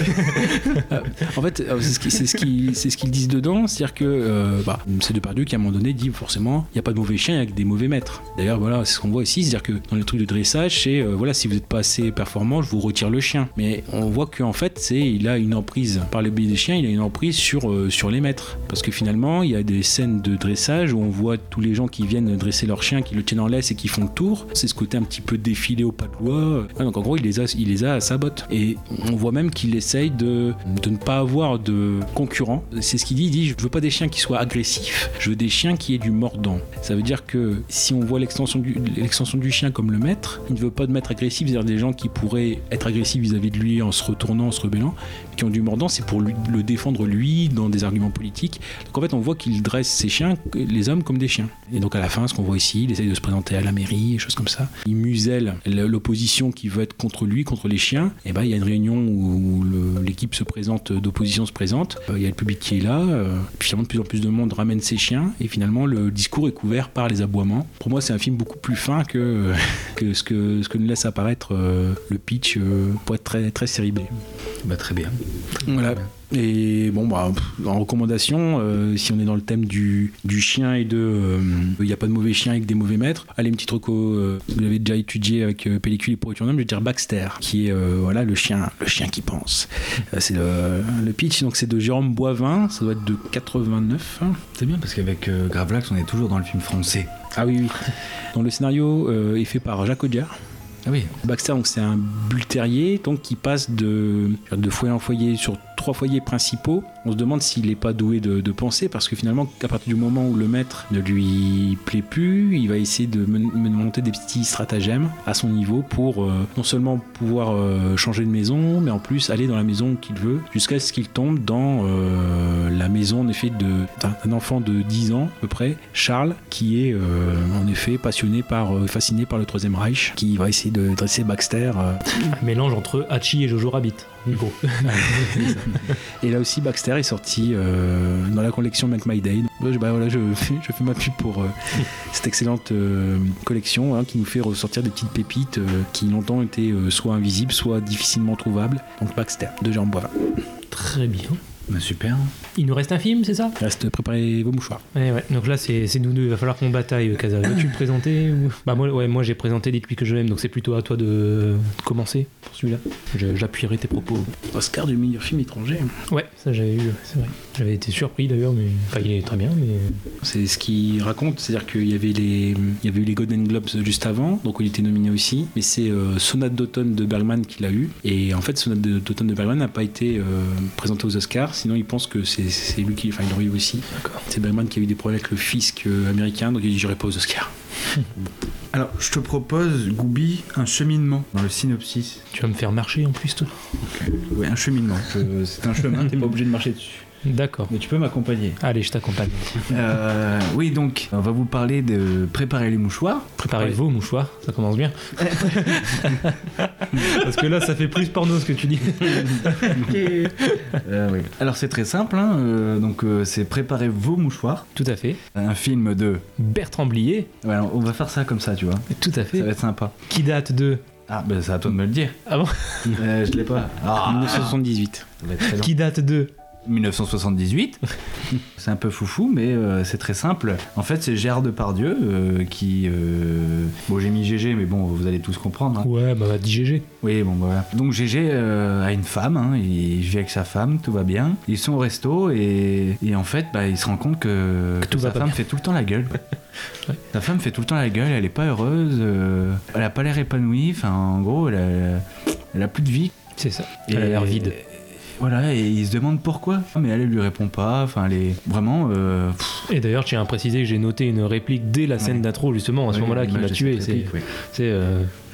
Euh, en fait, euh, c'est ce qui- c'est ce qu'ils c'est ce qu'ils disent dedans, c'est-à-dire que euh, bah, c'est Depardieu qui à un moment donné dit forcément, il n'y a pas de mauvais chiens, il y a que des mauvais maîtres. D'ailleurs, voilà, c'est ce qu'on voit ici, c'est-à-dire que dans les trucs de dressage, c'est euh, voilà, si vous n'êtes pas assez performant, je vous retire le chien. Mais on voit qu'en fait, c'est il a une emprise par le biais des chiens, il a une emprise sur euh, sur les maîtres, parce que finalement, il y a des scènes de dressage où on voit tous les gens qui viennent dresser leur chien, qui le tiennent en laisse et qui font le tour. C'est ce côté un petit peu défilé au pas de loi. Donc en gros, il les a, il les a à sa botte. Et on voit même qu'il essaye de, de ne pas avoir de concurrents. C'est ce qu'il dit. Il dit, je veux pas des chiens qui soient agressifs. Je veux des chiens qui aient du mordant. Ça veut dire que si on voit l'extension du, l'extension du chien comme le maître, il ne veut pas de maître agressif, c'est-à-dire des gens qui pourraient être agressifs vis-à-vis de lui en se retournant, en se rebellant, qui ont du mordant, c'est pour le défendre lui dans des arguments politiques. Donc en fait, on voit qu'il dresse ses chiens, les hommes, comme des chiens. Et donc à la fin, ce qu'on voit ici, il essaye de se présenter à la mairie, des choses comme ça. Il muselle l'opposition qui veut être contre lui, contre les chiens. Et ben il y a une réunion où l'équipe se présente, d'opposition se présente. Euh, Il y a le public qui est là. euh, puis finalement, de plus en plus de monde ramène ses chiens. Et finalement, le discours est couvert par les aboiements. Pour moi, c'est un film beaucoup plus fin que, ce, que ce que nous laisse apparaître euh, le pitch pour être très, très série B. Bah, très bien. Voilà. Et bon, bah, en recommandation, euh, si on est dans le thème du, du chien et de. euh, Il n'y a pas de mauvais chien avec des mauvais maîtres, allez, une petite reco, euh, vous l'avez déjà étudié avec euh, Pellicule et d'homme, je vais dire Baxter, qui est euh, voilà, le, chien, le chien qui pense. Euh, c'est le, le pitch, donc c'est de Jérôme Boivin, ça doit être de 89. C'est bien parce qu'avec euh, Gravelax, on est toujours dans le film français. Ah oui, oui. Donc le scénario euh, est fait par Jacques Audiard. Ah oui. Baxter, donc c'est un bull terrier donc qui passe de, de foyer en foyer sur trois foyers principaux. On se demande s'il n'est pas doué de, de penser parce que finalement, à partir du moment où le maître ne lui plaît plus, il va essayer de monter des petits stratagèmes à son niveau pour euh, non seulement pouvoir euh, changer de maison, mais en plus aller dans la maison qu'il veut jusqu'à ce qu'il tombe dans euh, la maison en effet d'un enfant de 10 ans à peu près, Charles, qui est en effet passionné par, fasciné par le Troisième Reich, qui va essayer de dresser Baxter. Un mélange entre Hachi et Jojo Rabbit. Et là aussi, Baxter est sorti euh, dans la collection Make My Day. Bah, voilà, je, fais, je fais ma pub pour euh, cette excellente euh, collection hein, qui nous fait ressortir des petites pépites euh, qui longtemps étaient euh, soit invisibles, soit difficilement trouvables. Donc Baxter, de Jérôme Boivin. Très bien. Bah, super. Il nous reste un film, c'est ça Reste préparez vos mouchoirs. Ouais, ouais. Donc là, c'est c'est nous deux. Il va falloir qu'on bataille, euh, Casa. Veux-tu le présenter ou... Bah moi, ouais, moi j'ai présenté Dites-lui que je l'aime, donc c'est plutôt à toi de, de commencer pour celui-là. J'appuierai tes propos. Oscar du meilleur film étranger. Ouais, ça j'avais eu, c'est vrai. J'avais été surpris d'ailleurs, mais enfin, il est très bien, mais C'est ce qu'il raconte, c'est-à-dire qu'il y avait les, il y avait eu les Golden Globes juste avant, donc il était nominé aussi. Mais c'est euh, Sonate d'automne de Bergman qui l'a eu. Et en fait, Sonate d'automne de Bergman n'a pas été euh, présenté aux Oscars. Sinon, il pense que c'est c'est lui qui, enfin, il l'aurait eu aussi. C'est Bergman qui a eu des problèmes avec le fisc euh, américain, donc il dit j'irai pas aux Oscars. Alors, je te propose, Goubi, un cheminement dans le synopsis. tu vas me faire marcher en plus, toi. Oui, un cheminement. C'est un chemin, t'es pas obligé de marcher dessus. D'accord. Mais tu peux m'accompagner. Allez, je t'accompagne. Euh, oui, donc, on va vous parler de préparer les mouchoirs. Préparez vos mouchoirs, ça commence bien. Parce que là, ça fait plus porno ce que tu dis. Euh, oui. Alors, c'est très simple. hein, euh, donc, euh, c'est préparer vos mouchoirs. Tout à fait. Un film de. Bertrand Blier. Ouais, on va faire ça comme ça, tu vois. Tout à fait. Ça va être sympa. Qui date de. Ah, ben c'est à toi de me le dire. Ah bon Euh, je l'ai pas. Ah, 1978. ça va être très long. Qui date de. 1978. c'est un peu foufou, mais euh, c'est très simple. En fait, c'est Gérard Depardieu euh, qui. euh, Bon, j'ai mis GG, mais bon, vous allez tous comprendre. hein. Ouais, bah, dis GG. Oui, bon, bah, voilà. Donc, GG a une femme, hein, il vit avec sa femme, tout va bien. Ils sont au resto et, et en fait, bah, il se rend compte que, sa femme bien. fait tout le temps la gueule. Sa femme fait tout le temps la gueule, elle est pas heureuse, elle a pas l'air épanouie, enfin, en gros, elle a, elle a plus de vie. C'est ça. Elle a l'air vide. Voilà, et il se demande pourquoi. Mais elle, elle lui répond pas. Enfin, elle est vraiment. euh, Et d'ailleurs, je tiens à préciser que j'ai noté une réplique dès la scène d'intro, justement, à ce Ouais, moment-là, qui m'a tué. C'est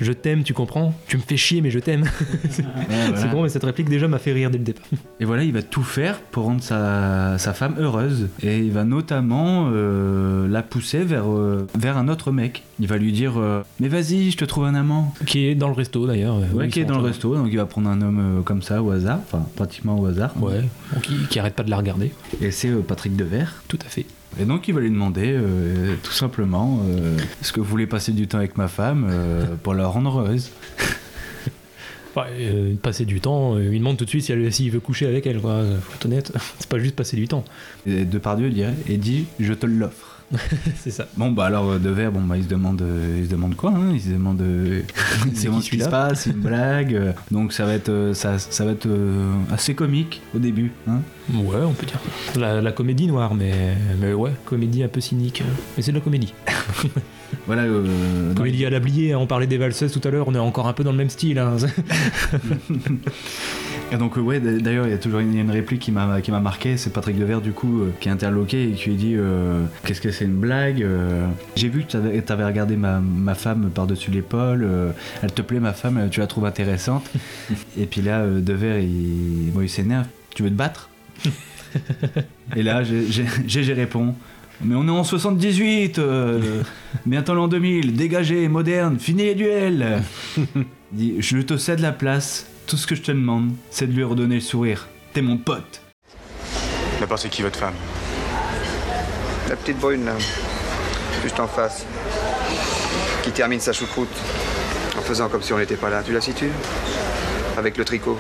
Je t'aime, tu comprends Tu me fais chier, mais je t'aime. c'est voilà. con, mais cette réplique déjà m'a fait rire dès le départ. Et voilà, il va tout faire pour rendre sa, sa femme heureuse. Et il va notamment euh, la pousser vers, euh, vers un autre mec. Il va lui dire euh, Mais vas-y, je te trouve un amant. Qui est dans le resto d'ailleurs. Ouais, qui est dans le resto. Donc il va prendre un homme comme ça au hasard. Enfin, pratiquement au hasard. Ouais, bon, qui, qui arrête pas de la regarder. Et c'est Patrick Devers. Tout à fait. Et donc il va lui demander euh, tout simplement euh, Est-ce que vous voulez passer du temps avec ma femme euh, pour la rendre heureuse Ouais, passer du temps, il demande tout de suite si s'il veut coucher avec elle, quoi. Faut être honnête, c'est pas juste passer du temps. Et Depardieu dirait et dit je te l'offre. c'est ça. Bon bah alors euh, Devers bon bah il se demande euh, il se demande quoi hein il se demande euh, il se demande ce qui se passe c'est une blague donc ça va être ça, ça va être euh, assez comique au début hein Ouais, on peut dire. La, la comédie noire, mais, mais ouais, comédie un peu cynique. Mais c'est de la comédie. voilà euh, Comédie à l'ablier, on parlait des valseuses tout à l'heure, on est encore un peu dans le même style. hein. Et donc euh, ouais d'ailleurs il y a toujours une, réplique qui m'a qui m'a marqué c'est Patrick Devers du coup euh, qui est interloqué et qui lui dit euh, qu'est-ce que c'est une blague j'ai vu que t'avais avais regardé ma, ma femme par dessus l'épaule elle te plaît ma femme tu la trouves intéressante. Et puis là Devers il, bon, il s'énerve tu veux te battre? Et là, GG répond Mais on est en 78, euh, bientôt l'an 2000, dégagé, moderne, fini les duels. Je te cède la place, tout ce que je te demande, c'est de lui redonner le sourire. T'es mon pote. D'abord, c'est qui votre femme La petite brune, là, juste en face, qui termine sa choucroute en faisant comme si on n'était pas là. Tu la situes Avec le tricot.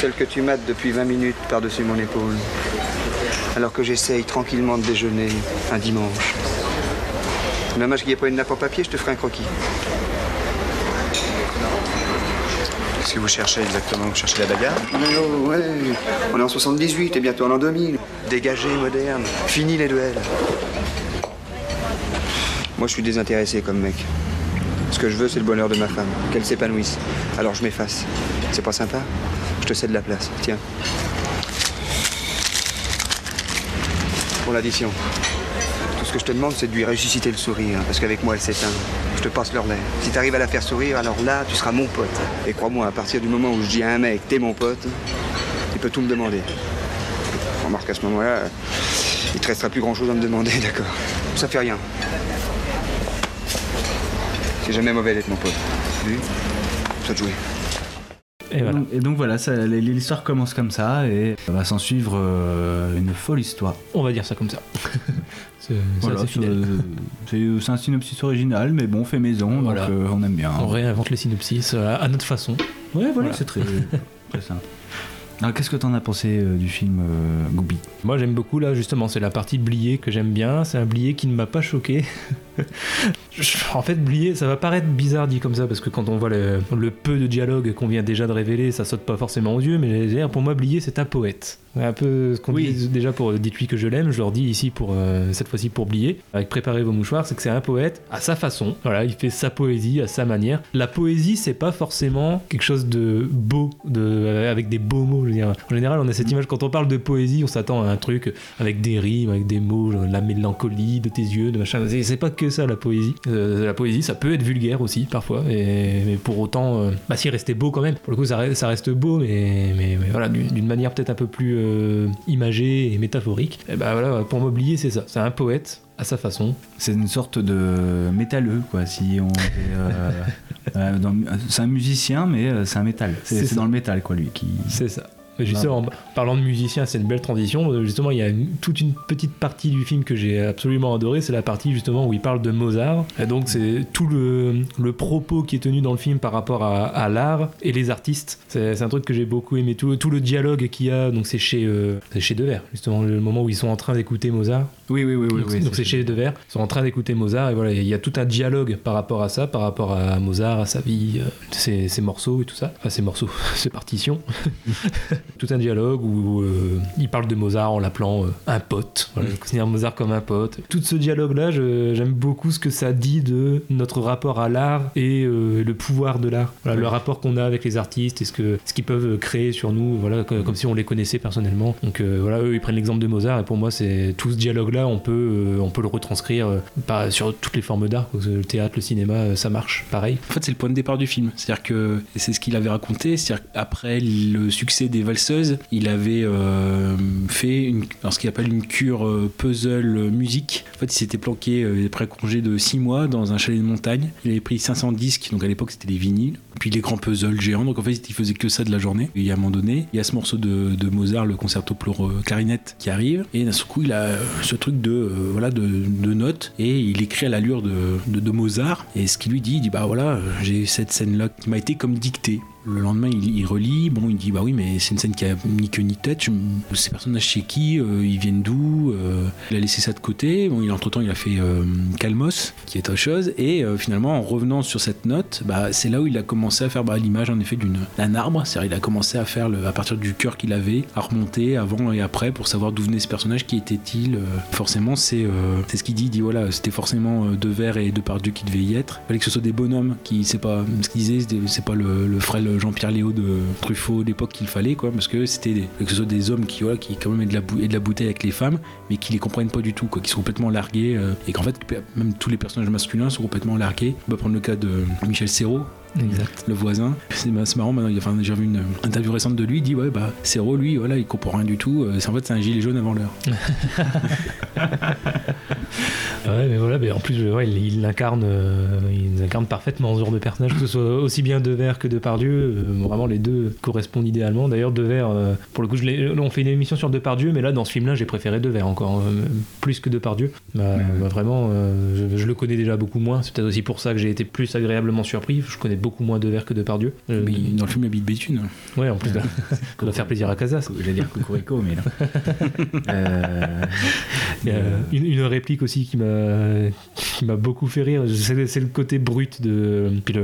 Celle que tu mates depuis 20 minutes par-dessus mon épaule. Alors que j'essaye tranquillement de déjeuner un dimanche. Dommage qu'il n'y ait pas une nappe en papier, je te ferai un croquis. Qu'est-ce que vous cherchez exactement? Vous cherchez la bagarre? Oh, ouais, on est en 78 et bientôt en l'an 2000. Dégagé, moderne. Fini les duels. Moi, je suis désintéressé comme mec. Ce que je veux, c'est le bonheur de ma femme, qu'elle s'épanouisse. Alors je m'efface. C'est pas sympa? Je te cède la place. Tiens. Pour l'addition. Que je te demande, c'est de lui ressusciter le sourire, parce qu'avec moi, elle s'éteint. Je te passe leur l'air. Si t'arrives à la faire sourire, alors là, tu seras mon pote. Et crois-moi, à partir du moment où je dis à un mec, t'es mon pote, il peut tout me demander. Remarque à ce moment-là, il te restera plus grand-chose à me demander, d'accord Ça fait rien. C'est jamais mauvais d'être mon pote. Vu? Ça te jouer. Et, donc, et donc voilà, ça- l'histoire commence comme ça et va s'en suivre euh, une folle histoire. On va dire ça comme ça. c'est Voilà, un synopsis original, mais bon, fait maison, Voilà. donc euh, on aime bien. On réinvente les synopsis euh, à notre façon. Ouais, voilà, c'est très, très simple. Alors, qu'est-ce que t'en as pensé euh, du film euh, Gooby Moi j'aime beaucoup là justement, c'est la partie Blié que j'aime bien, c'est un Blié qui ne m'a pas choqué. En fait Blié, ça va paraître bizarre dit comme ça parce que quand on voit le, le peu de dialogue qu'on vient déjà de révéler, ça saute pas forcément aux yeux, mais dire, pour moi Blié c'est un poète. Un peu ce qu'on dit déjà pour euh, Dites-lui que je l'aime, je leur dis ici pour euh, cette fois-ci pour Blié, avec Préparez vos mouchoirs, c'est que c'est un poète à sa façon, voilà, il fait sa poésie à sa manière. La poésie c'est pas forcément quelque chose de beau, de, euh, avec des beaux mots, je veux dire. En général on a cette image quand on parle de poésie, on s'attend à un truc avec des rimes, avec des mots, genre la mélancolie de tes yeux, de machin. C'est- pas que ça la poésie. Euh, la poésie ça peut être vulgaire aussi parfois, et, mais pour autant, euh, bah si restait beau quand même. Pour le coup ça reste, ça reste beau, mais, mais, mais voilà, d'une manière peut-être un peu plus euh, imagée et métaphorique. Et bah voilà, pour m'oublier c'est ça. C'est un poète à sa façon. C'est une sorte de métalleux, quoi. Si on euh, euh, c'est un musicien, mais c'est un métal. C'est dans le métal, quoi, lui. Qui... C'est ça. Justement, en parlant de musicien, c'est une belle transition. Justement, il y a une- toute une petite partie du film que j'ai absolument adoré. C'est la partie justement où il parle de Mozart. Et donc, c'est tout le, le propos qui est tenu dans le film par rapport à, à l'art et les artistes. C'est un truc que j'ai beaucoup aimé. Tout, tout le dialogue qu'il y a, donc c'est chez, euh, chez Devers, justement, le moment où ils sont en train d'écouter Mozart. Oui, oui, oui. oui, Donc, oui, c'est chez Devers. Ils sont en train d'écouter Mozart et voilà, il y a tout un dialogue par rapport à ça, par rapport à Mozart, à sa vie, euh, ses, ses morceaux et tout ça. Enfin, ses morceaux, ses partitions. tout un dialogue où euh, il parle de Mozart en l'appelant euh, un pote. Voilà, il considère Mozart comme un pote. Tout ce dialogue-là, je- j'aime beaucoup ce que ça dit de notre rapport à l'art et euh, le pouvoir de l'art. Voilà, Le rapport qu'on a avec les artistes et ce que ce qu'ils peuvent créer sur nous, voilà, co- comme si on les connaissait personnellement. Donc voilà, eux ils prennent l'exemple de Mozart et pour moi c'est tout ce dialogue-là, on peut on peut le retranscrire par- sur toutes les formes d'art. Le théâtre, le cinéma, ça marche pareil. En fait, c'est le point de départ du film. C'est-à-dire que c'est ce qu'il avait raconté. C'est-à-dire qu'après le succès des il avait euh, fait une, ce qu'il appelle une cure euh, puzzle musique. En fait, il s'était planqué euh, après congé de 6 mois dans un chalet de montagne. Il avait pris 500 disques, donc à l'époque c'était des vinyles. Puis les grands puzzles géants. Donc en fait, il faisait que ça de la journée. Et à un moment donné, il y a ce morceau de, Mozart, le concerto pour euh, clarinette, qui arrive. Et d'un seul coup, il a euh, ce truc de, euh, voilà, de, notes. Et il écrit à l'allure de, Mozart. Et ce qu'il lui dit, il dit Bah voilà, euh, j'ai cette scène-là qui m'a été comme dictée. Le lendemain, il, il relit. Bon, il dit Bah oui, mais c'est une scène qui a ni queue ni tête. Je ces personnages chez qui euh, Ils viennent d'où Euh, Il a laissé ça de côté. Bon, il, entre-temps, il a fait euh, Calmos, qui est autre chose. Et finalement, en revenant sur cette note, bah, c'est là où il a commencé à faire bah, l'image, en effet, d'un arbre. C'est-à-dire, il a commencé à faire, à partir du cœur qu'il avait, à remonter avant et après pour savoir d'où venait ce personnage, qui était-il. Forcément, c'est c'est ce qu'il dit. Il dit voilà, c'était forcément euh, Devers et Depardieu qui devaient y être. Il fallait que ce soit des bonhommes qui, c'est pas ce qu'il disait, c'est pas le, le frêle Jean-Pierre Léo de Truffaut d'époque qu'il fallait, quoi, parce que c'était que ce soit des hommes qui, voilà, qui quand même aient de la bouteille avec les femmes, mais qui les comprennent pas du tout, quoi, qui sont complètement largués, euh, et qu'en fait, même tous les personnages masculins sont complètement largués. On peut prendre le cas de Michel Serrault, Exact. le voisin. C'est c'est marrant, maintenant, enfin, j'ai vu une interview récente de lui, il dit ouais bah Cero lui voilà il comprend rien du tout, Euh, c'est en fait c'est un gilet jaune avant l'heure. Ouais, mais voilà, mais en plus, ouais, il, il l'incarne, euh, il incarne parfaitement ce genre de personnage, que ce soit aussi bien Devers que Depardieu. euh, vraiment, les deux correspondent idéalement. D'ailleurs, Devers, euh, pour le coup, je on fait une émission sur Depardieu, mais là, dans ce film-là, j'ai préféré Devers encore, euh, plus que Depardieu. Bah, bah, vraiment, euh, je, je le connais déjà beaucoup moins. C'est peut-être aussi pour ça que j'ai été plus agréablement surpris. Je connais beaucoup moins Devers que Depardieu. Euh, Mais dans le film il habite Béthune. Ouais, en plus, ça doit faire plaisir à Casas. J'allais dire Cocorico, mais là. Euh, une, une réplique aussi qui m'a qui m'a beaucoup fait rire. C'est le côté brut de puis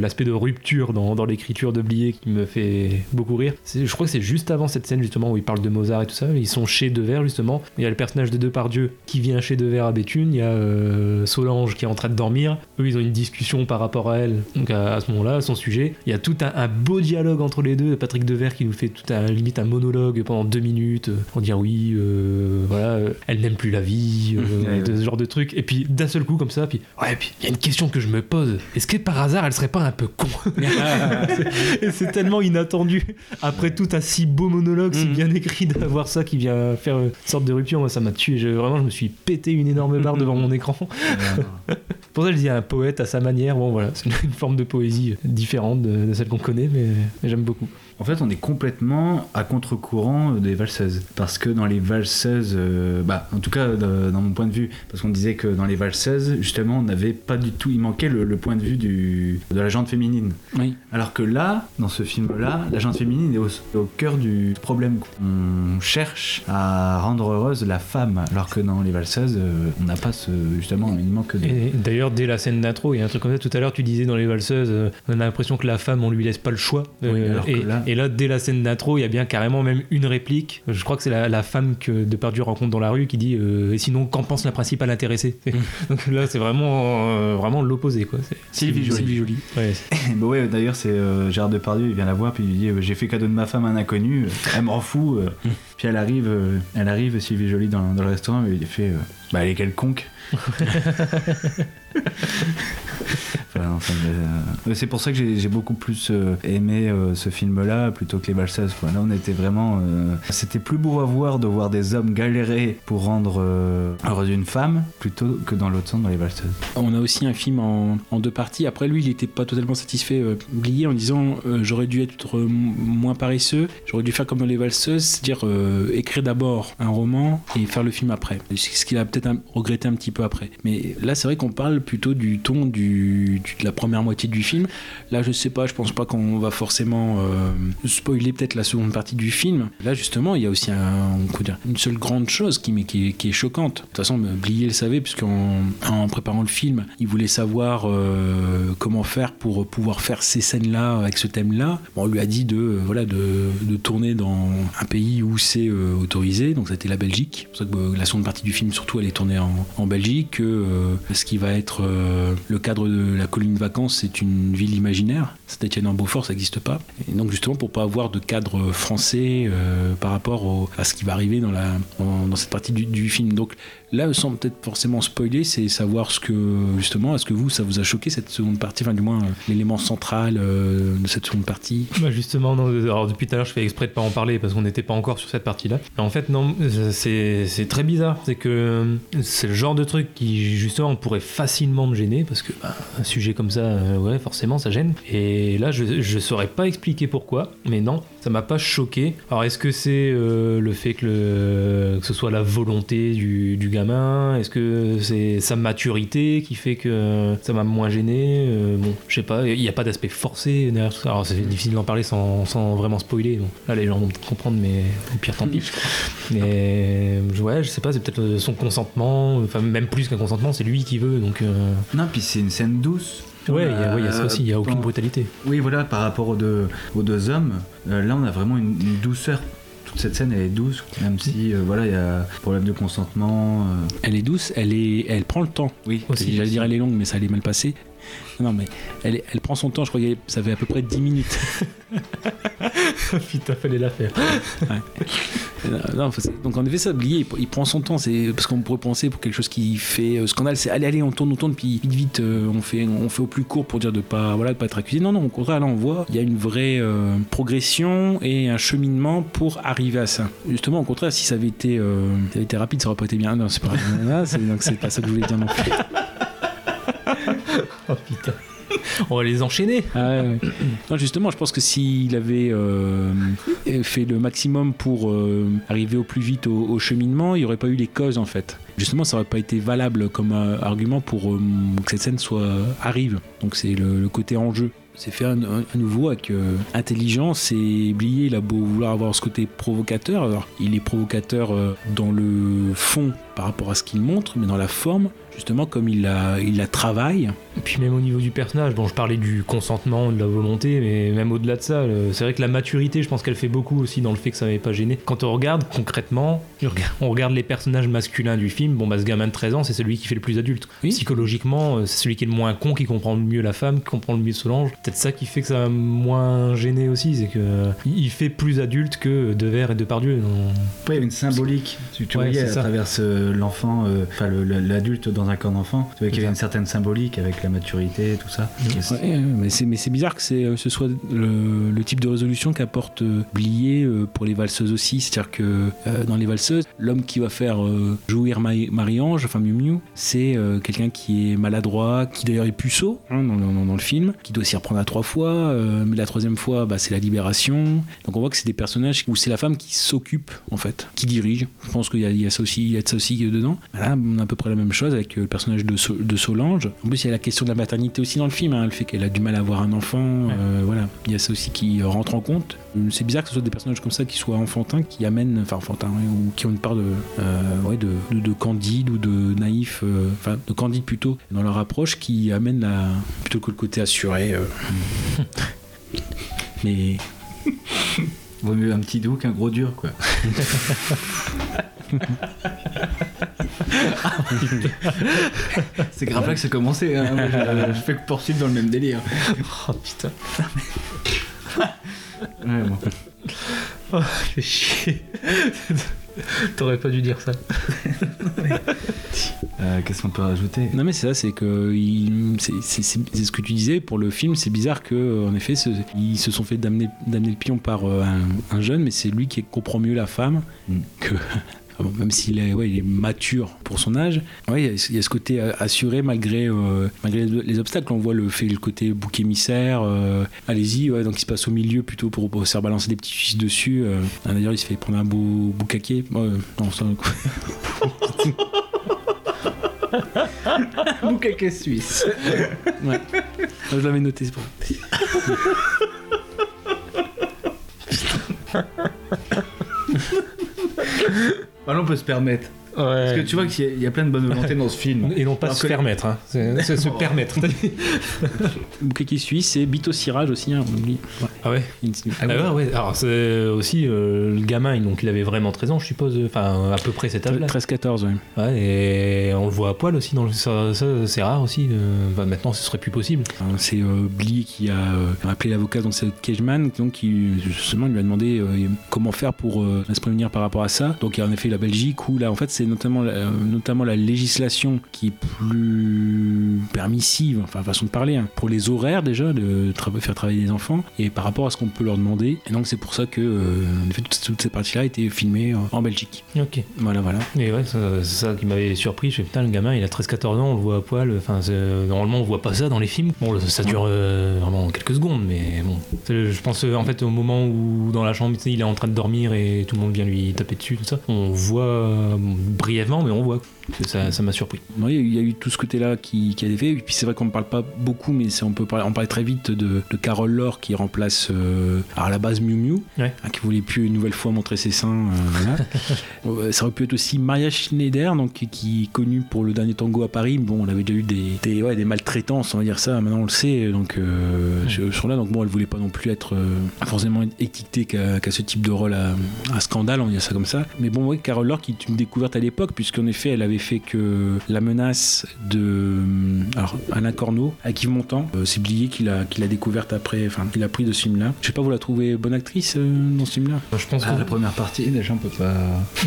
l'aspect de rupture dans, dans l'écriture de Blier qui me fait beaucoup rire. Je crois que c'est juste avant cette scène justement où il parle de Mozart et tout ça. Ils sont chez Devers justement. Il y a le personnage de Depardieu qui vient chez Devers à Béthune. Il y a euh, Solange qui est en train de dormir. Eux ils ont une discussion par rapport à elle. Donc à, à ce moment-là, son sujet, il y a tout un, un beau dialogue entre les deux. Patrick Devers qui nous fait tout un limite un monologue pendant deux minutes euh, pour dire oui, euh, voilà, euh, elle n'aime plus la vie, euh, Ouais, de ce genre de truc. Et puis d'un seul coup comme ça, puis ouais, puis il y a une question que je me pose. Est-ce que par hasard elle serait pas un peu con? C'est- Et c'est tellement inattendu. Après tout un si beau monologue, si bien écrit d'avoir ça qui vient faire une sorte de rupture, moi ça m'a tué. Je- vraiment, je me suis pété une énorme barre devant mon écran. Pour ça, je dis un poète à sa manière. Bon, voilà, c'est une forme de poésie différente de, de celle qu'on connaît, mais, mais j'aime beaucoup. En fait, on est complètement à contre-courant des valseuses. Parce que dans les valseuses, euh, bah, en tout cas, dans mon point de vue, parce qu'on disait que dans les valseuses, justement, on n'avait pas du tout, il manquait le, le point de vue du, de la jante féminine. Oui. Alors que là, dans ce film-là, la jante féminine est au, au cœur du problème. On cherche à rendre heureuse la femme, alors que dans les valseuses, euh, on n'a pas ce, justement, il manque de. Et d'ailleurs, dès la scène d'intro, il y a un truc comme ça. Tout à l'heure, tu disais dans les valseuses, euh, on a l'impression que la femme, on lui laisse pas le choix. Euh, Oui, alors que et, là- et là, dès la scène d'intro, il y a bien carrément même une réplique. Je crois que c'est la, la femme que Depardieu rencontre dans la rue qui dit euh, Et sinon, qu'en pense la principale intéressée Donc là, c'est vraiment, euh, vraiment l'opposé. quoi. C'est- Sylvie Joly. Sylvie. Ouais, bah ouais, d'ailleurs, c'est euh, Gérard Depardieu, il vient la voir, puis il lui dit euh, J'ai fait cadeau de ma femme à un inconnu, euh, elle m'en fout. euh. puis elle arrive, euh, elle arrive, Sylvie Joly, dans, dans le restaurant, et il fait euh, Bah, elle est quelconque. Euh, c'est pour ça que j'ai beaucoup plus euh, aimé euh, ce film-là plutôt que les Balsas. Là, on était vraiment. C'était plus beau à voir de voir des hommes galérer pour rendre heureuse une femme plutôt que dans l'autre sens, dans les Balsas. On a aussi un film en, deux parties. Après, lui, il n'était pas totalement satisfait, Blier, en disant j'aurais dû être moins paresseux, j'aurais dû faire comme dans Les Valseuses, c'est-à-dire écrire d'abord un roman et faire le film après. Ce qu'il a peut-être regretté un petit peu après. Mais là, c'est vrai qu'on parle plutôt du ton du, de la première moitié du film. Là, je sais pas, je pense pas qu'on va forcément euh, spoiler peut-être la seconde partie du film. Là, justement, il y a aussi une seule grande chose qui, qui, qui est choquante. De toute façon, Blier le savait, puisqu'en en préparant le film, il voulait savoir euh, comment faire pour pouvoir faire ces scènes-là avec ce thème-là. On lui a dit de, euh, voilà, de, de tourner dans un pays où c'est autorisé, donc été la Belgique. C'est pour ça que la seconde partie du film, surtout, elle est tournée en, en Belgique. Que, ce qui va être euh, le cadre de la colonie de vacances, c'est une ville imaginaire. Saint-Etienne en Beaufort, ça n'existe pas. Et donc, justement, pour pas avoir de cadre français euh, par rapport à ce qui va arriver dans cette partie du, du film. Donc, là, sans peut-être forcément spoiler, c'est savoir ce que, justement, est-ce que vous, ça vous a choqué cette seconde partie, enfin, du moins, euh, l'élément central euh, de cette seconde partie? Bah justement, non, alors depuis tout à l'heure, je fais exprès de pas en parler parce qu'on n'était pas encore sur cette partie-là. En fait, non, c'est très bizarre. C'est que euh, c'est le genre de truc qui, justement, pourrait facilement me gêner parce que bah, un sujet comme ça, euh, ouais, forcément, ça gêne. Et là, je, je saurais pas expliquer pourquoi, mais non, ça m'a pas choqué. Alors, est-ce que c'est euh, le fait que, le, que ce soit la volonté du, du gamin? Est-ce que c'est sa maturité qui fait que ça m'a moins gêné? Euh, Bon, je sais pas, il n'y a pas d'aspect forcé derrière tout ça. Alors, c'est difficile d'en parler sans, sans vraiment spoiler. Là, les gens vont peut-être comprendre, mais au pire, tant pis. Mais ouais, je sais pas, c'est peut-être son consentement, enfin, même plus qu'un consentement, c'est lui qui veut. Donc, euh, Non, puis c'est une scène douce. Ouais, il y a- ouais, il y a ça aussi, il y a aucune brutalité. Oui, voilà, par rapport aux deux, aux deux hommes, euh, là on a vraiment une, une douceur. Toute cette scène elle est douce, même si euh, voilà, il y a problème de consentement. euh. Elle est douce, elle, est, elle prend le temps. Oui, Aussi, J'allais dire elle est longue, mais ça allait mal passer. Non, mais elle, prend son temps, je crois que ça fait à peu près 10 minutes. Putain, fallait la faire. Ouais. Euh, non, donc en effet, ça, il, il prend son temps. C'est parce qu'on pourrait penser pour quelque chose qui fait euh, scandale, c'est allez, allez, on tourne, on tourne, puis vite, vite, euh, on fait, on fait au plus court pour dire de pas, voilà, de pas être accusé. Non, non, au contraire, là, on voit, il y a une vraie euh, progression et un cheminement pour arriver à ça. Justement, au contraire, si ça avait été, ça avait été rapide, ça aurait pas été bien. Non, c'est pas, c'est pas ça que je voulais dire non plus. Oh putain. On va les enchaîner. Ah. Non, justement, je pense que s'il avait euh, fait le maximum pour euh, arriver au plus vite au, cheminement, il n'y aurait pas eu les causes en fait. Justement, ça n'aurait pas été valable comme euh, argument pour que cette scène soit arrive. Donc c'est le, le côté enjeu. C'est fait à, à nouveau avec euh, intelligence et Blier, il a beau vouloir avoir ce côté provocateur. Alors, il est provocateur dans le fond par rapport à ce qu'il montre, mais dans la forme, justement, comme il la, il la travaille. Et puis même au niveau du personnage, bon je parlais du consentement, de la volonté, mais même au-delà de ça, le- c'est vrai que la maturité, je pense qu'elle fait beaucoup aussi dans le fait que ça m'avait pas gêné. Quand on regarde concrètement, on regarde les personnages masculins du film, bon bah ce gamin de 13 ans, c'est celui qui fait le plus adulte. Psychologiquement, euh, c'est celui qui est le moins con, qui comprend le mieux la femme, qui comprend le mieux Solange. Peut-être ça qui fait que ça m'a moins gêné aussi, c'est que euh, il fait plus adulte que Devers et Depardieu. y avait une symbolique. Tu, tu Ouais, voyais à ça. travers ce- l'enfant, euh, enfin le- le- l'adulte dans un corps d'enfant, tu voyais qu'il y avait une certaine symbolique avec la maturité et tout ça. Ouais, ouais, mais c'est bizarre que euh, ce soit le, le type de résolution qu'apporte euh, Blier euh, pour les valseuses aussi. C'est-à-dire que euh, dans les valseuses, l'homme qui va faire euh, jouir Marie- Marie-Ange, enfin Miu Miu, c'est euh, quelqu'un qui est maladroit, qui d'ailleurs est puceau hein, dans, le- dans- dans le film, qui doit s'y reprendre à trois fois, mais la troisième fois, bah, c'est la libération. Donc on voit que c'est des personnages où c'est la femme qui s'occupe en fait, qui dirige. Je pense qu'il y a, il y a ça aussi, il y a de ça aussi dedans. Là, on a à peu près la même chose avec le personnage de, So- de Solange. En plus, il y a la question de la maternité aussi dans le film, hein, le fait qu'elle a du mal à avoir un enfant. euh, voilà, il y a ça aussi qui rentre en compte. C'est bizarre que ce soit des personnages comme ça qui soient enfantins, qui amènent, enfin enfantins, ouais, ou qui ont une part de, euh, ouais, de, de, de candide ou de naïf, euh, enfin de candide plutôt dans leur approche, qui amène la, plutôt que le côté assuré. Mais Vaut mieux un petit doux qu'un gros dur, quoi. c'est grave là que c'est commencé. Hein. Moi, je, je fais que poursuivre dans le même délire. Oh putain. Ouais, bon. Oh, fais chier. T'aurais pas dû dire ça. Euh, Qu'est-ce qu'on peut rajouter? Non mais c'est ça, c'est que il- c'est c'est- c'est- c'est ce que tu disais pour le film. C'est bizarre que euh, en effet, ce- ils se sont fait damner, damner le pion par euh, un, un jeune, mais c'est lui qui comprend mieux la femme que. Ah bon, même s'il est, ouais, il est mature pour son âge, ouais, il y a- il y, a ce côté assuré malgré, euh, malgré les, les obstacles. On voit le, fait, le côté bouc émissaire. euh, Allez-y, ouais, donc il se passe au milieu plutôt pour, pour se faire balancer des petits fils dessus. euh. Ah, D'ailleurs, il se fait prendre un beau boucaquet. Non, ça, Boucaquet suisse. Ouais. Je l'avais noté, c'est pour Non, on peut se permettre. Parce que tu vois qu'il y a- il y a plein de bonne volonté dans ce film. Et non pas Alors se que- permettre, hein. c'est c'est se permettre. Bouquet suisse, c'est bite au cirage aussi, hein, on oublie. Ah ouais Ah ouais, ouais. Alors c'est aussi euh, le gamin, il- donc il avait vraiment 13 ans, je suppose, enfin à peu près cet âge-là. 13-14, ouais. Ouais, et on le voit à poil aussi, dans le- ça, ça, c'est rare aussi. euh, enfin, maintenant, ce serait plus possible. Euh, C'est euh, qui a euh, appelé l'avocat, donc c'est Cageman, donc qui justement lui a demandé euh, comment faire pour euh, se prévenir par rapport à ça. Donc il y a en effet la Belgique où là en fait c'est notamment, la- euh, notamment la législation qui est plus permissive, enfin façon de parler, hein, pour les horaires déjà de tra- faire travailler les enfants et par rapport à ce qu'on peut leur demander. Et donc c'est pour ça que euh, en effet toutes, toutes ces parties-là étaient filmées euh, en Belgique. Ok. Voilà, voilà. Et ouais, c'est ça qui m'avait surpris. Je fais putain, le gamin, il a 13-14 ans, on le voit à poil. Enfin, c'est- normalement, on voit pas ça dans les films. Bon, ça dure euh, vraiment quelques secondes, mais bon. Je pense euh, en fait au moment où dans la chambre, il est en train de dormir et tout le monde vient lui taper dessus, tout ça. On voit euh, brièvement, mais on voit. Ça ça m'a surpris. Oui, il y a eu tout ce côté-là qui, qui a été fait. Et puis c'est vrai qu'on ne parle pas beaucoup, mais on peut parler, on parlait très vite de, de Carole Laure qui remplace euh, à la base Miu Miu, Ouais. hein, qui voulait plus une nouvelle fois montrer ses seins. euh, voilà. Euh, ça aurait pu être aussi Maria Schneider, donc, qui- qui est connue pour le dernier tango à Paris. Bon, on avait déjà eu des, des, ouais, des maltraitances, on va dire ça. Maintenant on le sait. Donc euh, sur, sur là, donc bon, elle voulait pas non plus être euh, forcément étiquetée qu'à ce type de rôle à, à scandale, on va dire ça comme ça. Mais bon, oui, Carole Laure qui est une découverte à l'époque, puisqu'en effet, elle avait fait que la menace de alors, Alain Corneau, avec Yves Montand, euh, c'est Blier qui l'a qui l'a découverte après, enfin, qu'il a pris de ce film-là. Je sais pas, vous la trouvez bonne actrice euh, dans ce film-là? Je pense Ah, que la première partie, déjà, on peut pas.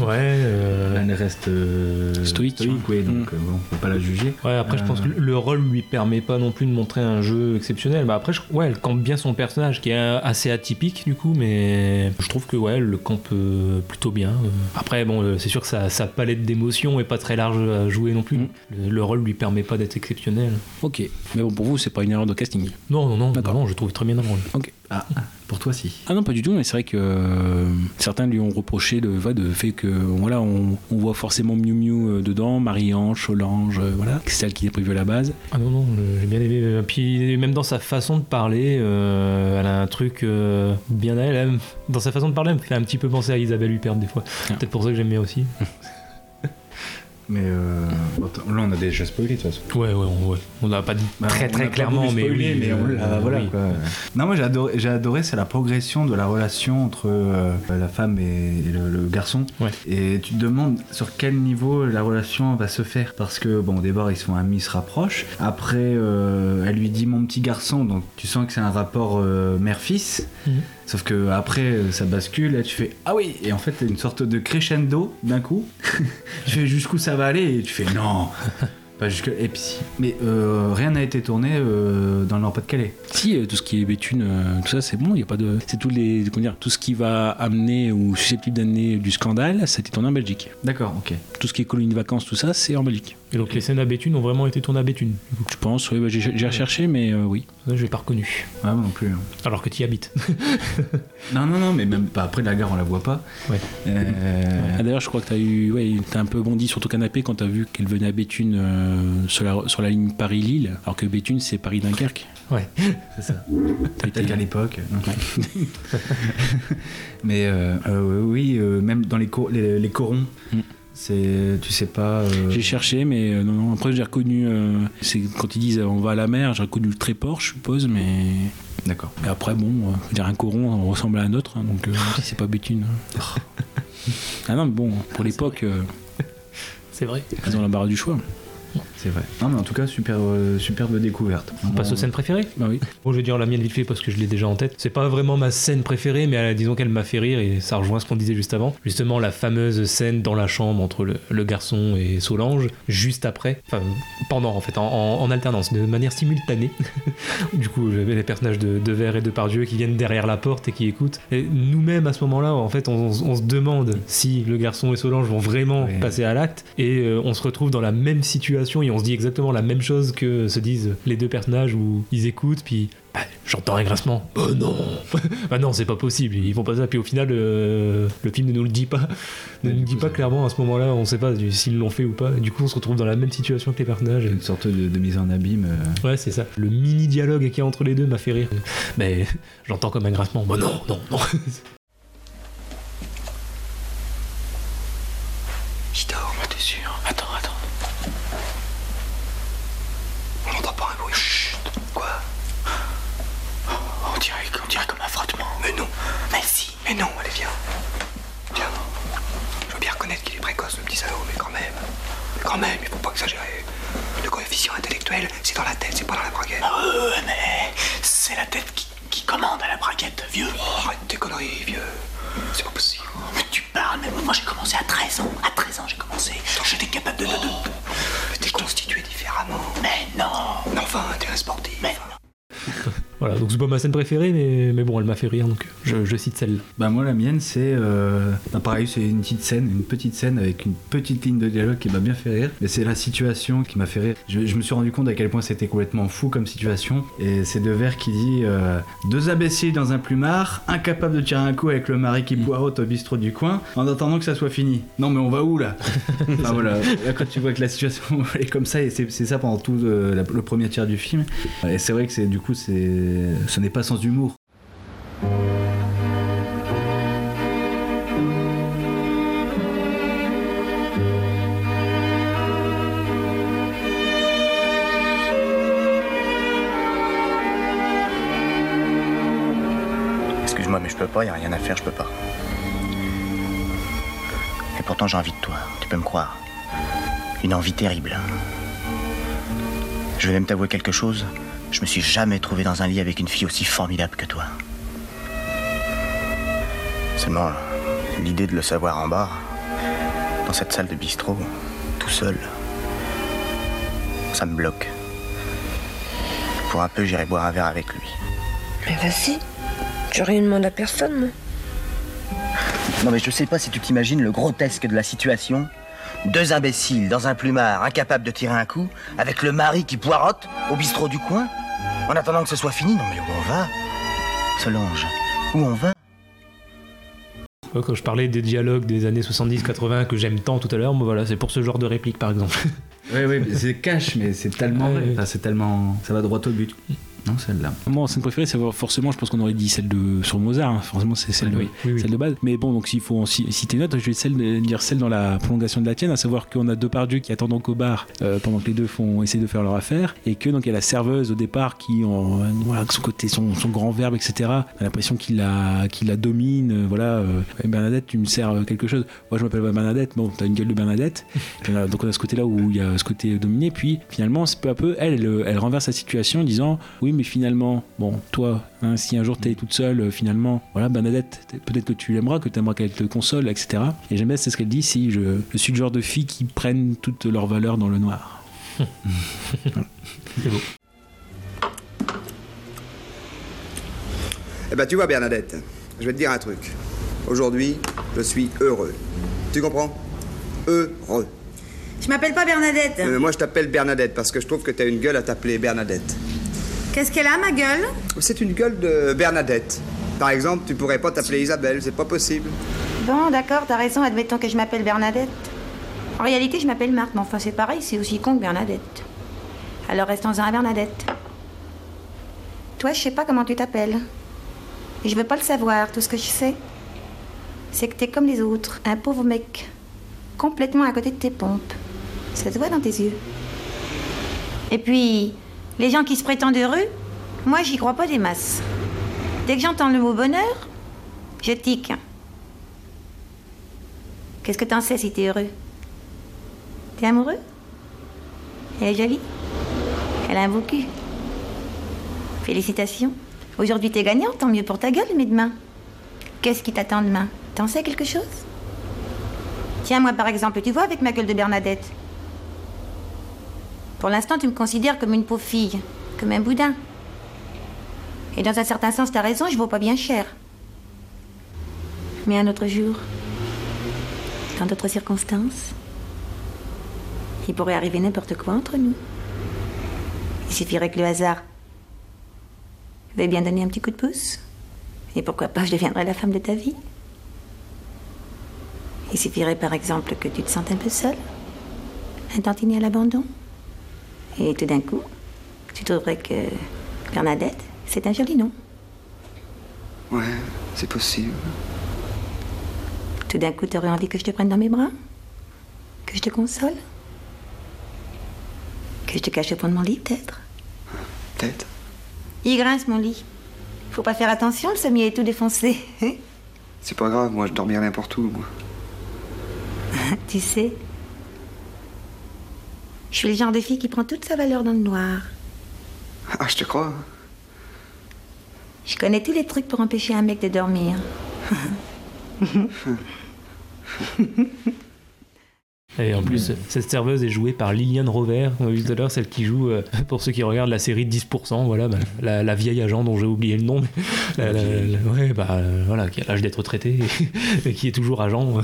Ouais. euh, Elle reste euh, Stoïque. oui, donc euh, bon, on peut pas la juger. Ouais, après, je pense que le rôle lui permet pas non plus de montrer un jeu exceptionnel. Bah, après, je- ouais, elle campe bien son personnage, qui est assez atypique du coup, mais je trouve que ouais, elle le campe euh, plutôt bien. Euh, Après, bon, euh, c'est sûr que sa, sa palette d'émotions est pas très large à jouer non plus. Le, le rôle lui permet pas d'être exceptionnel. Ok. Mais bon, pour vous, c'est pas une erreur de casting. Non, non, non, bah non, je trouve très bien dans le rôle. Ok. Ah, pour toi, si. Ah non, pas du tout, mais c'est vrai que euh, certains lui ont reproché le de fait que voilà, on, on voit forcément Miu Miu euh, dedans, Marie-Ange, Solange, euh, voilà, c'est celle qui est prévue à la base. Ah non, non, euh, j'ai bien aimé. Puis même dans sa façon de parler, euh, elle a un truc bien à elle. elle. Dans sa façon de parler, elle me fait un petit peu penser à Isabelle Huppert des fois. Peut-être pour ça que j'aime bien aussi. Mais euh, là, on a déjà spoilé de toute façon. Ouais, ouais, on, ouais. on n'a pas dit Bah, très très clairement, voulu mais spoiler, oui, mais on euh, voilà oui. quoi. Non, moi j'ai adoré, j'ai adoré, c'est la progression de la relation entre euh, la femme et, et le, le garçon. Et tu te demandes sur quel niveau la relation va se faire. Parce que, bon, au départ, ils sont amis, ils se rapprochent. Après, euh, elle lui dit mon petit garçon, donc tu sens que c'est un rapport euh, mère-fils. Mhm. Sauf que après, euh, ça bascule, là tu fais ah oui, et en fait, t'as une sorte de crescendo d'un coup. tu fais jusqu'où ça va aller, et tu fais non. Pas jusque. Et puis, mais euh, rien n'a été tourné euh, dans le Nord-Pas-de-Calais. Si, euh, tout ce qui est Béthune, tout ça, c'est bon, il y a pas de. C'est tous les. Comment dire, tout ce qui va amener ou susceptible d'amener du scandale, ça a été tourné en Belgique. D'accord, ok. Tout ce qui est colonie de vacances, tout ça, c'est en Belgique. Et donc les scènes à Béthune ont vraiment été tournées à Béthune. Je pense, oui, bah, j'ai j'ai recherché, mais euh, oui. Je l'ai pas reconnu. Ouais, moi non plus. hein. Alors que tu y habites. Non, non, non, mais même pas après la gare, on la voit pas. Ouais. Ah, D'ailleurs, je crois que t'as eu, ouais, t'as un peu bondi sur ton canapé quand t'as vu qu'elle venait à Béthune euh, sur, la, sur la ligne Paris-Lille, alors que Béthune c'est Paris-Dunkerque. Ouais. C'est ça. Peut-être qu'à l'époque. mais euh, euh, oui, euh, même dans les, cor- les, les corons, c'est, tu sais pas. euh, J'ai cherché, mais euh, non, non. Après, j'ai reconnu, euh, c'est quand ils disent euh, on va à la mer, j'ai reconnu le tréport, je suppose, mais. D'accord. Et après, bon, euh, dire, un coron on ressemble à un autre, hein, donc euh, c'est pas Béthune. hein. ah non, mais bon, pour l'époque, euh, C'est vrai. ils ont la barre du choix. C'est vrai. Non, mais en tout cas, super, euh, superbe découverte. On passe aux scènes préférées Bah oui. Bon, je vais dire la mienne vite fait parce que je l'ai déjà en tête. C'est pas vraiment ma scène préférée, mais euh, disons qu'elle m'a fait rire et ça rejoint ce qu'on disait juste avant. Justement, la fameuse scène dans la chambre entre le, le garçon et Solange, juste après, enfin pendant en fait, en, en- en alternance, de manière simultanée. du coup, j'avais les personnages de, de Vert et de Pardieu qui viennent derrière la porte et qui écoutent. Et nous-mêmes, à ce moment-là, en fait, on, on se demande si le garçon et Solange vont vraiment passer à l'acte et euh, on se retrouve dans la même situation et on se dit exactement la même chose que se disent les deux personnages où ils écoutent puis bah, j'entends un grincement oh non bah non c'est pas possible ils font pas ça puis au final euh, le film ne nous le dit pas. Ne nous dit pas clairement à ce moment là on sait pas s'ils l'ont fait ou pas. Du coup on se retrouve dans la même situation que les personnages. Une sorte de, de mise en abîme. euh. ouais c'est ça. Le mini dialogue qu'il y a entre les deux m'a fait rire. Mais j'entends comme un grincement bah non non non Il dort, mais t'es sûr Attends, attends. On n'entend pas un bruit. Chut Quoi on dirait, on dirait comme un frottement. Mais non. Mais. Mais non, allez, viens. Viens. Je veux bien reconnaître qu'il est précoce, le petit salaud, mais quand même. Quand même, il faut pas exagérer. Le coefficient intellectuel, c'est dans la tête, c'est pas dans la braguette. Ah ouais, mais c'est la tête qui, qui commande à la braguette, vieux. Oh, arrête tes conneries, vieux. C'est pas possible. Mais tu parles, mais moi j'ai commencé à 13 ans. À 13 ans j'ai commencé. J'étais capable de... de, de- Mais t'es constitué différemment. Mais non Mais enfin, t'es un sportif. Mais voilà donc c'est pas ma scène préférée mais, mais bon elle m'a fait rire donc je, je cite celle Bah moi la mienne c'est euh, bah, pareil c'est une petite scène une petite scène avec une petite ligne de dialogue qui m'a bien fait rire mais c'est la situation qui m'a fait rire. Je, je me suis rendu compte à quel point c'était complètement fou comme situation et c'est De Verre qui dit euh, deux imbéciles dans un plumard incapables de tirer un coup avec le mari qui boirote au bistrot du coin en attendant que ça soit fini. Non mais on va où là? Enfin voilà. Là, quand tu vois que la situation est comme ça et c'est ça pendant tout euh, la- le premier tiers du film et c'est vrai que c'est du coup c'est ce n'est pas sans humour Excuse-moi, mais je peux pas, y a rien à faire, je peux pas. Et pourtant j'ai envie de toi, tu peux me croire. Une envie terrible. Je vais même t'avouer quelque chose. Je me suis jamais trouvé dans un lit avec une fille aussi formidable que toi. Seulement, l'idée de le savoir en bas, dans cette salle de bistrot, tout seul, ça me bloque. Pour un peu, j'irai boire un verre avec lui. Mais vas-y. Je rien demandé à personne, moi. Non mais je sais pas si tu t'imagines le grotesque de la situation. Deux imbéciles dans un plumard, incapables de tirer un coup, avec le mari qui poirote au bistrot du coin. En attendant que ce soit fini, non mais où on va Solange, où on va Quand je parlais des dialogues des années 70-80 que j'aime tant tout à l'heure, moi voilà, c'est pour ce genre de réplique par exemple. Oui, oui, mais c'est cash, mais c'est tellement vrai. Enfin, c'est tellement. Ça va droit au but. Non, celle-là. Moi, en scène préférée, c'est forcément, je pense qu'on aurait dit celle de sur Mozart. hein. Forcément, c'est celle, de- Oui, oui, oui. celle de base. Mais bon, donc s'il faut en ci- citer une autre, je vais celle de- dire celle dans la prolongation de la tienne, à savoir qu'on a deux Depardieu qui attendent donc au bar euh, pendant que les deux font essayer de faire leur affaire, et que donc il y a la serveuse au départ qui, en, voilà, son côté, son, son grand verbe, etc. a l'impression qu'il la, qu'il la domine. euh, voilà, euh, Bernadette, tu me sers quelque chose. Moi, je m'appelle Bernadette. Bon, t'as une gueule de Bernadette. Donc on a ce côté-là où il y a ce côté dominé. Puis finalement, c'est peu à peu, elle, elle, elle renverse la situation en disant oui, mais finalement, bon, toi, hein, si un jour t'es toute seule, euh, finalement, voilà, Bernadette, peut-être que tu l'aimeras, que tu aimeras qu'elle te console, etc. Et j'aime bien, c'est ce qu'elle dit si je, je suis le genre de fille qui prennent toute leur valeur dans le noir. C'est beau. Eh ben, tu vois, Bernadette, je vais te dire un truc. Aujourd'hui, je suis heureux. Tu comprends? Heureux. Je m'appelle pas Bernadette. Euh, moi, je t'appelle Bernadette parce que je trouve que t'as une gueule à t'appeler Bernadette. Qu'est-ce qu'elle a, ma gueule C'est une gueule de Bernadette. Par exemple, tu pourrais pas t'appeler Isabelle, c'est pas possible. Bon, d'accord, t'as raison, admettons que je m'appelle Bernadette. En réalité, je m'appelle Marthe, mais enfin, c'est pareil, c'est aussi con que Bernadette. Alors restons-en à Bernadette. Toi, je sais pas comment tu t'appelles. Et je veux pas le savoir, tout ce que je sais, c'est que t'es comme les autres, un pauvre mec, complètement à côté de tes pompes. Ça se voit dans tes yeux. Et puis, les gens qui se prétendent heureux, moi, j'y crois pas des masses. Dès que j'entends le mot bonheur, je tique. Qu'est-ce que t'en sais si t'es heureux? T'es amoureux? Elle est jolie? Elle a un beau. Félicitations. Aujourd'hui t'es gagnant, tant mieux pour ta gueule, mais demain Qu'est-ce qui t'attend demain? T'en sais quelque chose? Tiens, moi par exemple, tu vois avec ma gueule de Bernadette. Pour l'instant, tu me considères comme une pauvre fille, comme un boudin. Et dans un certain sens, t'as raison, je vaux pas bien cher. Mais un autre jour, dans d'autres circonstances, il pourrait arriver n'importe quoi entre nous. Il suffirait que le hasard veuille bien donner un petit coup de pouce. Et pourquoi pas, je deviendrais la femme de ta vie. Il suffirait par exemple que tu te sentes un peu seule, un tantinet à l'abandon. Et tout d'un coup, tu trouverais que Bernadette, c'est un joli nom. Ouais, c'est possible. Tout d'un coup, tu aurais envie que je te prenne dans mes bras? Que je te console? Que je te cache au fond de mon lit, peut-être? Peut-être. Il grince, mon lit. Faut pas faire attention, le sommier est tout défoncé. C'est pas grave, moi, je dormirai n'importe où, moi. tu sais, je suis le genre de fille qui prend toute sa valeur dans le noir. Ah, je te crois. Je connais tous les trucs pour empêcher un mec de dormir. Et en plus, cette serveuse est jouée par Liliane Robert, on a vu tout à l'heure, celle qui joue, euh, pour ceux qui regardent la série 10%, voilà, bah, la, la vieille agent dont j'ai oublié le nom, mais la- la- la- ouais, bah, euh, voilà, qui a l'âge d'être retraité et, et qui est toujours agent.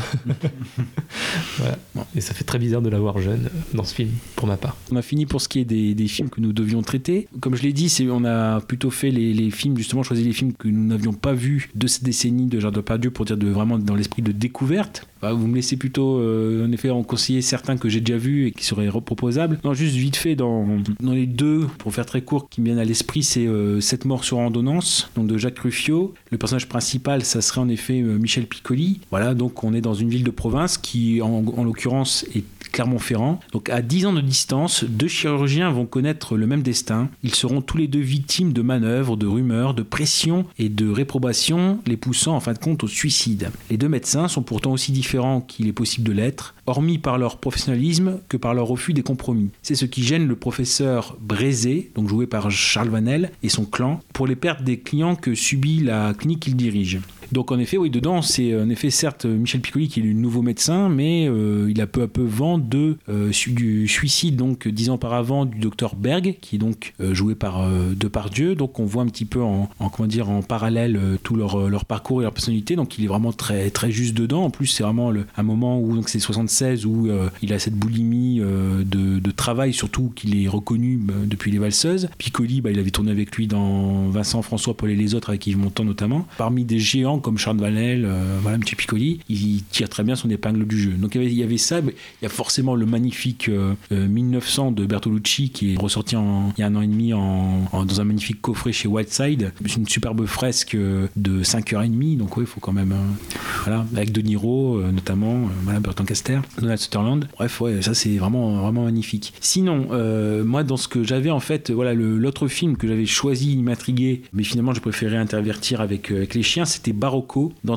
Voilà. Et ça fait très bizarre de la voir jeune dans ce film, pour ma part. On a fini pour ce qui est des, des films que nous devions traiter. Comme je l'ai dit, on a plutôt fait les, les films, justement, choisi les films que nous n'avions pas vus de cette décennie de Jardin Depardieu pour dire de vraiment dans l'esprit de découverte. Bah, vous me laissez plutôt, euh, en effet, en conseiller certains que j'ai déjà vus et qui seraient reproposables. Non, juste vite fait, dans, les deux, pour faire très court, qui me viennent à l'esprit, c'est euh, Sept morts sur ordonnance, donc de Jacques Ruffio. Le personnage principal, ça serait en effet euh, Michel Piccoli. Voilà, donc on est dans une ville de province qui, en, en l'occurrence, est Clermont-Ferrand. Donc à 10 ans de distance, deux chirurgiens vont connaître le même destin. Ils seront tous les deux victimes de manœuvres, de rumeurs, de pressions et de réprobations, les poussant en fin de compte au suicide. Les deux médecins sont pourtant aussi différents qu'il est possible de l'être, hormis par leur professionnalisme que par leur refus des compromis. C'est ce qui gêne le professeur Brézé, donc joué par Charles Vanel, et son clan, pour les pertes des clients que subit la clinique qu'il dirige. Donc en effet, oui, dedans, c'est en effet certes Michel Piccoli qui est le nouveau médecin, mais euh, il a peu à peu vent de euh, du suicide donc dix ans auparavant du docteur Berg, qui est donc euh, joué par euh, Depardieu. Donc on voit un petit peu en, en, comment dire en parallèle euh, tout leur, euh, leur parcours et leur personnalité. Donc il est vraiment très très juste dedans. En plus, c'est vraiment le- un moment où donc c'est 76 où euh, il a cette boulimie euh, de, de travail, surtout qu'il est reconnu bah, depuis les valseuses. Piccoli, bah, il avait tourné avec lui dans Vincent François, Paul et les autres, avec Yves Montand notamment. Parmi des géants comme Charles Vanel, euh, voilà, M. Piccoli, il tire très bien son épingle du jeu. Donc il y avait, ça, il y a forcément le magnifique euh, euh, 1900 de Bertolucci qui est ressorti en- il y a un an et demi en, dans un magnifique coffret chez Whiteside. C'est une superbe fresque euh, de 5h30, donc oui, il faut quand même. euh, voilà, avec De Niro euh, notamment, euh, voilà, Burton Caster, Donald Sutherland. Bref, ouais, ça c'est vraiment, vraiment magnifique. Sinon, euh, moi dans ce que j'avais en fait, voilà, l'autre film que j'avais choisi, il m'intriguait, mais finalement je préférais intervertir avec, euh, avec les chiens, c'était Barocco, dans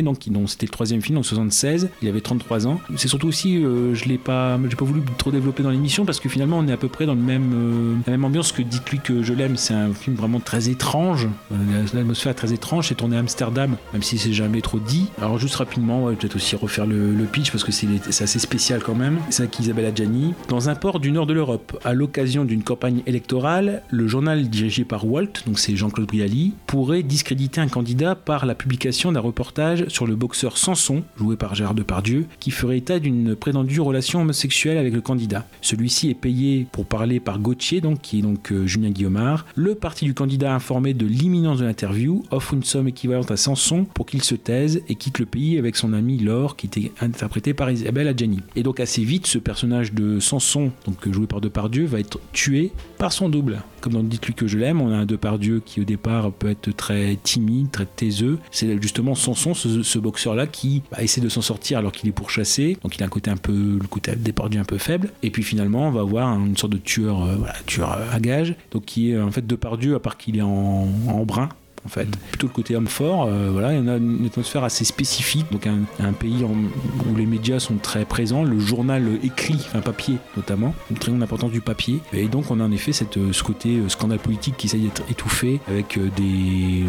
donc c'était le troisième film en 76. Il avait 33 ans. C'est surtout aussi, euh, je l'ai pas, j'ai pas voulu trop développer dans l'émission parce que finalement on est à peu près dans le même, euh, la même ambiance que Dites-lui que je l'aime. C'est un film vraiment très étrange. Euh, L'atmosphère très étrange. C'est tourné à Amsterdam, même si c'est jamais trop dit. Alors juste rapidement, peut-être aussi refaire le, pitch parce que c'est assez spécial quand même. C'est avec Isabelle Adjani. Dans un port du nord de l'Europe, à l'occasion d'une campagne électorale, le journal dirigé par Walt, donc c'est Jean-Claude Brialy, pourrait discréditer un candidat par la publication d'un reportage sur le boxeur Samson, joué par Gérard Depardieu, qui ferait état d'une prétendue relation homosexuelle avec le candidat. Celui-ci est payé pour parler par Gauthier, donc, qui est donc euh, Julien Guillaumard. Le parti du candidat informé de l'imminence de l'interview offre une somme équivalente à Samson pour qu'il se taise et quitte le pays avec son ami Laure, qui était interprété par Isabelle Adjani. Et donc assez vite, ce personnage de Samson, donc joué par Depardieu, va être tué par son double. Comme dans Dites-lui que je l'aime, on a un Depardieu qui au départ peut être très timide, très taiseux. C'est justement Samson, ce, ce boxeur-là, qui bah, essaie de s'en sortir alors qu'il est pourchassé. Donc il a un côté un peu, le côté Depardieu un peu faible. Et puis finalement, on va avoir une sorte de tueur, euh, tueur à gage. Donc qui est en fait Depardieu, à part qu'il est en brun en fait. Plutôt le côté homme fort, euh, voilà, il y en a une atmosphère assez spécifique, donc un, un pays en- où les médias sont très présents, le journal écrit, enfin papier notamment, une très grande importance du papier, et donc on a en effet cette, euh, ce côté euh, scandale politique qui essaye d'être étouffé avec des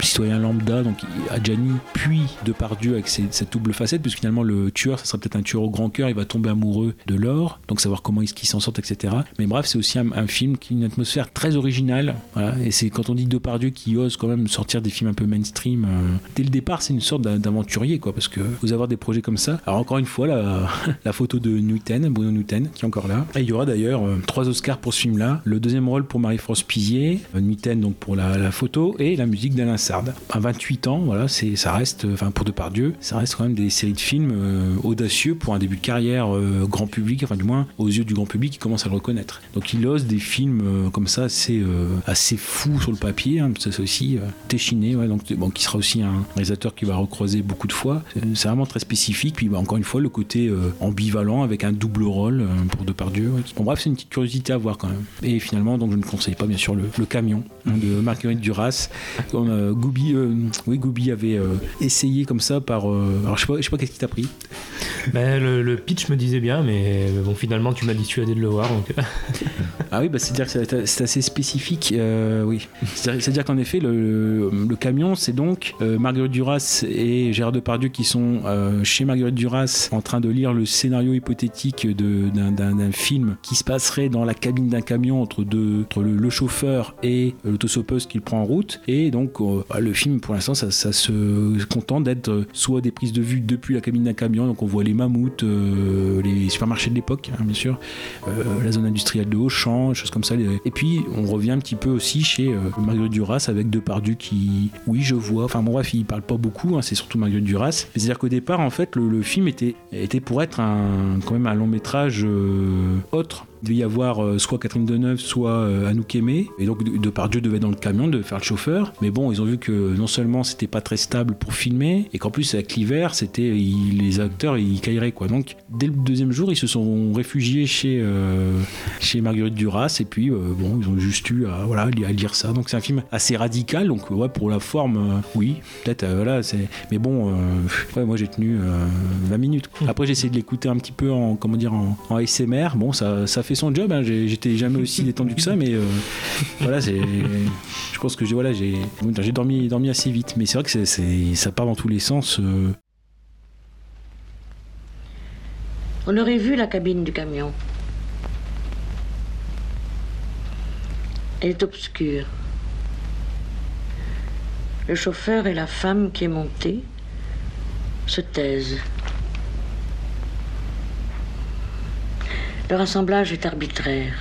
citoyens lambda, donc Adjani, puis Depardieu avec ses- cette double facette, puisque finalement le tueur, ça sera peut-être un tueur au grand cœur, il va tomber amoureux de l'or, donc savoir comment est-ce qu'il s'en sort, etc. Mais bref, c'est aussi un, un film qui a une atmosphère très originale, voilà, et c'est quand on dit Depardieu qui ose quand même sortir des films un peu mainstream, euh, dès le départ, c'est une sorte d'aventurier, quoi, parce que vous avoir des projets comme ça. Alors encore une fois, la, photo de Newton, Bruno Newton, qui est encore là. Il y aura d'ailleurs euh, trois Oscars pour ce film-là. Le deuxième rôle pour Marie-France Pizier, euh, Newton donc pour la, photo, et la musique d'Alain Sard. À 28 ans, voilà, c'est, ça reste, enfin pour Depardieu, ça reste quand même des séries de films audacieux pour un début de carrière grand public, enfin du moins aux yeux du grand public qui commence à le reconnaître. Donc il ose des films comme ça assez, assez fous sur le papier, hein, ça c'est aussi Téchiné, ouais, donc bon, qui sera aussi un réalisateur qui va recroiser beaucoup de fois. C'est, c'est vraiment très spécifique. Puis bah, encore une fois le côté euh, ambivalent avec un double rôle euh, pour Depardieu. ouais. Bon bref, c'est une petite curiosité à voir quand même. Et finalement, donc je ne conseille pas bien sûr le, le camion hein, de Marguerite Duras. A Goubi, euh, oui Goubi avait euh, essayé comme ça par. euh, alors je sais pas, je sais pas qu'est-ce qui t'a pris. Ben, le, le pitch me disait bien, mais bon, finalement, tu m'as dissuadé de le voir. Donc... Ah oui, bah, c'est-à-dire que c'est- assez spécifique, euh, oui. C'est-à-dire qu'en effet, le, le camion, c'est donc euh, Marguerite Duras et Gérard Depardieu qui sont euh, chez Marguerite Duras en train de lire le scénario hypothétique d'un film qui se passerait dans la cabine d'un camion entre, le, chauffeur et l'autostoppeuse qu'il prend en route. Et donc, euh, bah, le film, pour l'instant, ça, se contente d'être soit des prises de vue depuis la cabine d'un camion, donc on voit les mammouths, les supermarchés de l'époque, hein, bien sûr, la zone industrielle de Auchan, choses comme ça. Et puis on revient un petit peu aussi chez Marguerite Duras avec Depardieu qui, oui, je vois. Enfin bon, bref, il parle pas beaucoup. hein, c'est surtout Marguerite Duras. C'est-à-dire qu'au départ, en fait, le, le film était était pour être un quand même un long métrage euh, autre. Devait y avoir euh, soit Catherine Deneuve, soit euh, Anouk Aimé. Et donc De- Depardieu devait être dans le camion, de faire le chauffeur. Mais bon, ils ont vu que non seulement c'était pas très stable pour filmer, et qu'en plus avec l'hiver, c'était les acteurs ils cailleraient quoi. Donc dès le deuxième jour, ils se sont réfugiés chez euh, chez Marguerite Duras. Et puis euh, bon, ils ont juste eu à voilà à lire ça. Donc c'est un film assez radical. Donc ouais, pour la forme, euh, oui, peut-être euh, voilà. C'est mais bon, euh, moi j'ai tenu euh, 20 minutes. Après j'ai essayé de l'écouter un petit peu en comment dire en, en ASMR. Bon, ça ça fait son job. hein. J'étais jamais aussi détendu que ça, mais euh, voilà, c'est. Je pense que j'ai voilà, j'ai dormi, assez vite. Mais c'est vrai que ça part dans tous les sens. euh. On aurait vu la cabine du camion. Elle est obscure. Le chauffeur et la femme qui est montée se taisent. Leur assemblage est arbitraire.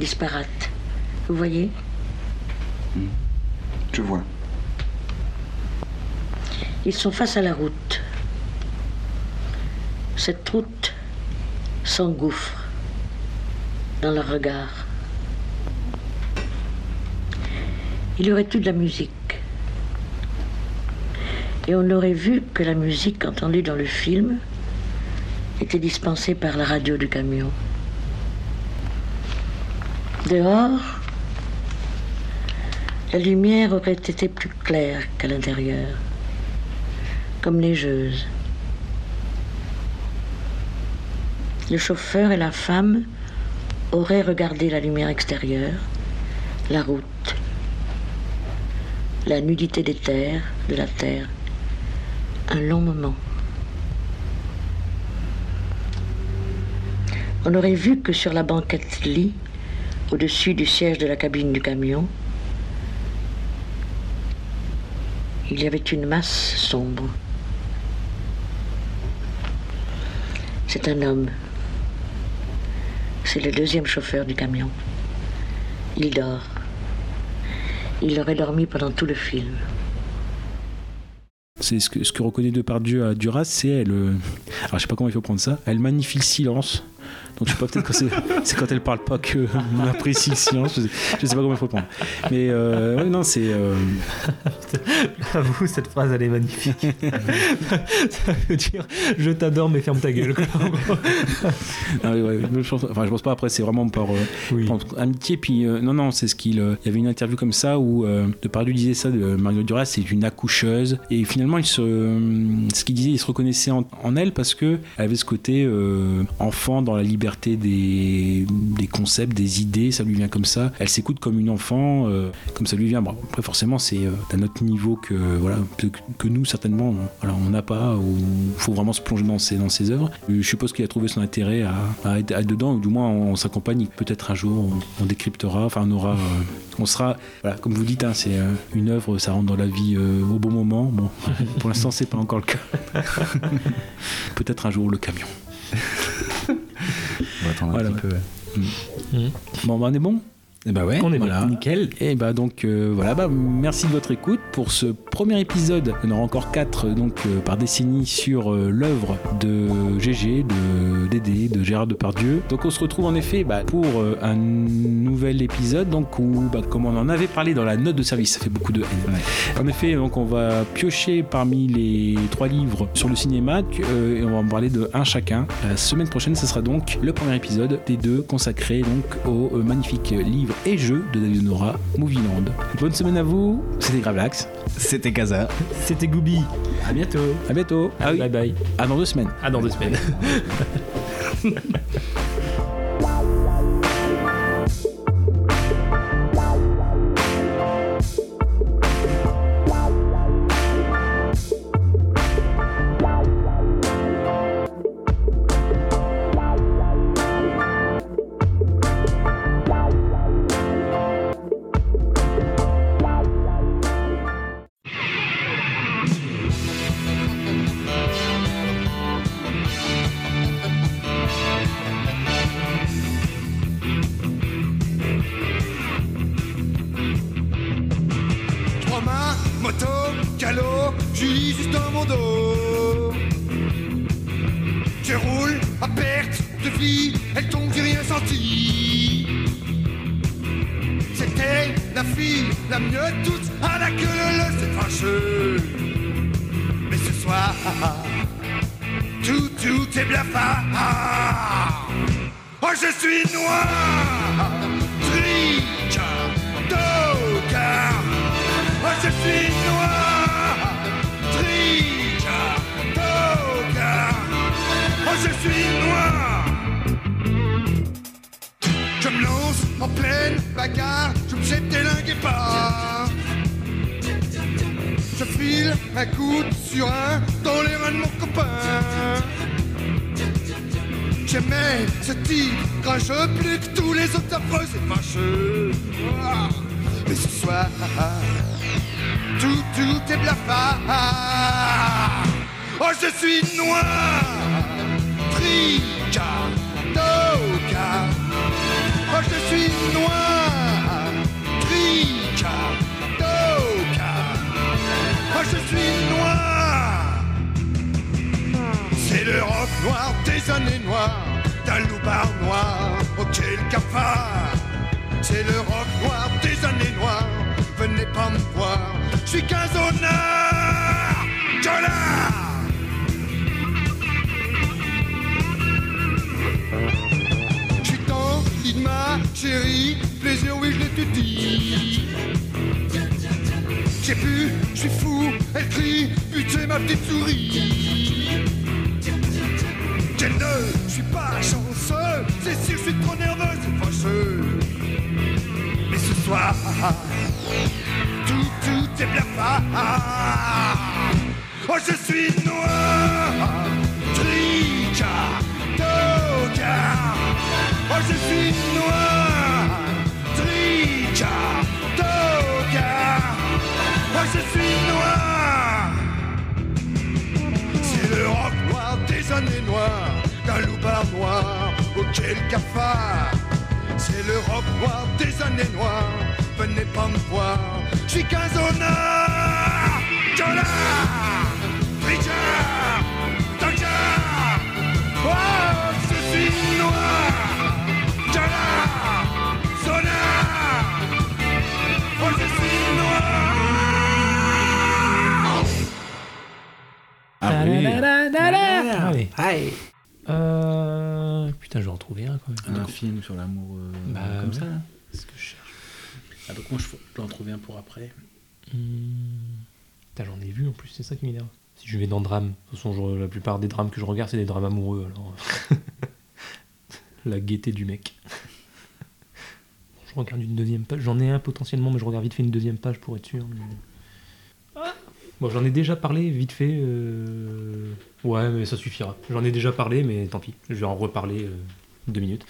Disparate. Vous voyez Je vois. Ils sont face à la route. Cette route s'engouffre dans leur regard. Il y aurait eu de la musique. Et on aurait vu que la musique entendue dans le film était dispensée par la radio du camion. Dehors, la lumière aurait été plus claire qu'à l'intérieur, comme neigeuse. Le chauffeur et la femme auraient regardé la lumière extérieure, la route, la nudité des terres, de la terre, un long moment. On aurait vu que sur la banquette lit, au-dessus du siège de la cabine du camion, il y avait une masse sombre. C'est un homme. C'est le deuxième chauffeur du camion. Il dort. Il aurait dormi pendant tout le film. C'est ce que, ce que reconnaît Depardieu à Duras, c'est elle. euh, alors je sais pas comment il faut prendre ça. Elle magnifie le silence. Donc je sais pas peut-être quand c'est, quand elle parle pas que on apprécie le silence. Je sais, je sais pas comment il faut prendre. Mais euh, ouais, non, c'est. euh, Avoue, cette phrase, elle est magnifique. ça veut dire je t'adore, mais ferme ta gueule. gros. Ah ouais, je pense, enfin, je pense pas. Après, c'est vraiment par, euh, par amitié. Puis euh, non, non, c'est ce qu'il. euh, Il y avait une interview comme ça où euh, Depardieu disait ça de Mario Duras, c'est une accoucheuse. Et finalement, il se, ce qu'il disait, il se reconnaissait en, en elle parce que elle avait ce côté enfant dans la liberté des, des concepts, des idées. Ça lui vient comme ça. Elle s'écoute comme une enfant, euh, comme ça lui vient. Bon, après, forcément, c'est euh, d'un autre niveau que voilà que, que nous certainement. On n'a pas. Ou faut vraiment se plonger dans ses dans ses œuvres. Euh, Je suppose qu'il a trouvé son intérêt à, à être à être dedans, ou du moins on, s'accompagne. Peut-être un jour on, on décryptera, enfin on aura, euh, on sera, voilà, comme vous dites, hein, c'est euh, une œuvre, ça rentre dans la vie euh, au bon moment. Bon, pour l'instant c'est pas encore le cas. Peut-être un jour le camion. On va attendre un Voilà, petit peu. ouais. ouais. Bon, bah, on est bon Eh bah ouais, on est voilà. bon. Nickel. Et bah donc euh, voilà, bah, merci de votre écoute pour ce premier épisode. Il y en aura encore quatre donc euh, par décennie sur euh, l'œuvre de GG, de Dédé, de Gérard Depardieu. Donc on se retrouve en effet bah, pour euh, un nouvel épisode donc où bah, comme on en avait parlé dans la note de service, ça fait beaucoup de haine. En effet, donc on va piocher parmi les trois livres sur le cinéma et on va en parler de un chacun. La semaine prochaine, ce sera donc le premier épisode des deux consacré donc au magnifique livre et jeu de David Nora, Movieland. Bonne semaine à vous. C'était Gravelax. C'était Kaza. C'était Gooby. À bientôt. À bientôt. Ah oui. Bye bye. À dans deux semaines. À dans deux semaines. Allez. Euh... Putain, je vais en trouver un quand même. Un film sur l'amour euh, Bah, comme ouais. ça. là. C'est ce que je cherche. Ah, donc moi je peux en trouver un pour après. Hmm. Putain, j'en ai vu en plus, c'est ça qui m'énerve. Si je vais dans drame, de toute façon, je- la plupart des drames que je regarde, c'est des drames amoureux, alors. la gaieté du mec. je regarde une deuxième page, j'en ai un potentiellement, mais je regarde vite fait une deuxième page pour être sûr. mais- Bon, j'en ai déjà parlé vite fait. euh, Ouais, mais ça suffira. J'en ai déjà parlé, mais tant pis. Je vais en reparler euh, deux minutes.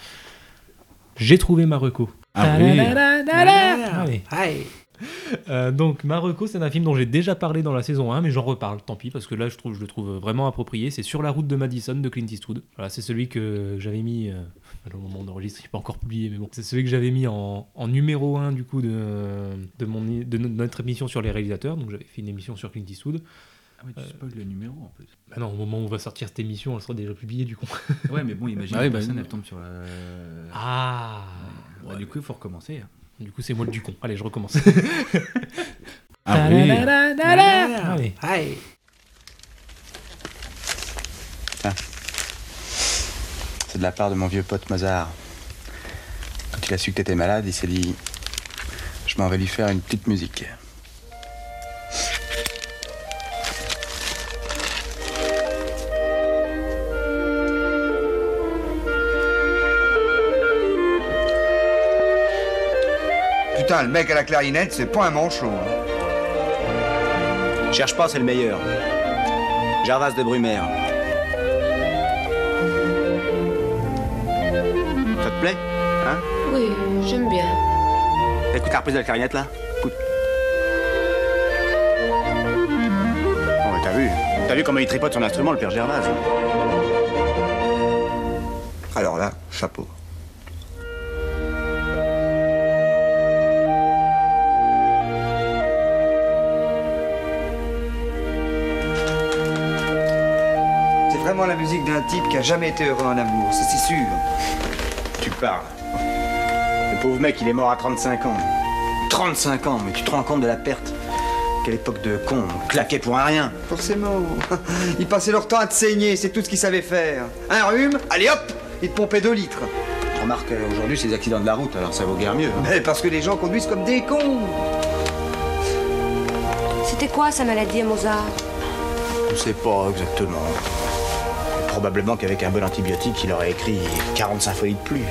J'ai trouvé Marocco. Ah oui. Allez. Euh, donc Marocco, c'est un film dont j'ai déjà parlé dans la saison 1, mais j'en reparle, tant pis, parce que là je, trouve, je le trouve vraiment approprié. C'est Sur la route de Madison de Clint Eastwood. Voilà, c'est celui que j'avais mis, euh, au moment d'enregistrer, il n'est pas encore publié, mais bon, c'est celui que j'avais mis en, en numéro 1 du coup de, de, mon, de no- notre émission sur les réalisateurs. Donc j'avais fait une émission sur Clint Eastwood. Ah oui, tu spoil le numéro en plus. Bah non, au moment où on va sortir cette émission, elle sera déjà publiée du coup. Ouais, mais bon, imagine Ah oui, la bah, personne, elle tombe sur la. Ah Bah, Du coup, il faut recommencer. Du coup, c'est moi le du con. Allez, je recommence. Ah oui. Allez. Tiens. C'est de la part de mon vieux pote Mozart. Quand il a su que t'étais malade, il s'est dit Je m'en vais lui faire une petite musique. Putain, le mec à la clarinette, c'est pas un manchot. hein. Cherche pas, c'est le meilleur. Gervas de Brumaire. Ça te plaît Hein? Oui, j'aime bien. Écoute la reprise de la clarinette là Écoute. Bon, ouais, t'as vu? T'as vu comment il tripote son instrument, le père Gervas hein? Alors là, chapeau. La musique d'un type qui a jamais été heureux en amour, ça c'est sûr. Tu parles. Le pauvre mec, il est mort à 35 ans. 35 ans, mais tu te rends compte de la perte Quelle époque de con, on claquait pour un rien. Forcément. Ils passaient leur temps à te saigner, c'est tout ce qu'ils savaient faire. Un rhume, allez hop, ils te pompaient 2 litres. Remarque, euh, aujourd'hui, c'est des accidents de la route, alors ça vaut guère mieux. hein. Mais parce que les gens conduisent comme des cons. C'était quoi sa maladie à Mozart? Je sais pas exactement. Probablement qu'avec un bon antibiotique, il aurait écrit 40 symphonies de plus.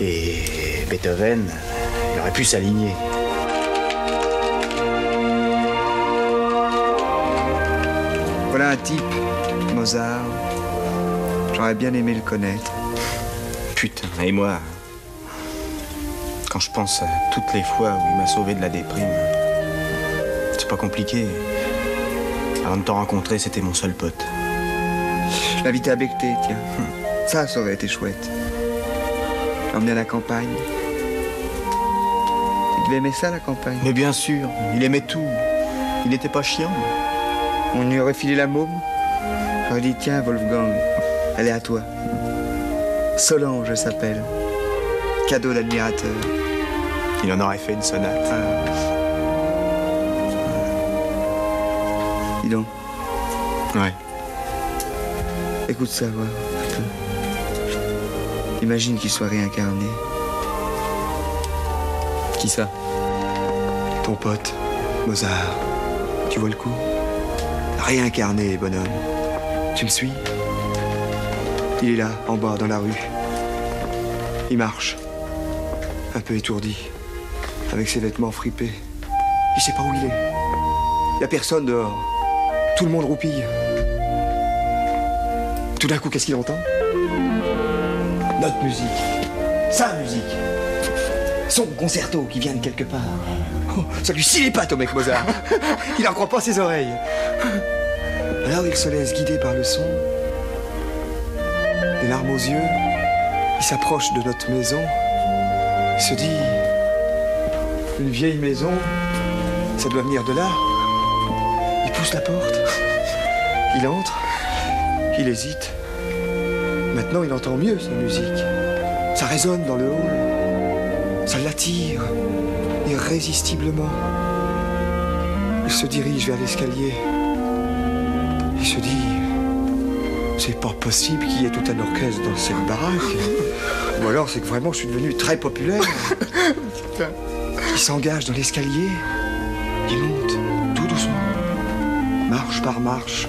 Et Beethoven, aurait pu s'aligner. Voilà un type, Mozart. J'aurais bien aimé le connaître. Putain, et moi Quand je pense à toutes les fois où il m'a sauvé de la déprime, c'est pas compliqué. Avant de t'en rencontrer, c'était mon seul pote. L'inviter à Becté, tiens. Ça, ça aurait été chouette. L'emmener à la campagne. Il devait aimer ça, la campagne. Mais bien sûr, il aimait tout. Il n'était pas chiant. On lui aurait filé la môme. J'aurais dit, tiens, Wolfgang, elle est à toi. Solange, elle s'appelle. Cadeau d'admirateur. Il en aurait fait une sonate. Dis donc. Ouais. Écoute ça, peu. Imagine qu'il soit réincarné. Qui ça? Ton pote, Mozart. Tu vois le coup? Réincarné, bonhomme. Tu me suis? Il est là, en bas, dans la rue. Il marche. Un peu étourdi. Avec ses vêtements fripés. Il sait pas où il est. Il y a personne dehors. Tout le monde roupille. Tout d'un coup, qu'est-ce qu'il entend? Notre musique. Sa musique. Son concerto qui vient de quelque part. Oh, ça lui scie les pattes au mec Mozart. Il n'en croit pas ses oreilles. Alors il se laisse guider par le son. Des larmes aux yeux. Il s'approche de notre maison. Il se dit Une vieille maison, ça doit venir de là. Il pousse la porte. Il entre. Il hésite. Maintenant, il entend mieux sa musique. Ça résonne dans le hall. Ça l'attire irrésistiblement. Il se dirige vers l'escalier. Il se dit C'est pas possible qu'il y ait tout un orchestre dans cette baraque. Ou alors c'est que vraiment je suis devenu très populaire. Il s'engage dans l'escalier. Il monte tout doucement. Marche par marche.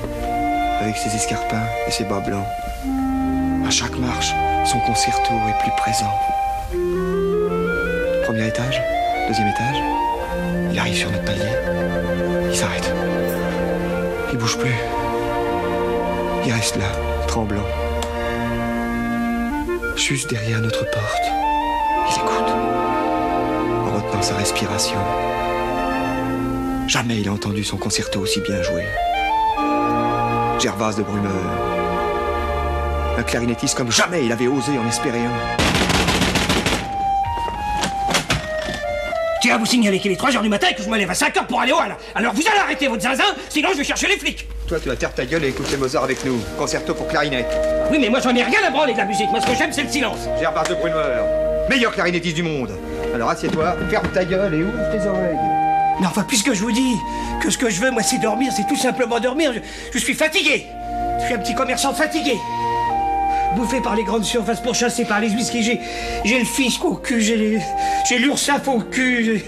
Avec ses escarpins et ses bas blancs. À chaque marche, son concerto est plus présent. Premier étage, deuxième étage. Il arrive sur notre palier. Il s'arrête. Il bouge plus. Il reste là, tremblant. Juste derrière notre porte. Il écoute. En retenant sa respiration. Jamais il a entendu son concerto aussi bien joué. Gervase de Brumeur. Un clarinettiste comme jamais il avait osé en espérer un. À vous signaler qu'il est 3h du matin et que je me lève à 5h pour aller au Hall. Alors vous allez arrêter votre zinzin, sinon je vais chercher les flics. Toi, tu vas taire ta gueule et écouter Mozart avec nous. Concerto pour clarinette. Oui, mais moi j'en ai rien à branler de la musique. Moi ce que j'aime, c'est le silence. Gervase de Brumeur. Meilleur clarinettiste du monde. Alors assieds-toi, ferme ta gueule et ouvre tes oreilles. Mais enfin, puisque je vous dis que ce que je veux, moi, c'est dormir, c'est tout simplement dormir. Je, je suis fatigué. Je suis un petit commerçant fatigué. Bouffé par les grandes surfaces, pourchassé par les whisky, j'ai, j'ai le fisc au cul, j'ai, l'URSSAF au cul,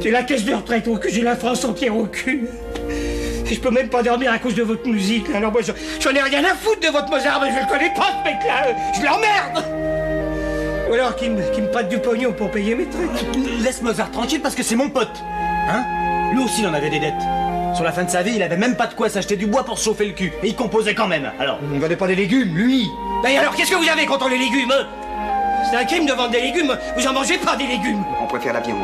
j'ai, la caisse de retraite au cul, j'ai la France entière au cul. Et je peux même pas dormir à cause de votre musique. Alors moi, je- j'en ai rien à foutre de votre Mozart, mais je le connais pas, ce mec-là. Je l'emmerde. Ou alors qu'il me, qu'il me prête du pognon pour payer mes trucs. Laisse Mozart tranquille parce que c'est mon pote. Hein? Lui aussi, il en avait des dettes. Sur la fin de sa vie, il avait même pas de quoi s'acheter du bois pour se chauffer le cul. Et il composait quand même, alors. On ne vendait pas des légumes, lui Et alors, qu'est-ce que vous avez contre les légumes hein? C'est un crime de vendre des légumes. Vous en mangez pas des légumes. On préfère la viande.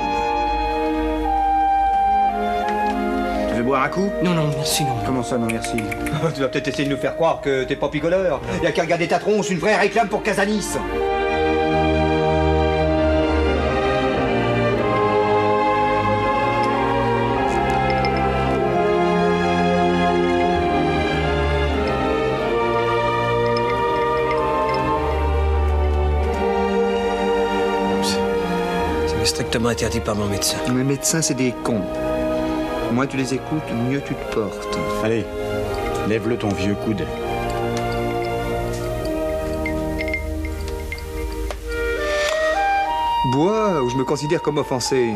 Tu veux boire un coup? Non, non, merci, non. Comment ça, non merci? Tu vas peut-être essayer de nous faire croire que t'es pas picoleur. Y a qu'à regarder ta tronche, une vraie réclame pour Casanis. Strictement interdit par mon médecin. Les médecins, c'est des cons. Moins tu les écoutes, mieux tu te portes. Allez, lève-le ton vieux coude. Bois, ou je me considère comme offensé.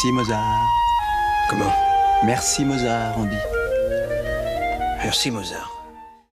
Merci Mozart. Comment? Merci Mozart, on dit. Merci Mozart.